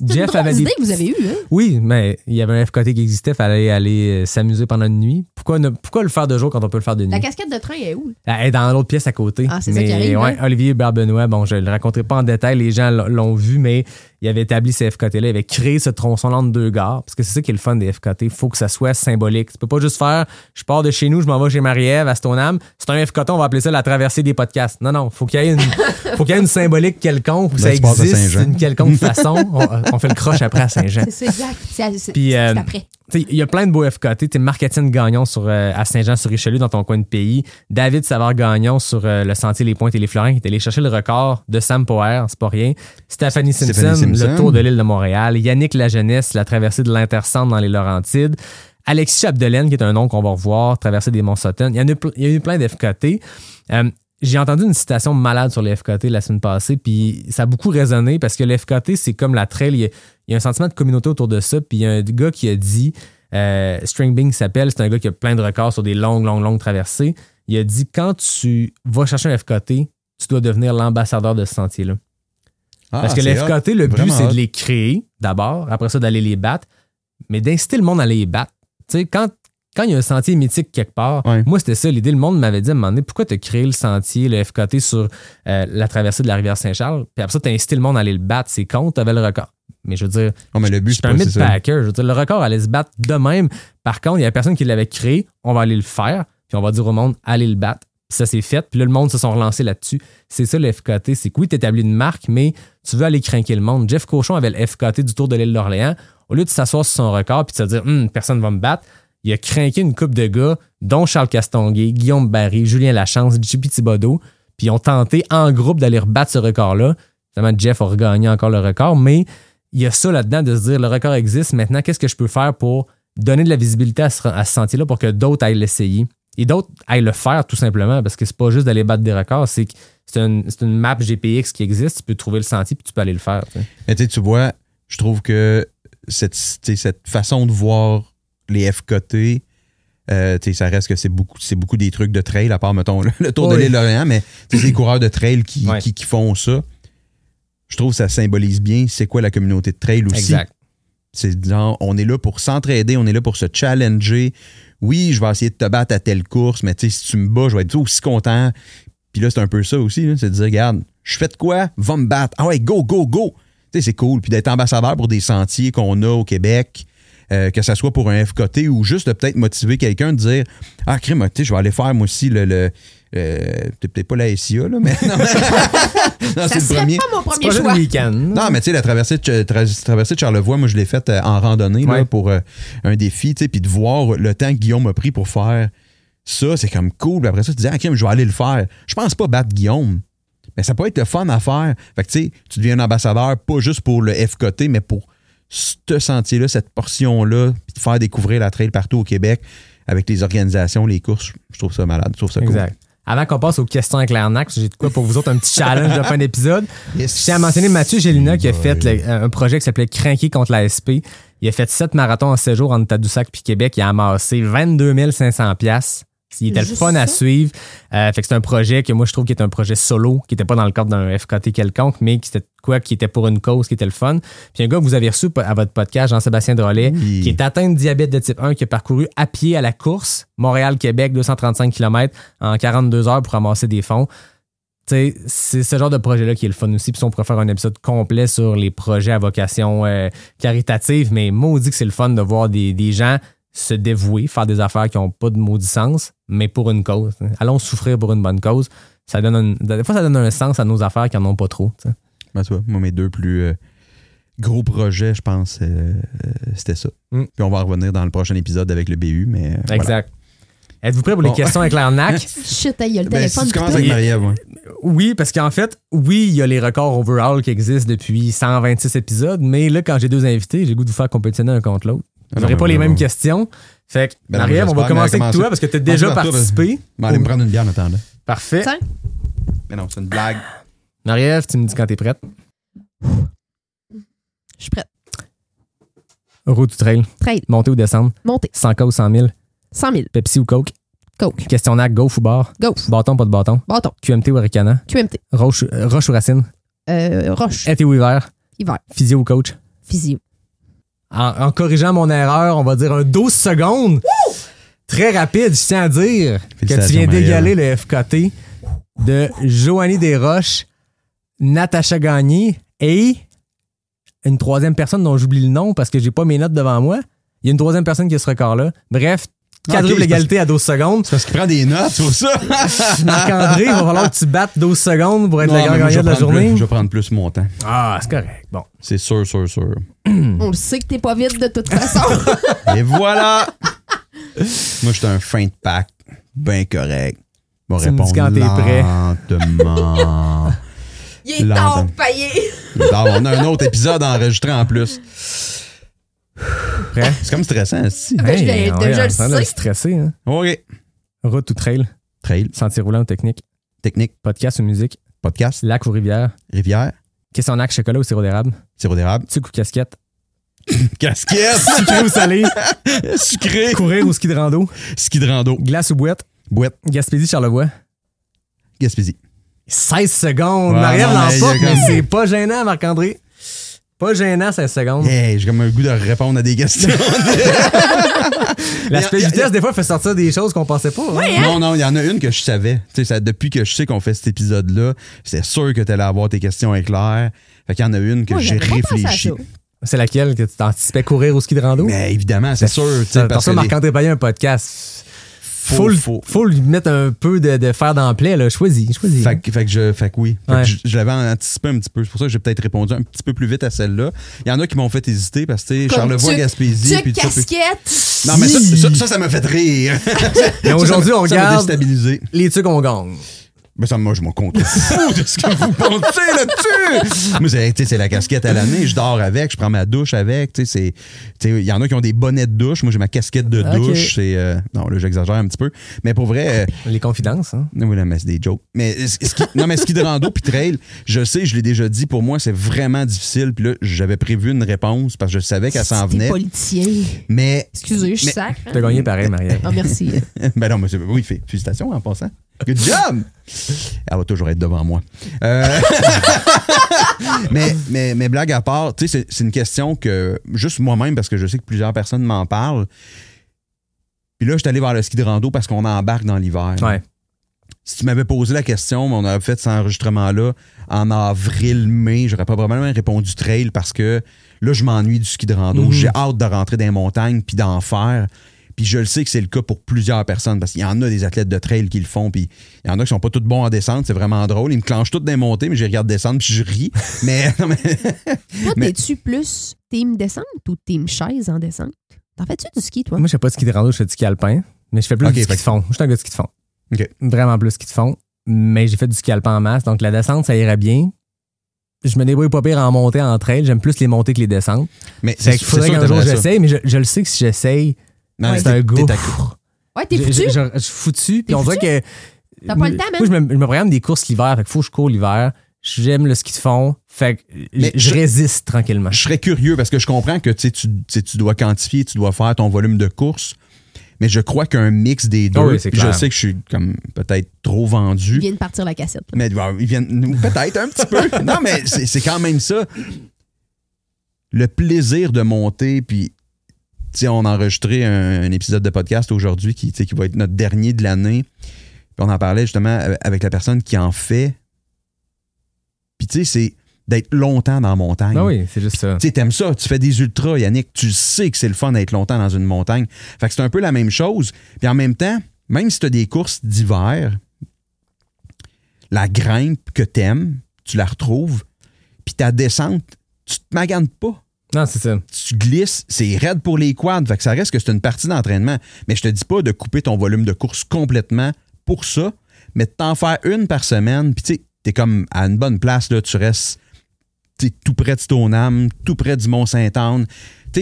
Une drôle d'idée que vous avez eue, hein? Oui, mais il y avait un FKT qui existait, fallait aller euh, s'amuser pendant une nuit. Pourquoi, ne- pourquoi le faire de jour quand on peut le faire de nuit? La casquette de train est où? Elle est dans l'autre pièce à côté. Ah, c'est ça Mais, qui arrive, ouais, hein? Olivier Barbenois, bon, je ne le raconterai pas en détail, les gens l'ont vu, mais il avait établi ce FKT-là, il avait créé ce tronçon-là entre deux gares, parce que c'est ça qui est le fun des FKT, il faut que ça soit symbolique. Tu peux pas juste faire, je pars de chez nous, je m'en vais chez Marie-Ève à Stoneham, c'est un FKT, on va appeler ça la traversée des podcasts. Non, non, faut qu'il y ait une, faut qu'il y ait une symbolique quelconque, où ça tu passes à existe Saint-Jean. d'une quelconque façon. On, on fait le croche après à Saint-Jean. C'est ça, exact. C'est c'est- Puis, c'est euh, après. Tu sais, Il y a plein de beaux FKT. Tu Marc-Étienne Gagnon sur, euh, à Saint-Jean-sur-Richelieu, dans ton coin de pays. David Savard-Gagnon sur euh, le sentier Les Pointes et les Florins, qui est allé chercher le record de Sam Power, c'est pas rien. Stéphanie Simpson, Le Tour de l'île de Montréal. Yannick Lajeunesse, la traversée de l'Intercentre dans les Laurentides. Alexis Chapdelaine, qui est un nom qu'on va revoir, traversée des a, ple- il y a eu plein d'FKT. Euh, j'ai entendu une citation malade sur les FKT la semaine passée, puis ça a beaucoup résonné parce que le FKT, c'est comme la trail. Il y, a, il y a un sentiment de communauté autour de ça. Puis il y a un gars qui a dit, euh, String Bing s'appelle, c'est un gars qui a plein de records sur des longues, longues, longues traversées. Il a dit quand tu vas chercher un FKT, tu dois devenir l'ambassadeur de ce sentier-là. Ah, Parce que c'est les hot. FKT, le but, c'est de les créer d'abord, après ça, d'aller les battre, mais d'inciter le monde à les battre. Tu sais, quand, quand il y a un sentier mythique quelque part, moi, c'était ça l'idée. Le monde m'avait dit à un moment donné, pourquoi tu as créé le sentier, le FKT sur euh, la traversée de la rivière Saint-Charles, puis après ça, tu as incité le monde à aller le battre. C'est con, tu avais le record. Mais je veux dire, Oh, mais le but, je suis un mid-packer. Je veux dire, le record allait se battre de même. Par contre, il y a personne qui l'avait créé. On va aller le faire. Puis on va dire au monde, allez le battre. Ça, c'est fait. Puis là, le monde se sont relancés là-dessus. C'est ça, le FKT. C'est que oui, tu établis une marque, mais tu veux aller craquer le monde. Jeff Cochon avait le FKT du Tour de l'île d'Orléans. Au lieu de s'asseoir sur son record puis de se dire, Hum, personne ne va me battre, il a craqué une coupe de gars, dont Charles Castonguay, Guillaume Barry, Julien Lachance, JP Thibodeau. Puis ils ont tenté en groupe d'aller rebattre ce record-là. Finalement, Jeff a regagné encore le record, mais il y a ça là-dedans de se dire le record existe. Maintenant, qu'est-ce que je peux faire pour donner de la visibilité à ce sentier-là pour que d'autres aillent l'essayer? Et d'autres aillent le faire tout simplement parce que c'est pas juste d'aller battre des records, c'est que c'est une, une map GPX qui existe, tu peux trouver le sentier puis tu peux aller le faire. tu. Mais vois, je trouve que cette, cette façon de voir les FKT, euh, ça reste que c'est beaucoup, c'est beaucoup des trucs de trail, à part, mettons, le, le Tour de l'île d'Orléans, mais c'est les coureurs de trail qui, Ouais. qui, qui font ça. Je trouve que ça symbolise bien c'est quoi la communauté de trail aussi. Exact. C'est on est là pour s'entraider, on est là pour se challenger. Oui, je vais essayer de te battre à telle course, mais si tu me bats, je vais être aussi content. Puis là, c'est un peu ça aussi, c'est de dire, regarde, je fais de quoi? Va me battre. Ah ouais, go, go, go. C'est cool. Puis d'être ambassadeur pour des sentiers qu'on a au Québec, euh, que ça soit pour un FKT ou juste de peut-être motiver quelqu'un de dire, ah, crime, je vais aller faire moi aussi le euh, peut-être pas la SIA, là, mais. Non, Non, Ça c'est le premier. pas mon premier pas juste choix. le week-end. Non, mais tu sais, la traversée de, tra- traversée de Charlevoix, moi, je l'ai faite euh, en randonnée là, pour euh, un défi, tu sais, puis de voir le temps que Guillaume a pris pour faire ça, c'est comme cool. Puis après ça, tu dis, ah, crime, je vais aller le faire. Je pense pas battre Guillaume, mais ça peut être le fun à faire. Fait que, tu sais, tu deviens un ambassadeur, pas juste pour le FKT, mais pour ce sentier-là, cette portion-là, puis de faire découvrir la trail partout au Québec avec les organisations, les courses. Je trouve ça malade, je trouve ça cool. Avant qu'on passe aux questions avec Clairnac, j'ai de quoi pour vous autres, un petit challenge de fin d'épisode. Yes. Je tiens à mentionner Mathieu Gélina qui a fait le- un projet qui s'appelait Crinquer contre la SP. Il a fait sept marathons en séjour entre Tadoussac puis Québec. Il a amassé 22 500 piastres. Il était le fun à suivre. Euh, fait que c'est un projet que moi je trouve qui est un projet solo, qui n'était pas dans le cadre d'un FKT quelconque, mais qui était quoi, qui était pour une cause, qui était le fun. Puis un gars que vous avez reçu à votre podcast, Jean-Sébastien Drolet, Oui. qui est atteint de diabète de type 1, qui a parcouru à pied à la course, Montréal-Québec, 235 km en 42 heures pour ramasser des fonds. Tu sais, c'est ce genre de projet-là qui est le fun aussi. Puis si on pourrait faire un épisode complet sur les projets à vocation euh, caritative, mais maudit que c'est le fun de voir des, des gens se dévouer, faire des affaires qui n'ont pas de maudit sens, mais pour une cause. hein. Allons souffrir pour une bonne cause. Ça donne des fois, ça donne un sens à nos affaires qui n'en ont pas trop. Ben, tu vois, moi, mes deux plus euh, gros projets, je pense, euh, euh, c'était ça. Mm. Puis on va revenir dans le prochain épisode avec le BU, mais. euh, voilà. Exact. Êtes-vous prêts pour les Bon. questions avec l'arnaque? Shit, hey, il y a le Ben, si téléphone. tu commences avec Marie-Ève, ouais. Oui, parce qu'en fait, oui, il y a les records overall qui existent depuis 126 épisodes, mais là, quand j'ai deux invités, j'ai le goût de vous faire compétitionner un contre l'autre. J'aurai non, pas les mêmes questions. Fait que, Ben Marie-Ève, on va commencer avec toi parce que tu as déjà toi, participé. Ben, allez me prendre une bière en attendant. Parfait. Tiens. Mais non, c'est une blague. Marie-Ève, tu me dis quand t'es prête. Je suis prête. Route ou trail, Trade. monter ou descendre, Montez. 100 cas ou 100 000, 100 000. Pepsi ou Coke, Coke. questionnaire golf ou bar, Go. bâton pas de bâton, Bâton. QMT ou Aricana, QMT. roche, roche ou racine, Euh, roche. été ou hiver, Hiver. physio ou coach. Physio. En, en corrigeant mon erreur, on va dire un 12 secondes. Très rapide, je tiens à dire que tu viens d'égaler le FKT de Joanie Desroches, Natacha Gagné et une troisième personne dont j'oublie le nom parce que j'ai pas mes notes devant moi. Il y a une troisième personne qui a ce record-là. Bref, quadruple Ok, c'est égalité à 12 secondes. C'est parce qu'il prend des notes sur ça. Marc-André, il va falloir que tu battes 12 secondes pour être Non, le grand gagnant de la plus- journée. je vais prendre plus mon temps. Ah, c'est correct. Bon. C'est sûr, sûr, sûr. On le sait que t'es pas vite de toute façon. Et voilà! Moi, j'étais un fin de pack, bien correct. Vais Tu me dis répondre quand t'es prêt. lentement. Il est tard payé. On a un autre épisode enregistré en plus. Prêt? C'est comme stressant, si. Ben, je le en train de sais. stresser. Hein. OK. Route ou trail, Trail, sentier roulant ou technique, technique, podcast ou musique, podcast, lac ou rivière, rivière, questionnaire chocolat ou sirop d'érable, sirop d'érable, sucre ou casquette, casquette, sucré ou salé, sucré, courir ou ski de rando, ski de rando, glace ou boîte, boîte, Gaspésie, Charlevoix? Gaspésie. 16 secondes. Ouais, non, mais il y a l'emporte, mais comme- c'est pas gênant, Marc-André. Pas gênant, 16 secondes. Hey, j'ai comme un goût de répondre à des questions. L'aspect y a- vitesse, des fois, fait sortir des choses qu'on pensait pas. hein. Non, non, il y en a une que je savais. Tu sais, ça- depuis que je sais qu'on fait cet épisode-là, c'était sûr que tu allais avoir tes questions éclaires. Fait qu'il y en a une que j'ai réfléchi. ça. C'est laquelle que tu t'anticipais courir au ski de rando? Mais évidemment, c'est sûr. tu sais, Parce parce que que les- Marc-André Payen, un podcast. Faut, Faut- le- faut- lui mettre un peu de, de fer dans le plaie, là. Choisis, choisis. Fait, que- fait que je, fait que oui. Fait que je, je l'avais anticipé un petit peu. C'est pour ça que j'ai peut-être répondu un petit peu plus vite à celle-là. Il y en a qui m'ont fait hésiter parce que, tu sais, Comme Charlevoix, Gaspésie. Puis ça, puis- casquette. Non, mais ça, ça, ça, m'a fait rire. Mais aujourd'hui, on regarde déstabilisé. les trucs qu'on gagne. Mais ça, moi, je m'en compte fou de ce que vous pensez là-dessus. Moi, c'est, c'est la casquette à l'année. Je dors avec, je prends ma douche avec. tu sais, c'est- tu sais, Il y en a qui ont des bonnets de douche. Moi, j'ai ma casquette de Ok. douche. C'est, euh, non, là, j'exagère un petit peu. Mais pour vrai, euh, Les confidences, hein? non, oui, là, mais c'est des jokes. Mais qui, non, mais ski de rando puis trail, je sais, je l'ai déjà dit, pour moi, c'est vraiment difficile. Puis là, j'avais prévu une réponse parce que je savais qu'elle s'en venait. politicien. Mais, Excusez, je suis Mais- sacre. hein? T'as gagné pareil, Marie-Ève. Ah, merci. ben non, mais c'est- oui, fé- félicitations en passant. Good job! Elle va toujours être devant moi. Euh, mais, mais, mais blague à part, tu sais, c'est- une question que, juste moi-même, parce que je sais que plusieurs personnes m'en parlent. Puis là, je suis allé vers le ski de rando parce qu'on embarque dans l'hiver. Ouais. Si tu m'avais posé la question, on avait fait cet enregistrement-là en avril, mai, j'aurais probablement répondu trail parce que là, je m'ennuie du ski de rando. Mhm. J'ai hâte de rentrer dans les montagnes puis d'en faire. Puis je le sais que c'est le cas pour plusieurs personnes parce qu'il y en a des athlètes de trail qui le font. Puis il y en a qui sont pas tous bons en descente. C'est vraiment drôle. Ils me clenchent toutes des montées, mais je les regarde descendre puis je ris. mais, non, mais- Toi, Mais- t'es-tu plus team descente ou team chaise en descente? T'en fais-tu du ski, toi? Moi, je fais pas de ski de rando, je fais du ski alpin. Mais je fais plus Ok, du ski de fond. Je suis un gars de ski de fond. OK. Vraiment plus ski de fond. Mais j'ai fait du ski alpin en masse. Donc, la descente, ça irait bien. Je me débrouille pas pire en montée, en trail. J'aime plus les montées que les descentes. mais c'est qu'il faudrait qu'un jour j'essaye, mais je, je le sais que si j'essaye, Non, c'est t'es- un à- Ouais, t'es foutu? Je, suis foutu. Puis on dirait que. T'as pas le temps. Moi, je me, je me programme des courses l'hiver. Fait qu'il faut que je cours l'hiver. J'aime le ski de fond. Fait que Mais je, je- résiste tranquillement. Je serais curieux parce que je comprends que tu, sais, tu, dois quantifier, tu dois faire ton volume de course. Mais je crois qu'un mix des deux. Ah oui, puis je sais que je suis comme peut-être trop Il vendu. vient de partir la cassette. là. Mais ils viennent peut-être un petit peu. Non, mais c'est c'est quand même ça. Le plaisir de monter, puis tu sais, on a enregistré un, un épisode de podcast aujourd'hui qui, qui va être notre dernier de l'année. Puis on en parlait justement avec la personne qui en fait. Puis tu sais, c'est d'être longtemps dans la montagne. Ben oui, c'est juste ça. Tu sais, t'aimes ça, tu fais des ultras, Yannick, tu sais que c'est le fun d'être longtemps dans une montagne. Fait que c'est un peu la même chose. Puis en même temps, même si tu as des courses d'hiver, la grimpe que t'aimes, tu la retrouves, puis ta descente, tu te maganes pas. Non, c'est ça. Tu glisses, c'est raide pour les quads, fait que ça reste que c'est une partie d'entraînement. Mais je te dis pas de couper ton volume de course complètement pour ça, mais de t'en faire une par semaine, puis tu sais, t'es comme à une bonne place, là, tu restes tout près de Stoneham, tout près du Mont-Saint-Anne,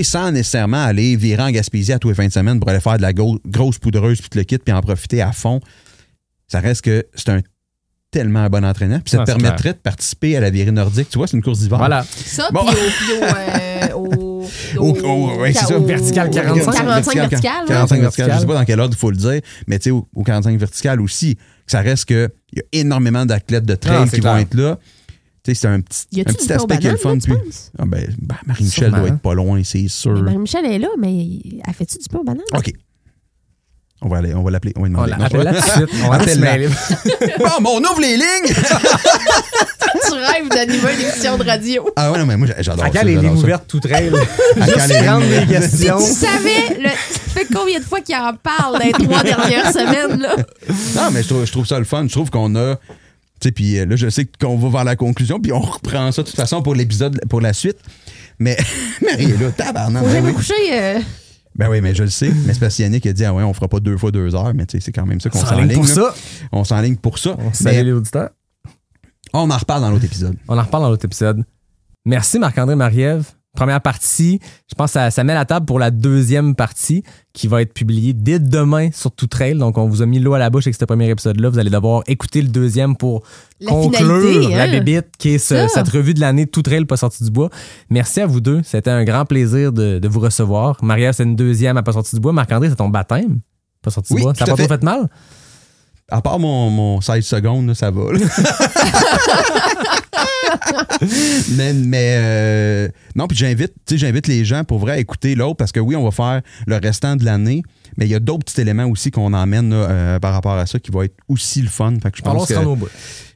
sans nécessairement aller virer en Gaspésie à tous les fins de semaine pour aller faire de la grosse poudreuse puis tout le kit puis en profiter à fond. Ça reste que c'est un tellement un bon entraînement. Puis ça Ah, te permettrait de participer à la virée nordique. Tu vois, c'est une course d'hiver. Voilà. Ça, Bon. puis au, euh, au, Au- au- ouais, c'est ça. Vertical 45. 45 vertical. ouais. 45 vertical. vertical. Je sais pas dans quel ordre il faut le dire, mais tu sais, au, au 45 vertical aussi, ça reste que il y a énormément d'athlètes de trail Ah, qui vont être là. Tu sais, c'est un petit, Y un petit aspect qui est le fun. puis-? Ah ben, ben, Marie-Michel doit être pas loin, c'est sûr. Marie-Michel est là, mais elle fait-tu du pain aux bananes? OK. On va aller, on va l'appeler. On va lui On demander. Non, l'appelle là tout de suite. On mêler. Bon, bon, on ouvre les lignes! tu rêves d'animer une émission de radio. ah ouais, non, mais moi, j'adore À ça. quand les lignes ouvertes tout trail? À quand Juste les des ouvertes? questions. Tu savais, le, ça fait combien de fois qu'il en parle dans les trois dernières semaines, là? Non, mais je trouve, je trouve ça le fun. Je trouve qu'on a. Tu sais, puis euh, là, je sais qu'on va vers la conclusion, puis on reprend ça de toute façon pour l'épisode, pour la suite. Mais Marie est là, tabarnak. Ben jamais oui. coucher. euh, Ben oui, mais je le sais. Mais c'est parce que Yannick a dit, ah ouais, on fera pas deux fois deux heures, mais tu sais, c'est quand même ça qu'on On s'enligne pour ça. On s'enligne pour ça. On salue les auditeurs. on en reparle dans l'autre épisode. On en reparle dans l'autre épisode. Merci Marc-André Marie-Ève. Première partie, je pense que ça, ça met la table pour la deuxième partie qui va être publiée dès demain sur Tout Trail. Donc, on vous a mis l'eau à la bouche avec ce premier épisode-là. Vous allez devoir écouter le deuxième pour La conclure finalité, la hein? bébite qui est ce- cette revue de l'année Tout Trail pas sorti du bois. Merci à vous deux. C'était un grand plaisir de, de vous recevoir. Marie-Ève, c'est une deuxième à pas sorti du bois. Marc-André, c'est ton baptême. Pas sorti Oui, du bois. Ça n'a pas trop fait. mal? À part mon, mon 16 secondes, ça va. mais mais euh, non, puis j'invite, j'invite les gens pour vrai à écouter l'autre parce que oui, on va faire le restant de l'année, mais il y a d'autres petits éléments aussi qu'on emmène là, euh, par rapport à ça qui vont être aussi le fun. Fait que je Alors, on pense se que rend au bout.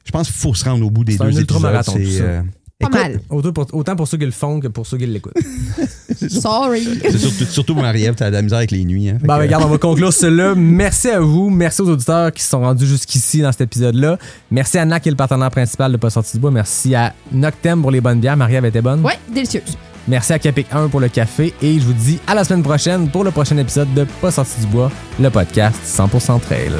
je pense qu'il faut se rendre au bout des deux épisodes. C'est, euh, Pas écoute, mal. Autant pour, autant pour ceux qui le font que pour ceux qui l'écoutent. Sorry. C'est surtout, surtout Marie-Ève, t'as de la misère avec les nuits. Hein, que, regarde, on va conclure cela. Merci à vous. Merci aux auditeurs qui se sont rendus jusqu'ici dans cet épisode-là. Merci à NAC, qui est le partenaire principal de Pas sorti du bois. Merci à Noctem pour les bonnes bières. Marie-Ève était bonne. Ouais, délicieuse. Merci à Capic 1 pour le café. Et je vous dis à la semaine prochaine pour le prochain épisode de Pas sorti du bois, le podcast 100% Trail.